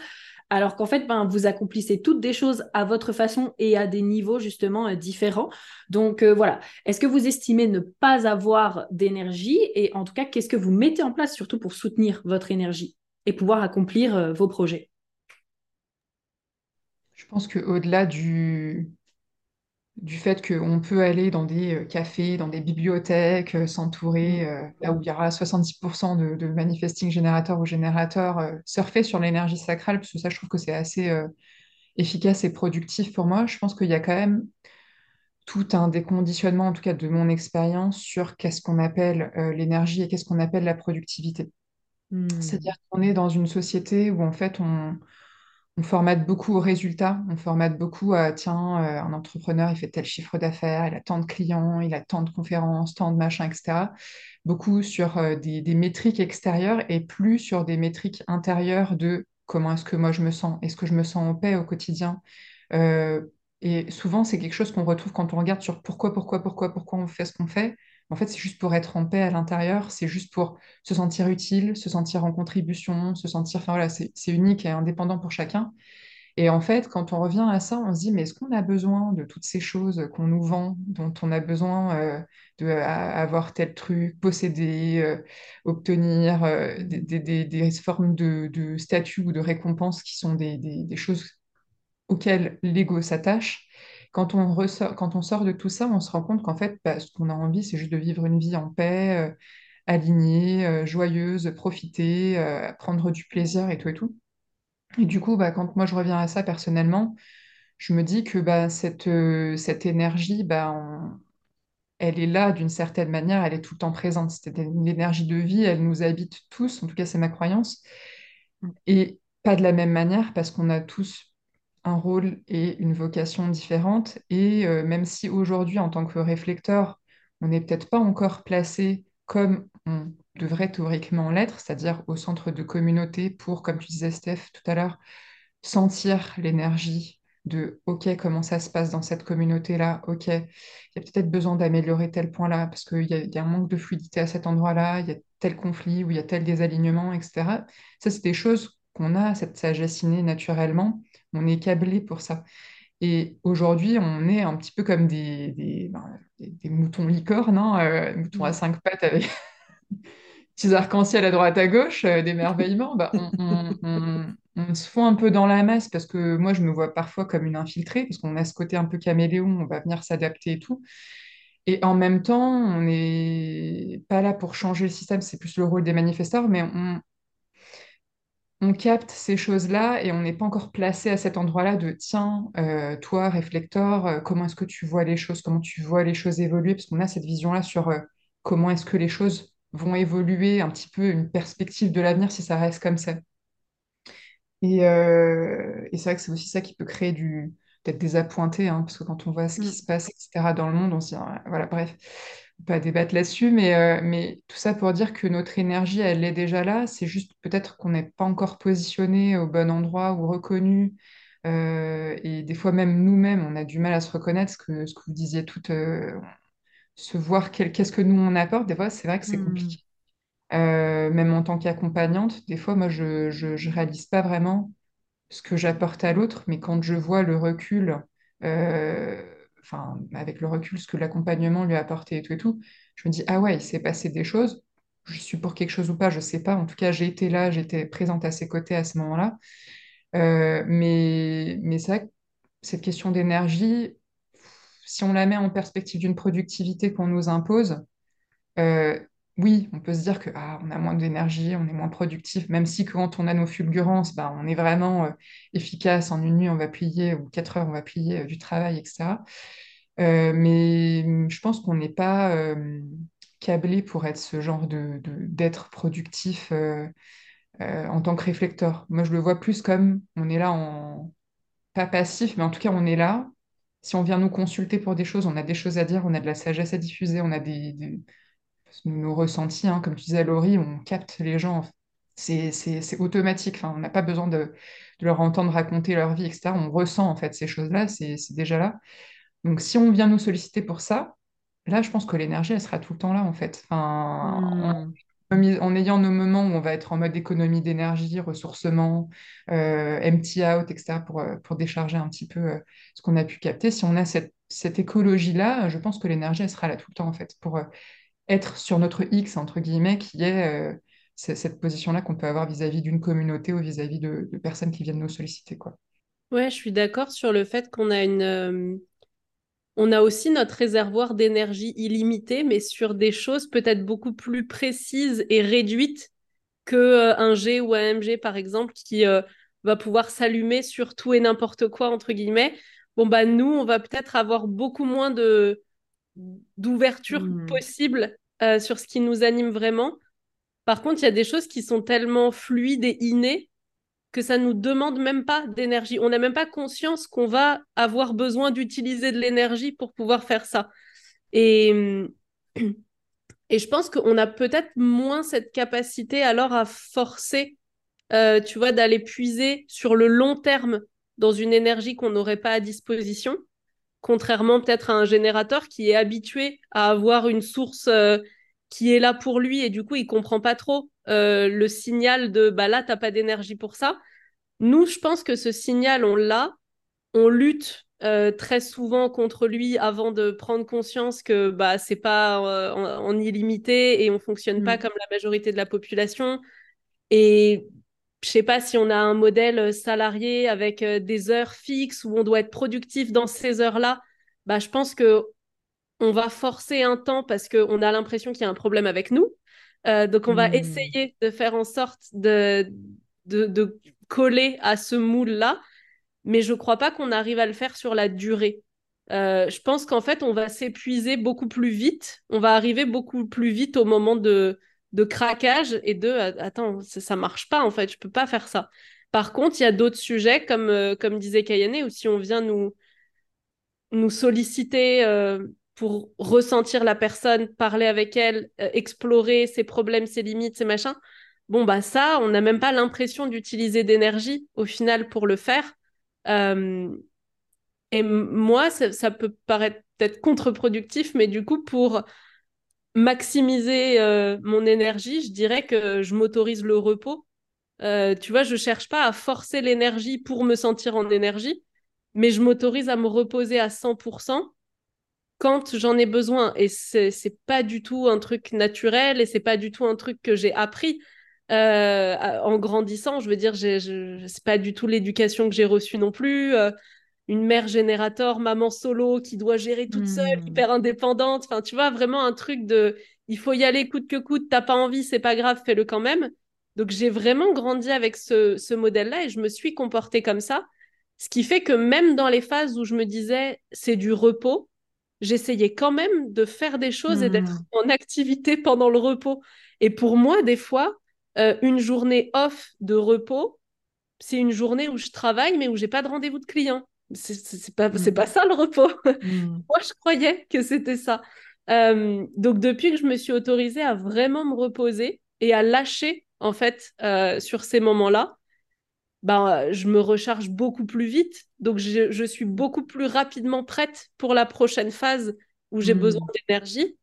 alors qu'en fait, ben, vous accomplissez toutes des choses à votre façon et à des niveaux justement euh, différents. Donc euh, voilà, est-ce que vous estimez ne pas avoir d'énergie et en tout cas, qu'est-ce que vous mettez en place surtout pour soutenir votre énergie et pouvoir accomplir euh, vos projets? Je pense qu'au-delà du, du fait qu'on peut aller dans des euh, cafés, dans des bibliothèques, euh, s'entourer, mm. euh, là où il y aura 70% de, de manifesting générateurs ou générateurs, surfer sur l'énergie sacrale, parce que ça, je trouve que c'est assez efficace et productif pour moi. Je pense qu'il y a quand même tout un déconditionnement, en tout cas de mon expérience, sur qu'est-ce qu'on appelle l'énergie et qu'est-ce qu'on appelle la productivité. Mm. C'est-à-dire qu'on est dans une société où, en fait, on on formate beaucoup aux résultats, on formate beaucoup à, tiens, euh, un entrepreneur, il fait tel chiffre d'affaires, il a tant de clients, il a tant de conférences, tant de machins, etc. Beaucoup sur euh, des, métriques extérieures et plus sur des métriques intérieures de comment est-ce que moi je me sens, est-ce que je me sens en paix au quotidien? Euh, et souvent, c'est quelque chose qu'on retrouve quand on regarde sur pourquoi, pourquoi, pourquoi, pourquoi on fait ce qu'on fait. En fait, c'est juste pour être en paix à l'intérieur, c'est juste pour se sentir utile, se sentir en contribution, se sentir. Enfin voilà, c'est unique et indépendant pour chacun. Et en fait, quand on revient à ça, on se dit, mais est-ce qu'on a besoin de toutes ces choses qu'on nous vend, dont on a besoin euh, de avoir tel truc, posséder, euh, obtenir euh, des, formes de, de, statut ou de récompense qui sont des, choses auxquelles l'ego s'attache? Quand on, ressort, quand on sort de tout ça, on se rend compte qu'en fait, bah, ce qu'on a envie, c'est juste de vivre une vie en paix, euh, alignée, euh, joyeuse, profiter, euh, prendre du plaisir et tout et tout. Et du coup, bah, quand moi je reviens à ça personnellement, je me dis que bah, cette, cette énergie, bah, elle est là d'une certaine manière, elle est tout le temps présente. C'est une énergie de vie, elle nous habite tous, en tout cas c'est ma croyance. Et pas de la même manière parce qu'on a tous un rôle et une vocation différente. Et euh, même si aujourd'hui, en tant que réflecteur, on n'est peut-être pas encore placé comme on devrait théoriquement l'être, c'est-à-dire au centre de communauté pour, comme tu disais Steph tout à l'heure, sentir l'énergie de OK, comment ça se passe dans cette communauté-là, OK, il y a peut-être besoin d'améliorer tel point-là, parce qu'il y, y, a un manque de fluidité à cet endroit-là, il y a tel conflit ou il y a tel désalignement, etc. Ça, c'est des choses qu'on a, cette sagesse innée naturellement, on est câblé pour ça. Et aujourd'hui, on est un petit peu comme des, des, ben, moutons licornes, hein, euh, moutons à cinq pattes avec petits arcs-en-ciel à droite à gauche, euh, d'émerveillement. Bah, on, on, se fond un peu dans la masse parce que moi, je me vois parfois comme une infiltrée parce qu'on a ce côté un peu caméléon, on va venir s'adapter et tout. Et en même temps, on n'est pas là pour changer le système, c'est plus le rôle des manifestants, mais on, on capte ces choses-là et on n'est pas encore placé à cet endroit-là de tiens, euh, toi, réflecteur, euh, comment est-ce que tu vois les choses, comment tu vois les choses évoluer, parce qu'on a cette vision-là sur euh, comment est-ce que les choses vont évoluer, un petit peu une perspective de l'avenir si ça reste comme ça. Et, et c'est vrai que c'est aussi ça qui peut créer du peut-être des appointés, hein, parce que quand on voit ce qui mm. se passe, etc., dans le monde, on se dit, ah, voilà, bref pas débattre là-dessus, mais, euh, mais tout ça pour dire que notre énergie, elle est déjà là. C'est juste peut-être qu'on n'est pas encore positionné au bon endroit ou reconnu. Euh, et des fois, même nous-mêmes, on a du mal à se reconnaître, ce que, ce que vous disiez tout, euh, se voir qu'est-ce que nous on apporte. Des fois, c'est vrai que c'est hmm. compliqué. même en tant qu'accompagnante, des fois, moi, je ne réalise pas vraiment ce que j'apporte à l'autre, mais quand je vois le recul enfin, avec le recul, ce que l'accompagnement lui a apporté et tout et tout, je me dis, ah ouais, il s'est passé des choses, je suis pour quelque chose ou pas, je sais pas. En tout cas, j'ai été là, j'étais présente à ses côtés à ce moment-là. Euh, mais mais que cette question d'énergie, si on la met en perspective d'une productivité qu'on nous impose, euh, oui, on peut se dire que ah, on a moins d'énergie, on est moins productif, même si quand on a nos fulgurances, bah, on est vraiment euh, efficace. En une nuit, on va plier, ou quatre heures, on va plier du travail, etc. Euh, mais je pense qu'on n'est pas euh, câblé pour être ce genre de, d'être productif euh, en tant que réflecteur. Moi, je le vois plus comme on est là en pas passif, mais en tout cas, on est là. Si on vient nous consulter pour des choses, on a des choses à dire, on a de la sagesse à diffuser, on a des, nos ressentis, hein. comme tu disais, Laurie, on capte les gens. C'est, automatique. Enfin, on n'a pas besoin de, de, leur entendre raconter leur vie, etc. On ressent en fait ces choses-là, c'est, déjà là. Donc, si on vient nous solliciter pour ça, là, je pense que l'énergie, elle sera tout le temps là, en fait. Enfin, hmm. en, ayant nos moments où on va être en mode économie d'énergie, ressourcement, euh, empty out, etc., pour, euh, pour décharger un petit peu euh, ce qu'on a pu capter, si on a cette, cette écologie-là, je pense que l'énergie, elle sera là tout le temps, en fait, pour être sur notre X, entre guillemets, qui est cette position-là qu'on peut avoir vis-à-vis d'une communauté ou vis-à-vis de, personnes qui viennent nous solliciter, quoi. Ouais, je suis d'accord sur le fait qu'on a une on a aussi notre réservoir d'énergie illimité, mais sur des choses peut-être beaucoup plus précises et réduites que euh, un G ou un MG, par exemple, qui euh, va pouvoir s'allumer sur tout et n'importe quoi, entre guillemets. Bon, bah, nous, on va peut-être avoir beaucoup moins de d'ouverture hmm. possible euh, sur ce qui nous anime vraiment. Par contre, il y a des choses qui sont tellement fluides et innées que ça nous demande même pas d'énergie. On n'a même pas conscience qu'on va avoir besoin d'utiliser de l'énergie pour pouvoir faire ça. Et, et je pense qu'on a peut-être moins cette capacité alors à forcer, euh, tu vois, d'aller puiser sur le long terme dans une énergie qu'on n'aurait pas à disposition, contrairement peut-être à un générateur qui est habitué à avoir une source euh, qui est là pour lui et du coup il comprend pas trop euh, le signal de bah là t'as pas d'énergie pour ça. Nous, je pense que ce signal on l'a, on lutte euh, très souvent contre lui avant de prendre conscience que bah c'est pas en, illimité et on fonctionne pas mm. comme la majorité de la population. Et je sais pas si on a un modèle salarié avec des heures fixes où on doit être productif dans ces heures-là. Bah, je pense que on va forcer un temps parce qu'on a l'impression qu'il y a un problème avec nous. Euh, donc, on va hmm. essayer de faire en sorte de, de, coller à ce moule-là, mais je ne crois pas qu'on arrive à le faire sur la durée. je pense qu'en fait, on va s'épuiser beaucoup plus vite. On va arriver beaucoup plus vite au moment de, de craquage et de attends, ça, ça marche pas en fait, je peux pas faire ça. Par contre, il y a d'autres sujets, comme, comme disait Kayane, où si on vient nous, nous solliciter pour ressentir la personne, parler avec elle, euh, explorer ses problèmes, ses limites, ses machins. Bon, bah ça, on n'a même pas l'impression d'utiliser d'énergie au final pour le faire. Euh, et moi, ça, peut paraître peut-être contre-productif, mais du coup, pour maximiser euh, mon énergie, je dirais que je m'autorise le repos. tu vois, je cherche pas à forcer l'énergie pour me sentir en énergie, mais je m'autorise à me reposer à 100% quand j'en ai besoin. Et c'est, c'est pas du tout un truc naturel et c'est pas du tout un truc que j'ai appris euh, en grandissant. Je veux dire, j'ai, je, c'est pas du tout l'éducation que j'ai reçue non plus. Une mère générateur, maman solo qui doit gérer toute seule, hmm. hyper indépendante. Enfin, tu vois, vraiment un truc de il faut y aller coûte que coûte, t'as pas envie, c'est pas grave, fais-le quand même. Donc j'ai vraiment grandi avec ce, ce modèle-là et je me suis comportée comme ça. Ce qui fait que même dans les phases où je me disais c'est du repos, j'essayais quand même de faire des choses et d'être hmm. en activité pendant le repos. Et pour moi, des fois, euh, une journée off de repos, c'est une journée où je travaille, mais où j'ai pas de rendez-vous de clients. C'est pas, hmm. pas ça le repos. Hmm. moi, je croyais que c'était ça. Euh, donc, depuis que je me suis autorisée à vraiment me reposer et à lâcher, en fait, euh, sur ces moments-là, ben, je me recharge beaucoup plus vite. Donc, je, suis beaucoup plus rapidement prête pour la prochaine phase où j'ai besoin hmm. d'énergie.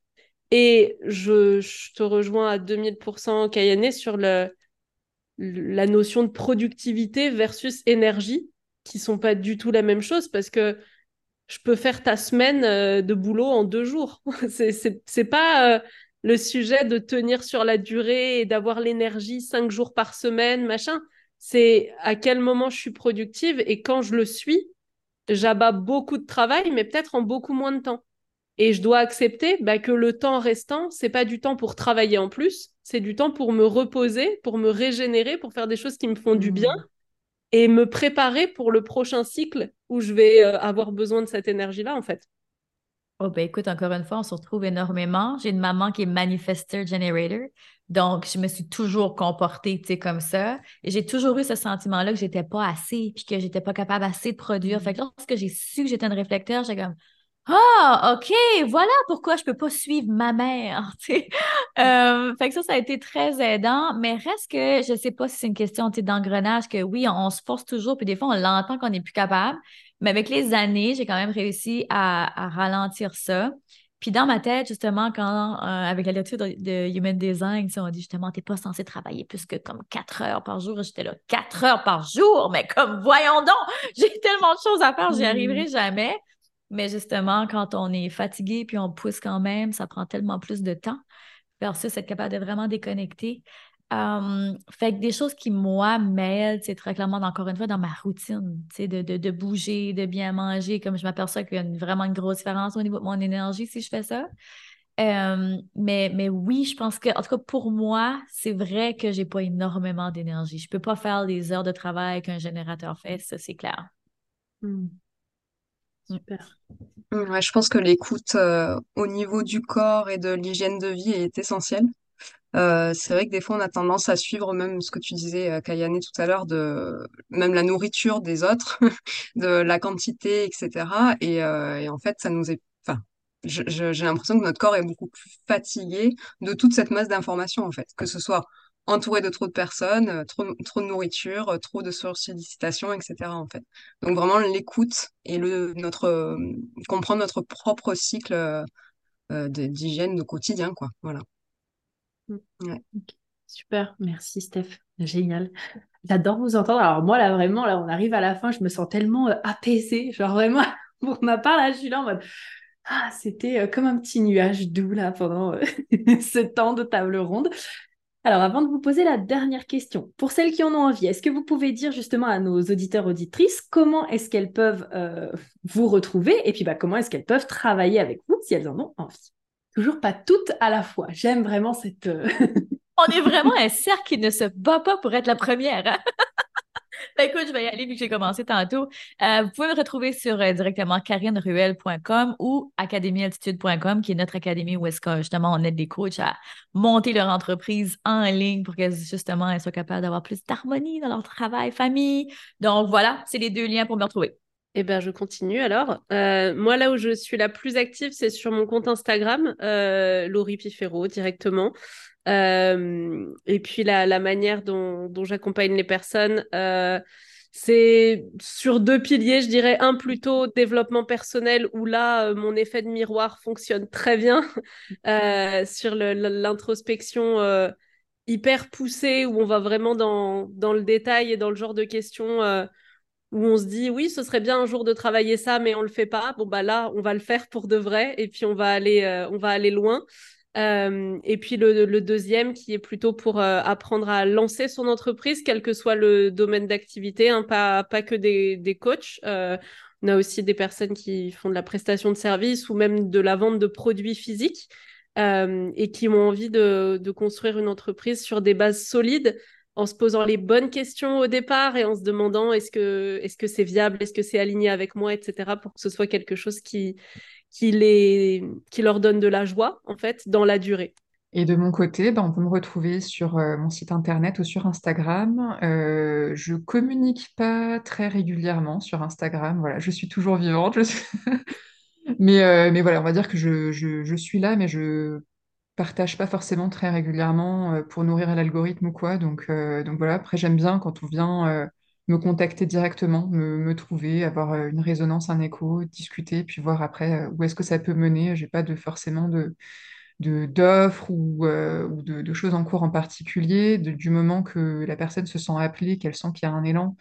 Et je, te rejoins à 2000% Kayane sur le, la notion de productivité versus énergie, qui sont pas du tout la même chose parce que je peux faire ta semaine euh, de boulot en deux jours. c'est pas euh, le sujet de tenir sur la durée et d'avoir l'énergie cinq jours par semaine, machin c'est à quel moment je suis productive et quand je le suis, j'abats beaucoup de travail, mais peut-être en beaucoup moins de temps. Et je dois accepter bah, que le temps restant, c'est pas du temps pour travailler en plus, c'est du temps pour me reposer, pour me régénérer, pour faire des choses qui me font du bien mmh. Et me préparer pour le prochain cycle où je vais euh, avoir besoin de cette énergie-là, en fait. Oh, ben écoute, encore une fois, on se retrouve énormément. J'ai une maman qui est manifester generator. Donc, je me suis toujours comportée, tu sais, comme ça. Et j'ai toujours eu ce sentiment-là que j'étais pas assez, puis que j'étais pas capable assez de produire. Fait que mm. lorsque j'ai su que j'étais un réflecteur, j'ai comme ah, OK, voilà pourquoi je peux pas suivre ma mère. euh, fait que ça, ça a été très aidant, mais reste que je sais pas si c'est une question d'engrenage, que oui, on, se force toujours, puis des fois, on l'entend qu'on n'est plus capable. Mais avec les années, j'ai quand même réussi à, à ralentir ça. Puis dans ma tête, justement, quand, euh, avec la lecture de, Human Design, on dit justement, tu n'es pas censé travailler plus que comme quatre heures par jour. J'étais là, quatre heures par jour, mais comme, voyons donc, j'ai tellement de choses à faire, j'y arriverai mm. jamais. Mais justement, quand on est fatigué puis on pousse quand même, ça prend tellement plus de temps versus être capable de vraiment déconnecter fait que des choses qui, moi, m'aident, c'est très clairement, encore une fois, dans ma routine, de, de, de, bouger, de bien manger, comme je m'aperçois qu'il y a vraiment une grosse différence au niveau de mon énergie si je fais ça. mais, mais oui, je pense que, en tout cas, pour moi, c'est vrai que j'ai pas énormément d'énergie. Je peux pas faire les heures de travail qu'un générateur fait, ça, c'est clair. Mmh. Ouais, je pense que l'écoute euh, au niveau du corps et de l'hygiène de vie est essentielle. Euh, c'est vrai que des fois, on a tendance à suivre même ce que tu disais, euh, Kayane, tout à l'heure, de même la nourriture des autres, de la quantité, etc. Et, et en fait, ça nous est... Enfin, j'ai l'impression que notre corps est beaucoup plus fatigué de toute cette masse d'informations, en fait. Que ce soit entouré de trop de personnes, euh, trop, trop de nourriture, euh, trop de sollicitations, etc. en fait. Donc vraiment l'écoute et le notre comprendre notre propre cycle euh, d'hygiène de quotidien, quoi. Voilà. Mm. Super, merci Steph, génial. J'adore vous entendre. Alors moi là vraiment, là on arrive à la fin, je me sens tellement euh, apaisée, genre vraiment pour ma part là, je suis là en mode ah c'était euh, comme un petit nuage doux là pendant euh, ce temps de table ronde. Alors avant de vous poser la dernière question, pour celles qui en ont envie, est-ce que vous pouvez dire justement à nos auditeurs auditrices comment est-ce qu'elles peuvent vous retrouver et puis bah, comment est-ce qu'elles peuvent travailler avec vous si elles en ont envie? Toujours pas toutes à la fois. J'aime vraiment cette. Euh, On est vraiment un cercle qui ne se bat pas pour être la première. Hein? Ben, écoute, je vais y aller vu que j'ai commencé tantôt. Euh, vous pouvez me retrouver sur euh, directement karineruel.com ou academyaltitude.com, qui est notre académie où est-ce que justement on aide des coachs à monter leur entreprise en ligne pour qu'elles justement elles soient capables d'avoir plus d'harmonie dans leur travail, famille. Donc voilà, c'est les deux liens pour me retrouver. Eh bien, je continue alors. Euh, moi, là où je suis la plus active, c'est sur mon compte Instagram, Laurie Pifero, directement. Euh, et puis la, manière dont, dont j'accompagne les personnes, euh, c'est sur deux piliers, je dirais. Un plutôt développement personnel, où là, euh, mon effet de miroir fonctionne très bien sur l'introspection hyper poussée, où on va vraiment dans, dans le détail et dans le genre de questions où on se dit oui, ce serait bien un jour de travailler ça, mais on le fait pas. Bon bah là, on va le faire pour de vrai, et puis on va aller, on va aller loin. Euh, et puis le, deuxième qui est plutôt pour euh, apprendre à lancer son entreprise, quel que soit le domaine d'activité, hein, pas, pas que des, des coachs. Euh, on a aussi des personnes qui font de la prestation de services ou même de la vente de produits physiques et qui ont envie de, de, construire une entreprise sur des bases solides en se posant les bonnes questions au départ et en se demandant est-ce que est-ce que c'est viable, est-ce que c'est aligné avec moi, etc. pour que ce soit quelque chose qui, qui, les, leur donne de la joie, en fait, dans la durée. Et de mon côté, ben, on peut me retrouver sur euh, mon site internet ou sur Instagram. Euh, je communique pas très régulièrement sur Instagram. Voilà, je suis toujours vivante. mais, euh, mais voilà, on va dire que je, je, je, suis là, mais je partage pas forcément très régulièrement euh, pour nourrir l'algorithme ou quoi. Donc, donc voilà, après, j'aime bien quand on vient me contacter directement, me, trouver, avoir euh, une résonance, un écho, discuter, puis voir après euh, où est-ce que ça peut mener. J'ai pas de, forcément de, d'offres ou, euh, de, choses en cours en particulier, du moment que la personne se sent appelée, qu'elle sent qu'il y a un élan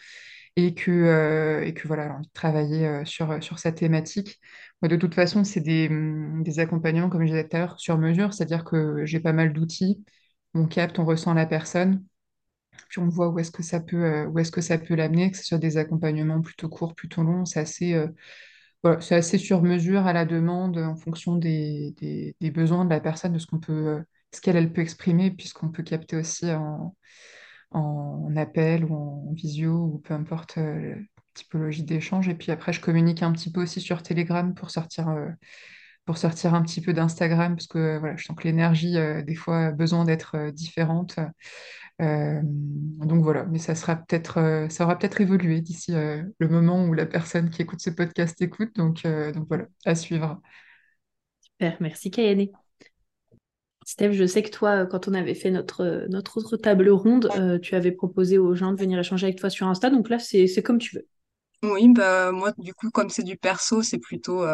et que, voilà, a envie de travailler sur, sur cette thématique. De toute façon, c'est des, hum, des accompagnements, comme je disais tout à l'heure, sur mesure, c'est-à-dire que j'ai pas mal d'outils, on capte, on ressent la personne, puis on voit où est-ce que ça peut, euh, où est-ce l'amener, que ce soit des accompagnements plutôt courts, plutôt longs. C'est assez, euh, sur mesure à la demande en fonction des, besoins de la personne, de ce qu'on peut, euh, ce qu'elle elle peut exprimer, puisqu'on peut capter aussi en, appel ou en visio ou peu importe la typologie d'échange. Et puis après, je communique un petit peu aussi sur Telegram pour sortir pour sortir un petit peu d'Instagram, parce que voilà, je sens que l'énergie, des fois, a besoin d'être différente. Euh, donc voilà, mais ça sera peut-être, euh, ça aura peut-être évolué d'ici euh, le moment où la personne qui écoute ce podcast écoute. Donc, donc voilà, à suivre. Super, merci Kayane. Steph, je sais que toi, quand on avait fait notre, notre autre table ronde, tu avais proposé aux gens de venir échanger avec toi sur Insta. Donc là, c'est comme tu veux. Oui, bah moi, du coup, comme c'est du perso, c'est plutôt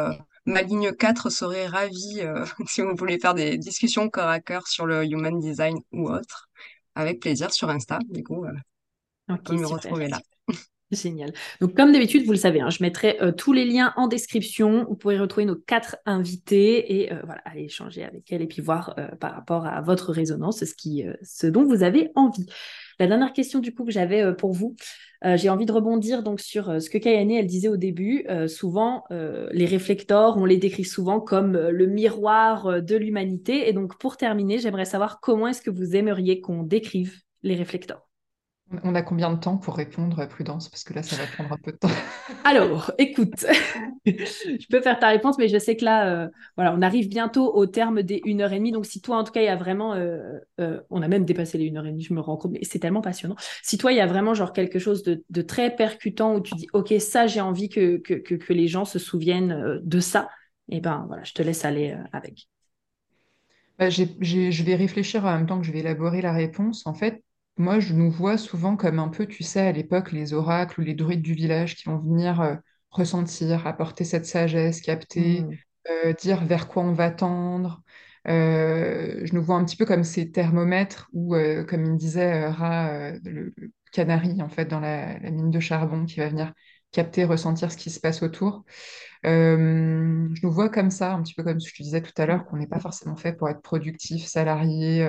ma ligne 4 serait ravie si vous voulez faire des discussions corps à corps sur le human design ou autre avec plaisir sur Insta. Du coup, euh, peut me retrouver là. Génial. Donc, comme d'habitude, vous le savez, hein, je mettrai euh, tous les liens en description. Vous pourrez retrouver nos quatre invités et euh, voilà, aller échanger avec elles et puis voir par rapport à votre résonance ce, qui, ce dont vous avez envie. La dernière question du coup que j'avais pour vous, j'ai envie de rebondir donc sur ce que Kayane elle disait au début. souvent, les réflecteurs, on les décrit souvent comme le miroir de l'humanité. Et donc, pour terminer, j'aimerais savoir comment est-ce que vous aimeriez qu'on décrive les réflecteurs? On a combien de temps pour répondre, Prudence? Parce que là, ça va prendre un peu de temps. Alors, écoute, je peux faire ta réponse, mais je sais que là, euh, voilà, on arrive bientôt au terme des 1h30. Donc, si toi, en tout cas, il y a vraiment. Euh, euh, on a même dépassé les 1h30, je me rends compte, mais c'est tellement passionnant. Si toi, il y a vraiment genre quelque chose de, très percutant où tu dis, OK, ça, j'ai envie que, que, les gens se souviennent de ça, et eh ben voilà, je te laisse aller avec. Bah, je vais réfléchir en même temps que je vais élaborer la réponse. En fait, moi, je nous vois souvent comme un peu, tu sais, à l'époque, les oracles ou les druides du village qui vont venir euh, ressentir, apporter cette sagesse, capter, mm. euh, dire vers quoi on va tendre. Euh, je nous vois un petit peu comme ces thermomètres ou, comme il me disait Ra, le, canari, en fait, dans la, mine de charbon qui va venir capter, ressentir ce qui se passe autour. je nous vois comme ça, un petit peu comme ce que je te disais tout à l'heure, qu'on n'est pas forcément fait pour être productif, salarié,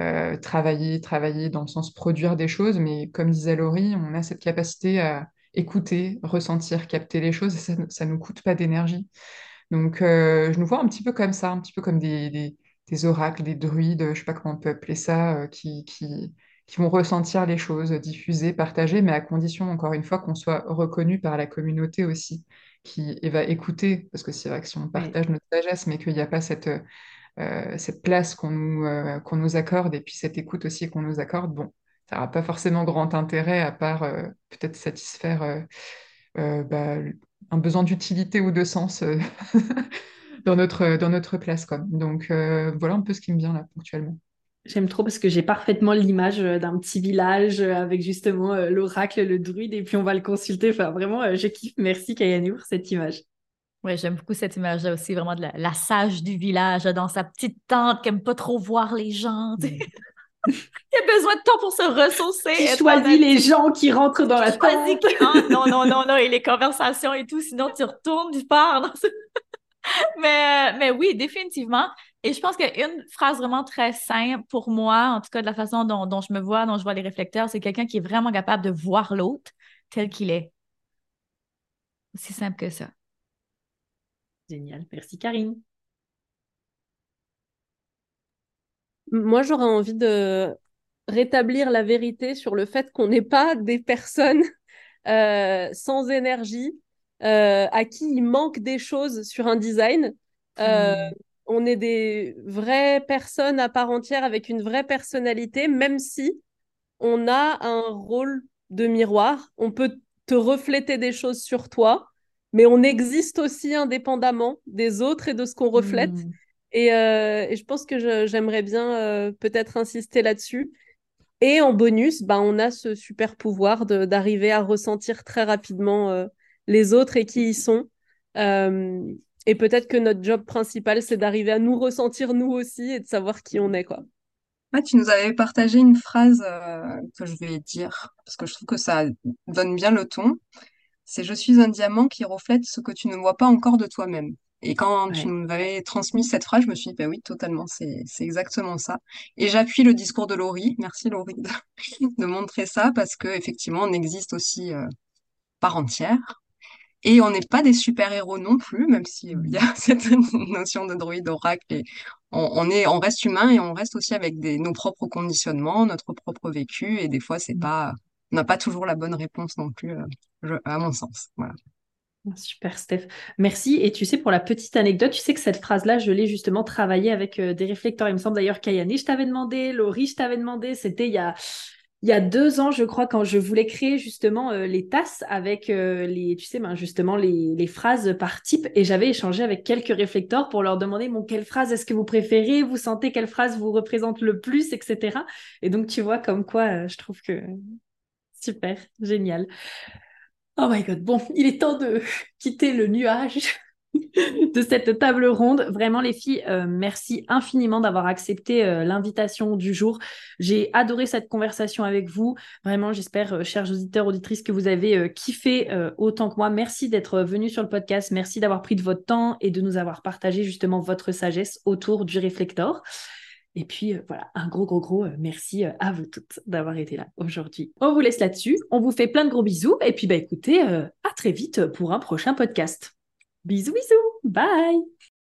euh, travailler, travailler dans le sens produire des choses, mais comme disait Laurie, on a cette capacité à écouter, ressentir, capter les choses, et ça ne nous coûte pas d'énergie. Donc, euh, je nous vois un petit peu comme ça, un petit peu comme des, des, oracles, des druides, je ne sais pas comment on peut appeler ça, euh, qui, qui, qui vont ressentir les choses, diffuser, partager, mais à condition, encore une fois, qu'on soit reconnu par la communauté aussi, qui va écouter, parce que c'est vrai que si on partage notre sagesse, mais qu'il n'y a pas cette, cette place qu'on nous, euh, qu'on nous accorde, et puis cette écoute aussi qu'on nous accorde, bon, ça n'aura pas forcément grand intérêt à part euh, peut-être satisfaire bah, un besoin d'utilité ou de sens dans, notre, dans notre place. Quoi. Donc voilà un peu ce qui me vient là ponctuellement. J'aime trop parce que j'ai parfaitement l'image euh, d'un petit village euh, avec justement euh, l'oracle, le druide, et puis on va le consulter. Enfin, vraiment, je kiffe. Merci Kayani pour cette image. Oui, j'aime beaucoup cette image-là aussi, vraiment de la, sage du village dans sa petite tente qui n'aime pas trop voir les gens. Il a besoin de temps pour se ressourcer. Qui choisit les gens qui rentrent dans la tente. non, non, non, non, et les conversations et tout, sinon tu retournes, tu pars. mais, mais oui, définitivement. Et je pense qu'une phrase vraiment très simple pour moi, en tout cas de la façon dont, je me vois, dont je vois les réflecteurs, c'est quelqu'un qui est vraiment capable de voir l'autre tel qu'il est. Aussi simple que ça. Génial. Merci, Karine. Moi, j'aurais envie de rétablir la vérité sur le fait qu'on n'est pas des personnes euh, sans énergie, euh, à qui il manque des choses sur un design. Euh, hmm on est des vraies personnes à part entière avec une vraie personnalité, même si on a un rôle de miroir. On peut te refléter des choses sur toi, mais on existe aussi indépendamment des autres et de ce qu'on reflète. Hmm. Euh, et, je pense que j'aimerais bien euh, peut-être insister là-dessus. Et en bonus, bah, on a ce super pouvoir d'arriver à ressentir très rapidement euh, les autres et qui ils sont. Et peut-être que notre job principal, c'est d'arriver à nous ressentir nous aussi et de savoir qui on est, quoi. tu nous avais partagé une phrase que je vais dire, parce que je trouve que ça donne bien le ton. C'est Je suis un diamant qui reflète ce que tu ne vois pas encore de toi-même. Et quand tu nous avais transmis cette phrase, je me suis dit, ben oui, totalement, c'est exactement ça. Et j'appuie le discours de Laurie. Merci Laurie de, montrer ça, parce que effectivement, on existe aussi euh, par entière. Et on n'est pas des super-héros non plus, même s'il euh, y a cette notion de droïde oracle. Et on, est, on reste humain et on reste aussi avec des, nos propres conditionnements, notre propre vécu. Et des fois, c'est mm. pas, on n'a pas toujours la bonne réponse non plus, euh, à mon sens. Voilà. Super, Steph. Merci. Et tu sais, pour la petite anecdote, tu sais que cette phrase-là, je l'ai justement travaillée avec euh, des réflecteurs. Il me semble d'ailleurs qu'Ayane, je t'avais demandé, Laurie, je t'avais demandé. C'était il y a il y a deux ans, je crois, quand je voulais créer justement euh, les tasses avec les, tu sais, ben, justement les, phrases par type, et j'avais échangé avec quelques réflecteurs pour leur demander, quelle phrase est-ce que vous préférez, vous sentez quelle phrase vous représente le plus, etc. Et donc, tu vois, comme quoi, je trouve que super, génial. Oh my god, bon, il est temps de quitter le nuage. de cette table ronde. Vraiment, les filles, euh, merci infiniment d'avoir accepté euh, l'invitation du jour. J'ai adoré cette conversation avec vous. Vraiment, j'espère, euh, chers auditeurs, auditrices, que vous avez kiffé autant que moi. Merci d'être venus sur le podcast. Merci d'avoir pris de votre temps et de nous avoir partagé justement votre sagesse autour du réflecteur. Et puis voilà, un gros, gros, gros merci à vous toutes d'avoir été là aujourd'hui. On vous laisse là-dessus. On vous fait plein de gros bisous. Et puis, bah, écoutez, à très vite pour un prochain podcast. Bisous, bisous. Bye.